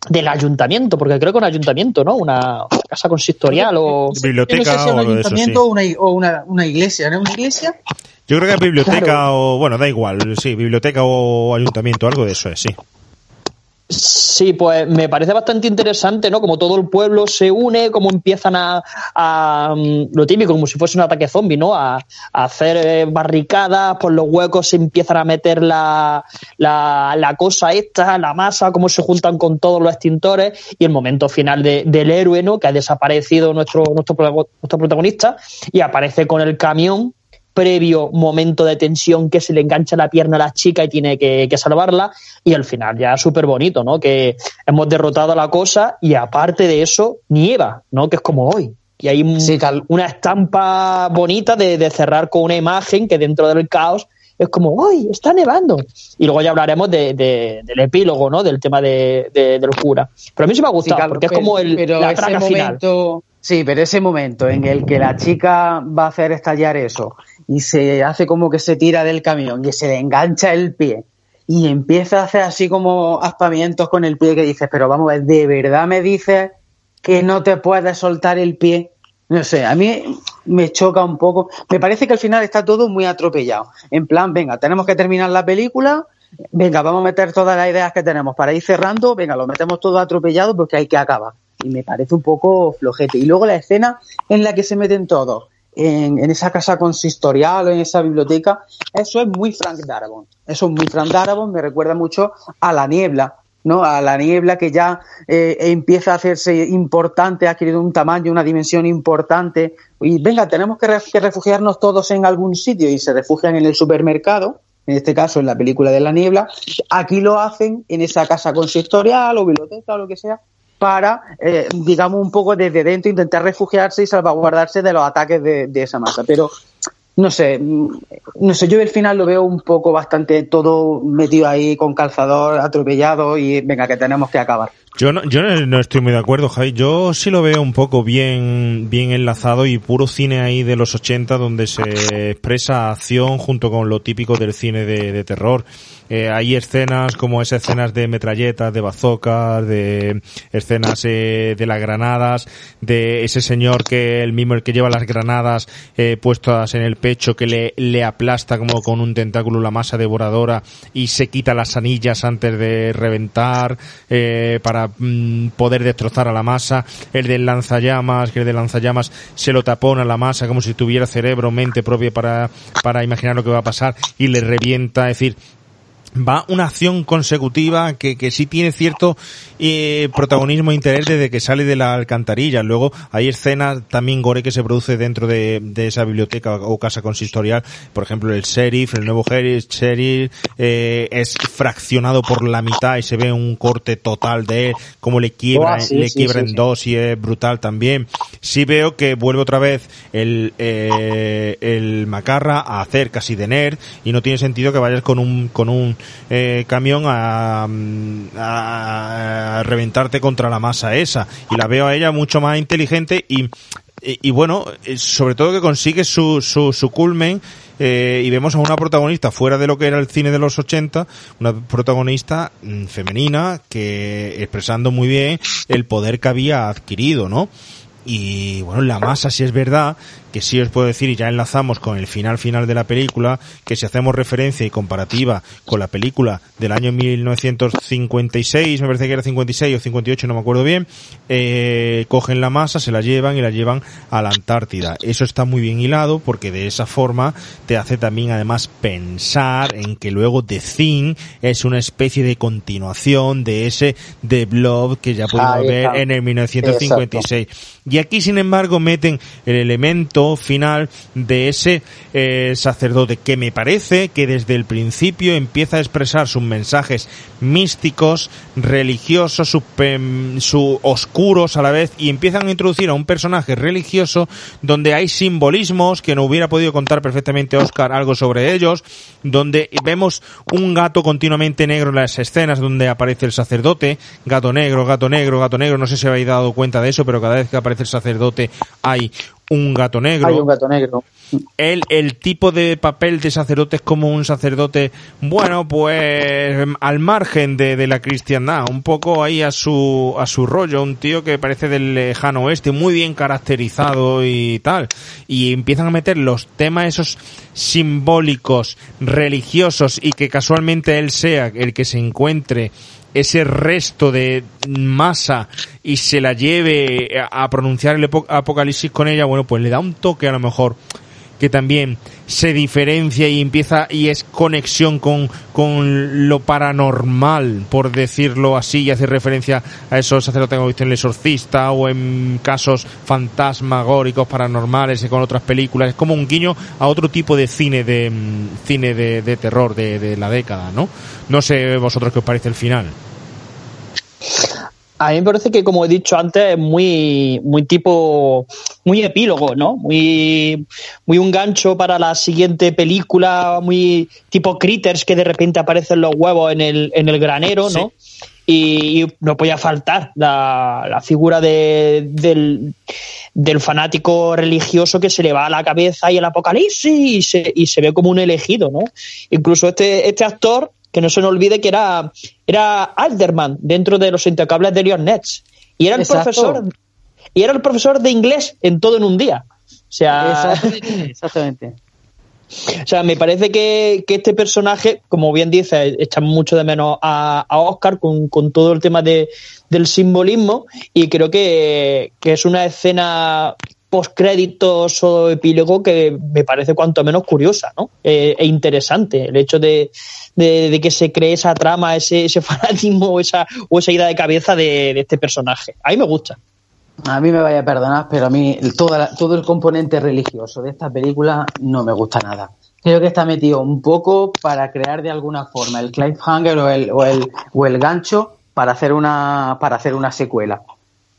del ayuntamiento, porque creo que un ayuntamiento, ¿no? Una casa consistorial o biblioteca no sé si o un algo de eso, ayuntamiento sí. o, una, o una, una iglesia, ¿no? Una iglesia. Yo creo que es biblioteca Claro. o, bueno, da igual, sí, biblioteca o ayuntamiento, algo de eso es, sí. Sí, pues me parece bastante interesante, ¿no? Como todo el pueblo se une, como empiezan a, a, mm, lo típico, como si fuese un ataque zombie, ¿no? A, hacer eh, barricadas, por los huecos se empiezan a meter la, la, la cosa esta, la masa, cómo se juntan con todos los extintores y el momento final de- del héroe, ¿no? Que ha desaparecido nuestro, nuestro, nuestro protagonista y aparece con el camión previo momento de tensión que se le engancha la pierna a la chica y tiene que, que salvarla y al final ya súper bonito, ¿no? Que hemos derrotado a la cosa y aparte de eso nieva, ¿no? Que es como hoy. Y hay un- una estampa bonita de, de cerrar con una imagen que dentro del caos es como, ¡hoy! Está nevando. Y luego ya hablaremos de- de- del epílogo, ¿no? Del tema de, de- del cura. Pero a mí sí me ha gustado, Sí, porque es como el, pero la ese final. Sí, pero ese momento en el que la chica va a hacer estallar eso y se hace como que se tira del camión y se le engancha el pie y empieza a hacer así como aspavientos con el pie que dices, pero vamos a ver, ¿de verdad me dices que no te puedes soltar el pie? No sé, a mí me choca un poco. Me parece que al final está todo muy atropellado. En plan, venga, tenemos que terminar la película, venga, vamos a meter todas las ideas que tenemos para ir cerrando, venga, lo metemos todo atropellado porque hay que acabar. Y me parece un poco flojete. Y luego la escena en la que se meten todos, en, en esa casa consistorial o en esa biblioteca, eso es muy Frank Darabont. Eso es muy Frank Darabont, me recuerda mucho a la niebla. ¿no? A la niebla que ya eh, empieza a hacerse importante, ha adquirido un tamaño, una dimensión importante. Y venga, tenemos que, que refugiarnos todos en algún sitio y se refugian en el supermercado, en este caso en la película de la niebla. Aquí lo hacen en esa casa consistorial o biblioteca o lo que sea para, eh, digamos, un poco desde dentro intentar refugiarse y salvaguardarse de los ataques de, de esa masa. Pero no sé, mm, no sé, yo al final lo veo un poco bastante todo metido ahí con calzador, atropellado y venga, que tenemos que acabar. Yo no, yo no estoy muy de acuerdo, Javi. Yo sí lo veo un poco bien, bien enlazado y puro cine ahí de los 80 donde se expresa acción junto con lo típico del cine de, terror. Eh, hay escenas como esas escenas de metralletas, de bazocas, de escenas eh, de las granadas, de ese señor que el mismo el que lleva las granadas eh, puestas en el pecho que le, le aplasta como con un tentáculo la masa devoradora y se quita las anillas antes de reventar eh, mm, poder destrozar a la masa. El del lanzallamas, que el del lanzallamas se lo tapona a la masa como si tuviera cerebro, mente propia para, para imaginar lo que va a pasar y le revienta. Es decir, va una acción consecutiva que, que sí tiene cierto eh, protagonismo e interés desde que sale de la alcantarilla. Luego hay escenas también gore que se produce dentro de, de esa biblioteca o casa consistorial. Por ejemplo, el sheriff, el nuevo sheriff, eh, es fraccionado por la mitad y se ve un corte total de él, como le quiebra, Oh, sí, le sí, quiebra sí, en dos y es brutal también. Sí veo que vuelve otra vez el, eh, el macarra a hacer casi de nerd y no tiene sentido que vayas con un, con un eh, camión a, a, reventarte contra la masa esa. Y la veo a ella mucho más inteligente y, y, bueno, eh, sobre todo que consigue su, su, culmen eh, y vemos a una protagonista fuera de lo que era el cine de los 80, una protagonista mm, femenina que expresando muy bien el poder que había adquirido, ¿no? Y bueno, la masa sí es verdad que sí os puedo decir, y ya enlazamos con el final final de la película, que si hacemos referencia y comparativa con la película del año 1956, me parece que era 56 o 58, no me acuerdo bien, eh, cogen la masa, se la llevan y la llevan a la Antártida. Eso está muy bien hilado porque de esa forma te hace también además pensar en que luego The Thing es una especie de continuación de ese The Blob que ya pudimos ver en el 1956. Y aquí, sin embargo, meten el elemento final de ese eh, sacerdote que me parece que desde el principio empieza a expresar sus mensajes místicos, religiosos, su, su oscuros a la vez y empiezan a introducir a un personaje religioso donde hay simbolismos que no hubiera podido contar perfectamente Oscar algo sobre ellos, donde vemos un gato continuamente negro en las escenas donde aparece el sacerdote, gato negro, gato negro, gato negro, no sé si habéis dado cuenta de eso, pero cada vez que aparece el sacerdote hay un gato negro. Hay un gato negro. él, el tipo de papel de sacerdote es como un sacerdote, bueno, pues al margen de, de la cristiandad, un poco ahí a su, a su rollo, un tío que parece del lejano oeste, muy bien caracterizado y tal. Y empiezan a meter los temas esos simbólicos, religiosos y que casualmente él sea el que se encuentre ese resto de masa y se la lleve a pronunciar el apocalipsis con ella, bueno, pues le da un toque a lo mejor que también se diferencia y empieza y es conexión con, con lo paranormal, por decirlo así, y hace referencia a esos sacerdotes que visto en El Exorcista o en casos fantasmagóricos, paranormales con otras películas. Es como un guiño a otro tipo de cine de mm, cine de, de terror de, de la década, ¿no? No sé vosotros qué os parece el final. A mí me parece que, como he dicho antes, es muy, muy tipo, muy epílogo, ¿no? Muy, muy un gancho para la siguiente película, muy tipo Critters que de repente aparecen los huevos en el, en el granero, ¿no? Y, no podía faltar la, la figura de, del, del, fanático religioso que se le va a la cabeza y el apocalipsis y se, y se ve como un elegido, ¿no? Incluso este, este actor que no se nos olvide que era, era Alderman dentro de los intocables de Leon Nets. Y era el profesor y era el profesor de inglés en todo en un día. O sea, exactamente. O sea, me parece que, este personaje, como bien dice, echamos mucho de menos a, Oscar con, todo el tema de, del simbolismo y creo que, que es una escena postcréditos o epílogo que me parece cuanto menos curiosa ¿no? Eh, e interesante. El hecho de, de, que se cree esa trama, ese, ese fanatismo esa, o esa idea de cabeza de, este personaje. A mí me gusta. A mí me vaya a perdonar, pero a mí toda todo el componente religioso de esta película no me gusta nada. Creo que está metido un poco para crear de alguna forma el cliffhanger o el, o el, o el gancho para hacer una, para hacer una secuela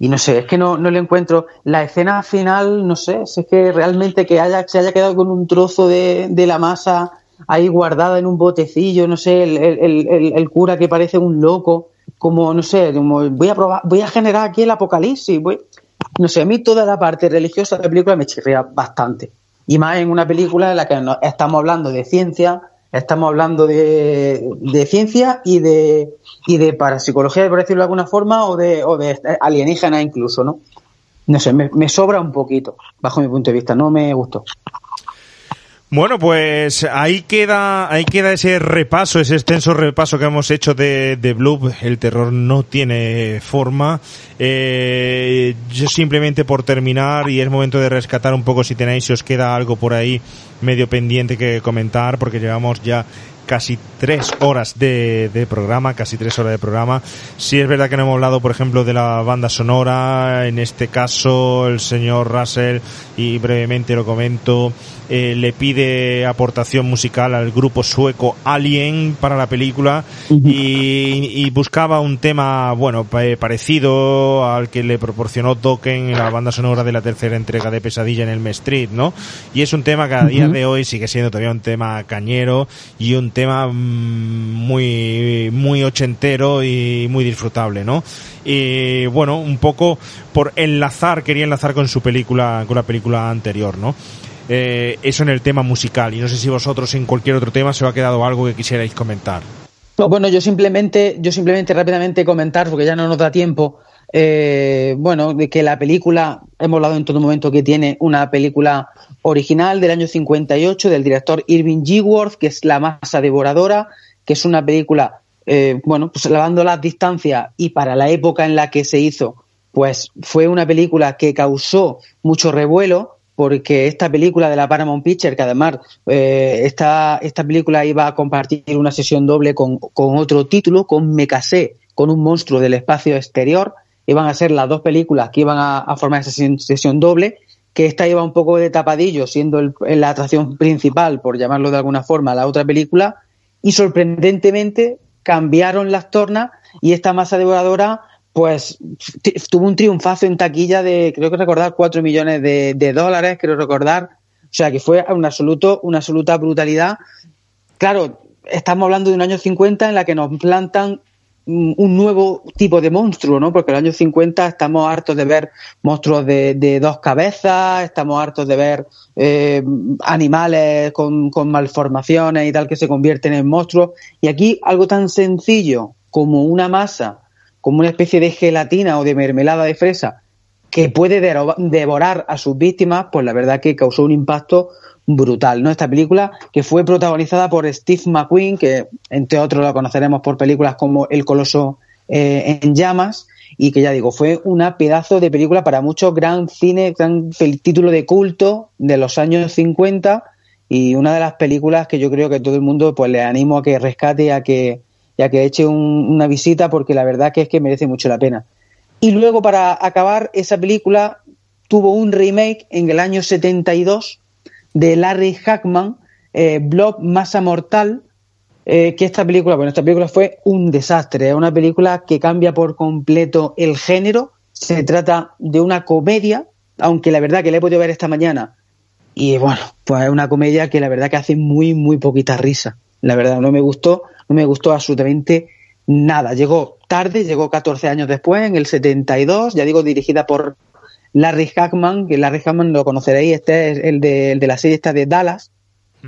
y no sé, es que no, no le encuentro la escena final, no sé, es que realmente que haya, se haya quedado con un trozo de, de la masa ahí guardada en un botecillo, no sé, el, el, el, cura que parece un loco, como, no sé, como voy a probar, voy a generar aquí el apocalipsis, no sé, a mí toda la parte religiosa de la película me chirría bastante. Y más en una película en la que estamos hablando de ciencia, estamos hablando de, de ciencia y de, y de parapsicología, por decirlo de alguna forma, o de, o de alienígena incluso, ¿no? No sé, me, me sobra un poquito, bajo mi punto de vista, no me gustó. Bueno, pues ahí queda, ahí queda ese repaso, ese extenso repaso que hemos hecho de, de Bloop. El terror no tiene forma. Eh, yo simplemente por terminar, y es momento de rescatar un poco si tenéis, si os queda algo por ahí medio pendiente que comentar, porque llevamos ya casi tres horas de, de, programa, casi tres horas de programa. Sí es verdad que no hemos hablado, por ejemplo, de la banda sonora, en este caso el señor Russell, y brevemente lo comento, eh, le pide aportación musical al grupo sueco Alien para la película y, y, buscaba un tema, bueno, parecido al que le proporcionó Dokken en la banda sonora de la tercera entrega de Pesadilla en el Street, ¿no? Y es un tema que a día de hoy sigue siendo todavía un tema cañero y un tema mm, muy, muy ochentero y muy disfrutable, ¿no? Y bueno, un poco por enlazar, quería enlazar con su película, con la película anterior, ¿no? Eh, eso en el tema musical. Y no sé si vosotros en cualquier otro tema se os ha quedado algo que quisierais comentar. bueno, yo simplemente, yo simplemente rápidamente comentar, porque ya no nos da tiempo, eh, bueno, de que la película, hemos hablado en todo momento que tiene una película original del año 58 del director Irving G. que es La masa devoradora, que es una película, eh, bueno, pues lavando las distancias y para la época en la que se hizo, pues fue una película que causó mucho revuelo, porque esta película de la Paramount Picture, que además eh, esta, esta película iba a compartir una sesión doble con, con otro título, con Me casé con un monstruo del espacio exterior, iban a ser las dos películas que iban a, formar esa sesión, doble, que esta iba un poco de tapadillo, siendo la atracción principal, por llamarlo de alguna forma, la otra película, y sorprendentemente cambiaron las tornas y esta masa devoradora pues tuvo un triunfazo en taquilla de, creo que recordar, 4 millones de, dólares, creo recordar. O sea, que fue un absoluto, una absoluta brutalidad. Claro, estamos hablando de un año 50 en la que nos plantan un nuevo tipo de monstruo, ¿no? Porque en los años 50 estamos hartos de ver monstruos de, dos cabezas, estamos hartos de ver eh, animales con, con malformaciones y tal que se convierten en monstruos. Y aquí algo tan sencillo como una masa, como una especie de gelatina o de mermelada de fresa que puede devorar a sus víctimas, pues la verdad que causó un impacto brutal, ¿no? Esta película que fue protagonizada por Steve McQueen, que entre otros lo conoceremos por películas como El Coloso eh, en llamas, y que ya digo, fue una pedazo de película para muchos, gran cine, gran título de culto de los años 50 y una de las películas que yo creo que todo el mundo pues le animo a que rescate a que, a que eche un- una visita porque la verdad que es que merece mucho la pena. Y luego para acabar, esa película tuvo un remake en el año 72 de Larry Hackman, eh, Blob Masa Mortal, eh, que esta película, bueno, esta película fue un desastre, es una película que cambia por completo el género, se trata de una comedia, aunque la verdad que la he podido ver esta mañana, y bueno, pues es una comedia que la verdad que hace muy, muy poquita risa, la verdad, no me gustó, no me gustó absolutamente nada, llegó tarde, llegó 14 años después, en el 72, ya digo, dirigida por Larry Hackman, que Larry Hackman lo conoceréis, este es el de, el de la serie esta de Dallas,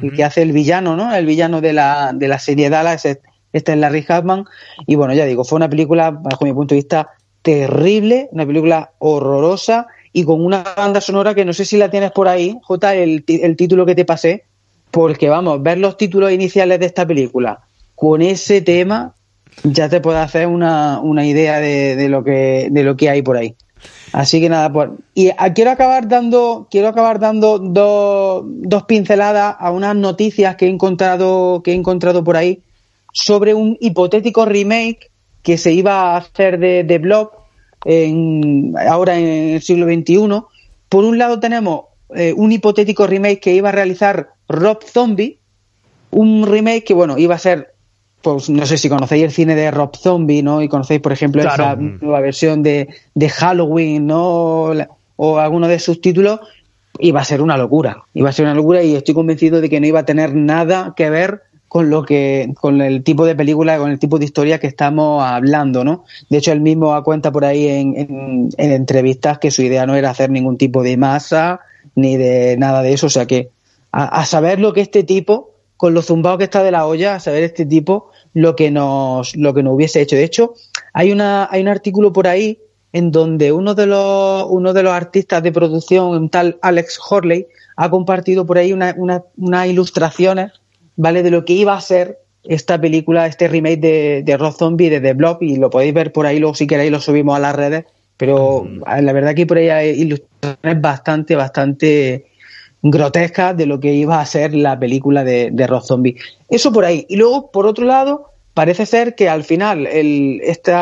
el que hace el villano, ¿no? El villano de la, de la serie Dallas, es- este es Larry Hackman. Y bueno, ya digo, fue una película, bajo mi punto de vista, terrible, una película horrorosa y con una banda sonora que no sé si la tienes por ahí, J, el, el título que te pasé, porque vamos, ver los títulos iniciales de esta película con ese tema ya te puede hacer una, una idea de, de lo que, de lo que hay por ahí. Así que nada, pues. Y ah, quiero acabar dando, quiero acabar dando dos, dos pinceladas a unas noticias que he encontrado, que he encontrado por ahí sobre un hipotético remake que se iba a hacer de, de Blob en, ahora en el siglo XXI. Por un lado tenemos eh, un hipotético remake que iba a realizar Rob Zombie, un remake que bueno iba a ser pues no sé si conocéis el cine de Rob Zombie, ¿no? Y conocéis, por ejemplo, Claro. esa nueva versión de, de Halloween, ¿no? La- O alguno de sus títulos, iba a ser una locura. Iba a ser una locura y estoy convencido de que no iba a tener nada que ver con lo que, con el tipo de película, con el tipo de historia que estamos hablando, ¿no? De hecho, él mismo cuenta por ahí en, en- en entrevistas que su idea no era hacer ningún tipo de masa ni de nada de eso. O sea que a, a saber lo que este tipo, con lo zumbado que está de la olla, a saber este tipo lo que nos, lo que nos hubiese hecho. De hecho, hay una, hay un artículo por ahí en donde uno de los, uno de los artistas de producción, un tal Alex Horley, ha compartido por ahí una- una- unas ilustraciones, ¿vale? De lo que iba a ser esta película, este remake de, de Rob Zombie, de The Blob, y lo podéis ver por ahí, luego si queréis lo subimos a las redes, pero la verdad que por ahí hay ilustraciones bastante, bastante grotescas de lo que iba a ser la película de, Rob Zombie. Eso por ahí. Y luego, por otro lado, parece ser que al final el, este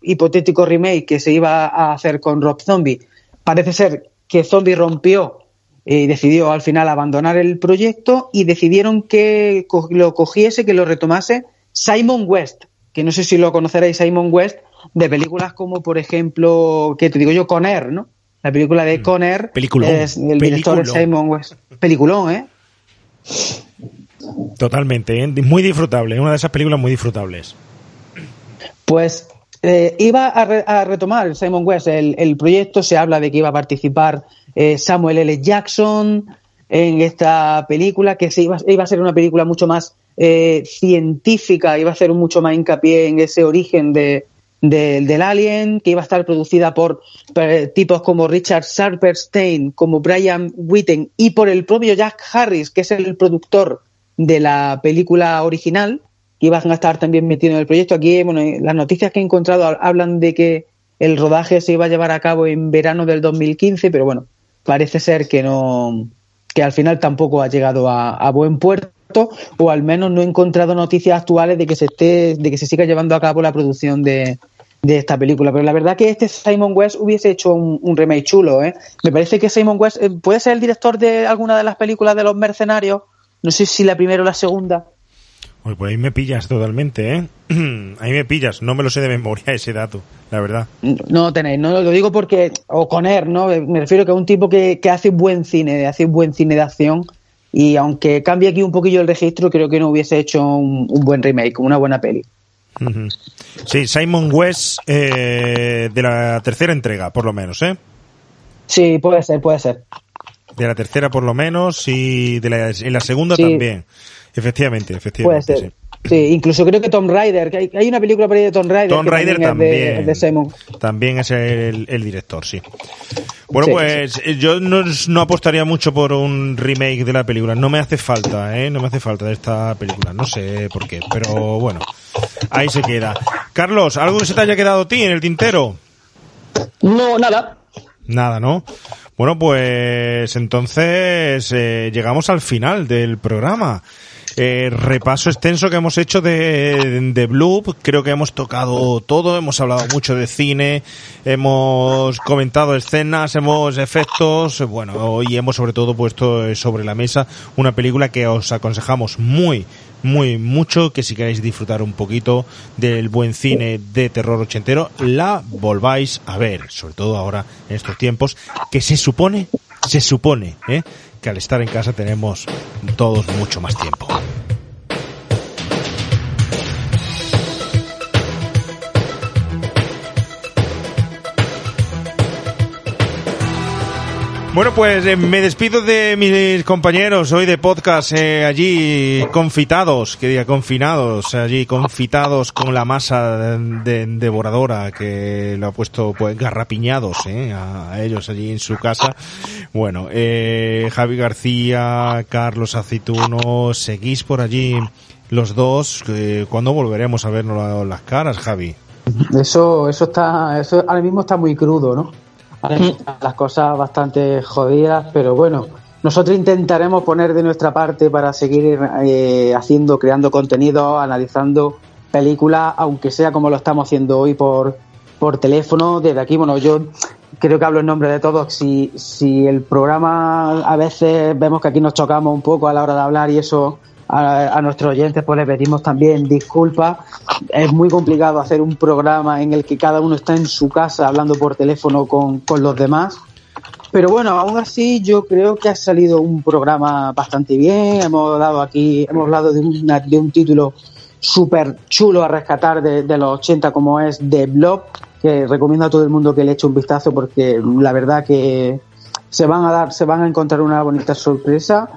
hipotético remake que se iba a hacer con Rob Zombie, parece ser que Zombie rompió y decidió al final abandonar el proyecto y decidieron que lo cogiese, que lo retomase Simon West, que no sé si lo conoceréis, Simon West, de películas como, por ejemplo, que te digo yo, Con Air, ¿no? La película de Con Air Peliculón. es el director es. Simon West. Peliculón, ¿eh? Totalmente, ¿eh? muy disfrutable, una de esas películas muy disfrutables. Pues eh, iba a, re- a retomar Simon West el, el proyecto, se habla de que iba a participar eh, Samuel L. Jackson en esta película, que se iba, iba a ser una película mucho más eh, científica, iba a hacer mucho más hincapié en ese origen de, de- del alien, que iba a estar producida por eh, tipos como Richard Sharperstein, como Brian Witten y por el propio Jack Harris, que es el productor de la película original, que iban a estar también metidos en el proyecto. Aquí, bueno, eh, las noticias que he encontrado ha- hablan de que el rodaje se iba a llevar a cabo en verano del 2015, pero bueno, parece ser que no, que al final tampoco ha llegado a buen puerto, o al menos no he encontrado noticias actuales de que se esté, de que se siga llevando a cabo la producción de, de esta película. Pero la verdad que este Simon West hubiese hecho un, un remake chulo, ¿eh? Me parece que Simon West eh, puede ser el director de alguna de las películas de los mercenarios. No sé si la primera o la segunda. Pues por ahí me pillas totalmente, ¿eh? ahí me pillas, no me lo sé de memoria ese dato, la verdad. No tenéis, no lo digo porque, o con él, ¿no? Me refiero que es un tipo que, que hace buen cine, hace buen cine de acción. Y aunque cambie aquí un poquillo el registro, creo que no hubiese hecho un, un buen remake, una buena peli. Sí, Simon West eh, de la tercera entrega, por lo menos, ¿eh? Sí, puede ser, puede ser. De la tercera por lo menos y de la, en la segunda Sí. también. Efectivamente, Puede efectivamente. ser. sí. Sí, incluso creo que Tom Raider, que hay, hay una película por ahí de Tom que Raider es de- también. es de Simon. También es el, el director, sí. Bueno, Sí, pues yo no, no apostaría mucho por un remake de la película. No me hace falta, ¿eh? No me hace falta de esta película. No sé por qué, pero bueno. Ahí se queda. Carlos, ¿algo que se te haya quedado a ti en el tintero? No, nada. Nada, ¿no? Bueno, pues entonces eh, llegamos al final del programa. Eh, repaso extenso que hemos hecho de, de Bloop. Creo que hemos tocado todo, hemos hablado mucho de cine, hemos comentado escenas, hemos efectos, bueno, y hemos sobre todo puesto eh, sobre la mesa una película que os aconsejamos muy, muy mucho que si queréis disfrutar un poquito del buen cine de terror ochentero, la volváis a ver, sobre todo ahora en estos tiempos, que se supone, se supone, ¿eh? Que al estar en casa tenemos todos mucho más tiempo. Bueno, pues eh, me despido de mis compañeros hoy de podcast eh, allí confitados, que diga confinados, allí confitados con la masa de- devoradora que lo ha puesto pues garrapiñados eh, a, ellos allí en su casa. Bueno, eh, Javi García, Carlos Aceituno, seguís por allí los dos. Eh, ¿Cuándo volveremos a vernos la- las caras, Javi? Eso, eso está, eso ahora mismo está muy crudo, ¿no? Las cosas bastante jodidas, pero bueno, nosotros intentaremos poner de nuestra parte para seguir eh, haciendo, creando contenido, analizando películas, aunque sea como lo estamos haciendo hoy por, por teléfono. Desde aquí, bueno, yo creo que hablo en nombre de todos. Si, si el programa a veces vemos que aquí nos chocamos un poco a la hora de hablar y eso a, a nuestros oyentes, pues les pedimos también disculpas. Es muy complicado hacer un programa en el que cada uno está en su casa hablando por teléfono con, con los demás. Pero bueno, aún así yo creo que ha salido un programa bastante bien. Hemos dado aquí, hemos hablado de, una- de un título súper chulo a rescatar de, de los 80 como es The Blob, que recomiendo a todo el mundo que le eche un vistazo porque la verdad que se van a dar, se van a encontrar una bonita sorpresa.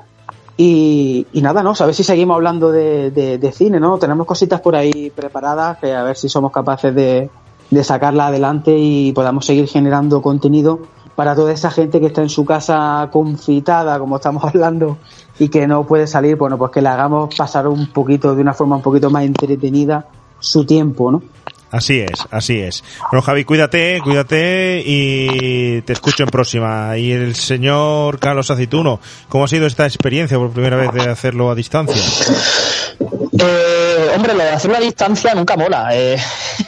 Y, y nada, ¿no? A ver si seguimos hablando de, de- de cine, ¿no? Tenemos cositas por ahí preparadas que a ver si somos capaces de, de sacarla adelante y podamos seguir generando contenido para toda esa gente que está en su casa confitada, como estamos hablando, y que no puede salir, bueno, pues que le hagamos pasar un poquito, de una forma un poquito más entretenida, su tiempo, ¿no? Así es, así es. Bueno, Javi, cuídate, cuídate y te escucho en próxima. Y el señor Carlos Aceituno, ¿cómo ha sido esta experiencia por primera vez de hacerlo a distancia? Eh, hombre, lo de hacer una distancia nunca mola. eh,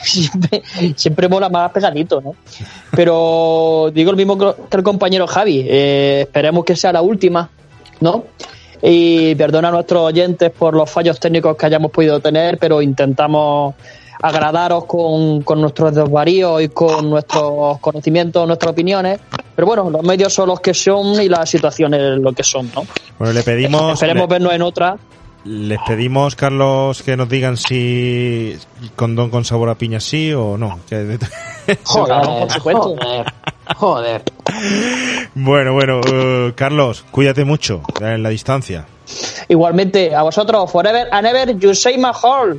siempre, mola más pesadito, ¿no? Pero digo lo mismo que el compañero Javi. eh, esperemos que sea la última, ¿no? Y perdona a nuestros oyentes por los fallos técnicos que hayamos podido tener, pero intentamos agradaros con, con nuestros desvaríos y con nuestros conocimientos, nuestras opiniones. Pero bueno, los medios son los que son y las situaciones lo que son, ¿no? Bueno, le pedimos, Esperemos le- vernos en otra. les pedimos, Carlos, que nos digan si condón con sabor a piña sí o no. Por supuesto. Joder. bueno, bueno, eh, Carlos, cuídate mucho en la distancia. Igualmente, a vosotros, forever and ever, you say my heart.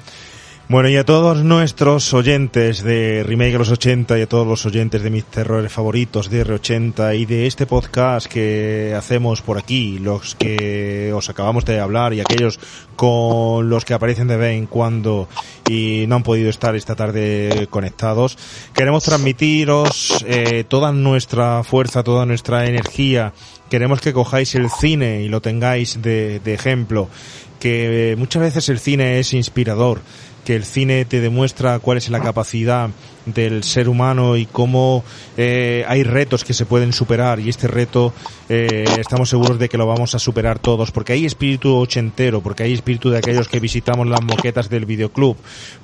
Bueno, y a todos nuestros oyentes de Remake de los 80 y a todos los oyentes de mis terrores favoritos de R80 y de este podcast que hacemos por aquí, los que os acabamos de hablar y aquellos con los que aparecen de vez en cuando y no han podido estar esta tarde conectados, queremos transmitiros eh, toda nuestra fuerza, toda nuestra energía. Queremos que cojáis el cine y lo tengáis de, de ejemplo, que muchas veces el cine es inspirador, que el cine te demuestra cuál es la capacidad del ser humano y cómo eh, hay retos que se pueden superar y este reto eh, estamos seguros de que lo vamos a superar todos porque hay espíritu ochentero, porque hay espíritu de aquellos que visitamos las moquetas del videoclub,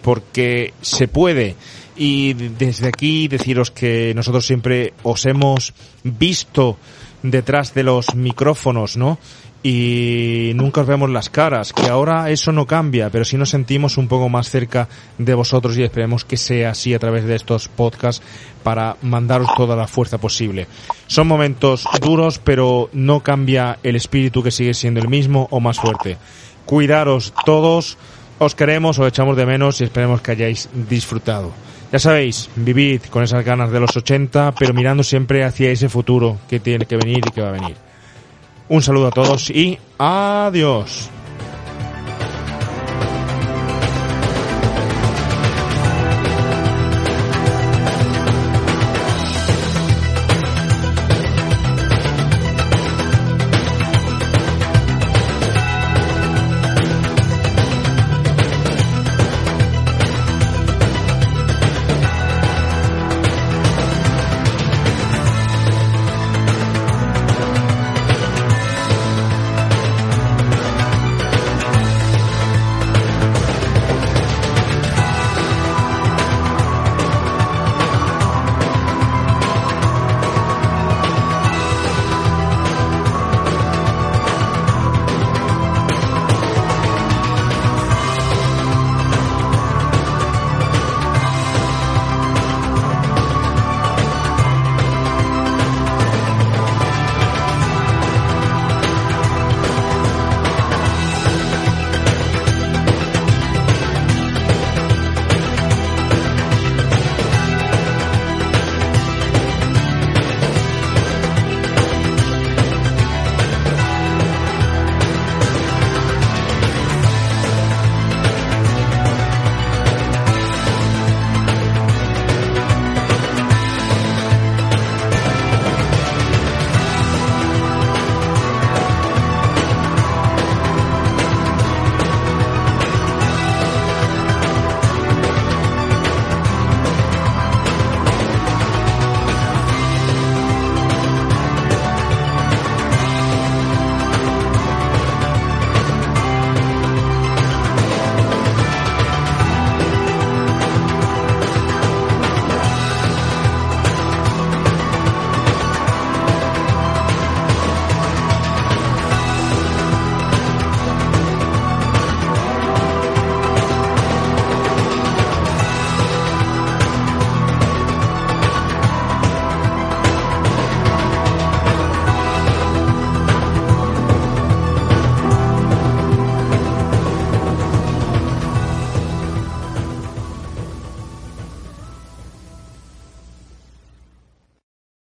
porque se puede y desde aquí deciros que nosotros siempre os hemos visto detrás de los micrófonos, ¿no? Y nunca os vemos las caras, que ahora eso no cambia, pero sí nos sentimos un poco más cerca de vosotros y esperemos que sea así a través de estos podcasts para mandaros toda la fuerza posible. Son momentos duros, pero no cambia el espíritu que sigue siendo el mismo o más fuerte. Cuidaros todos, os queremos, os echamos de menos y esperemos que hayáis disfrutado. Ya sabéis, vivid con esas ganas de los 80, pero mirando siempre hacia ese futuro que tiene que venir y que va a venir. Un saludo a todos y adiós.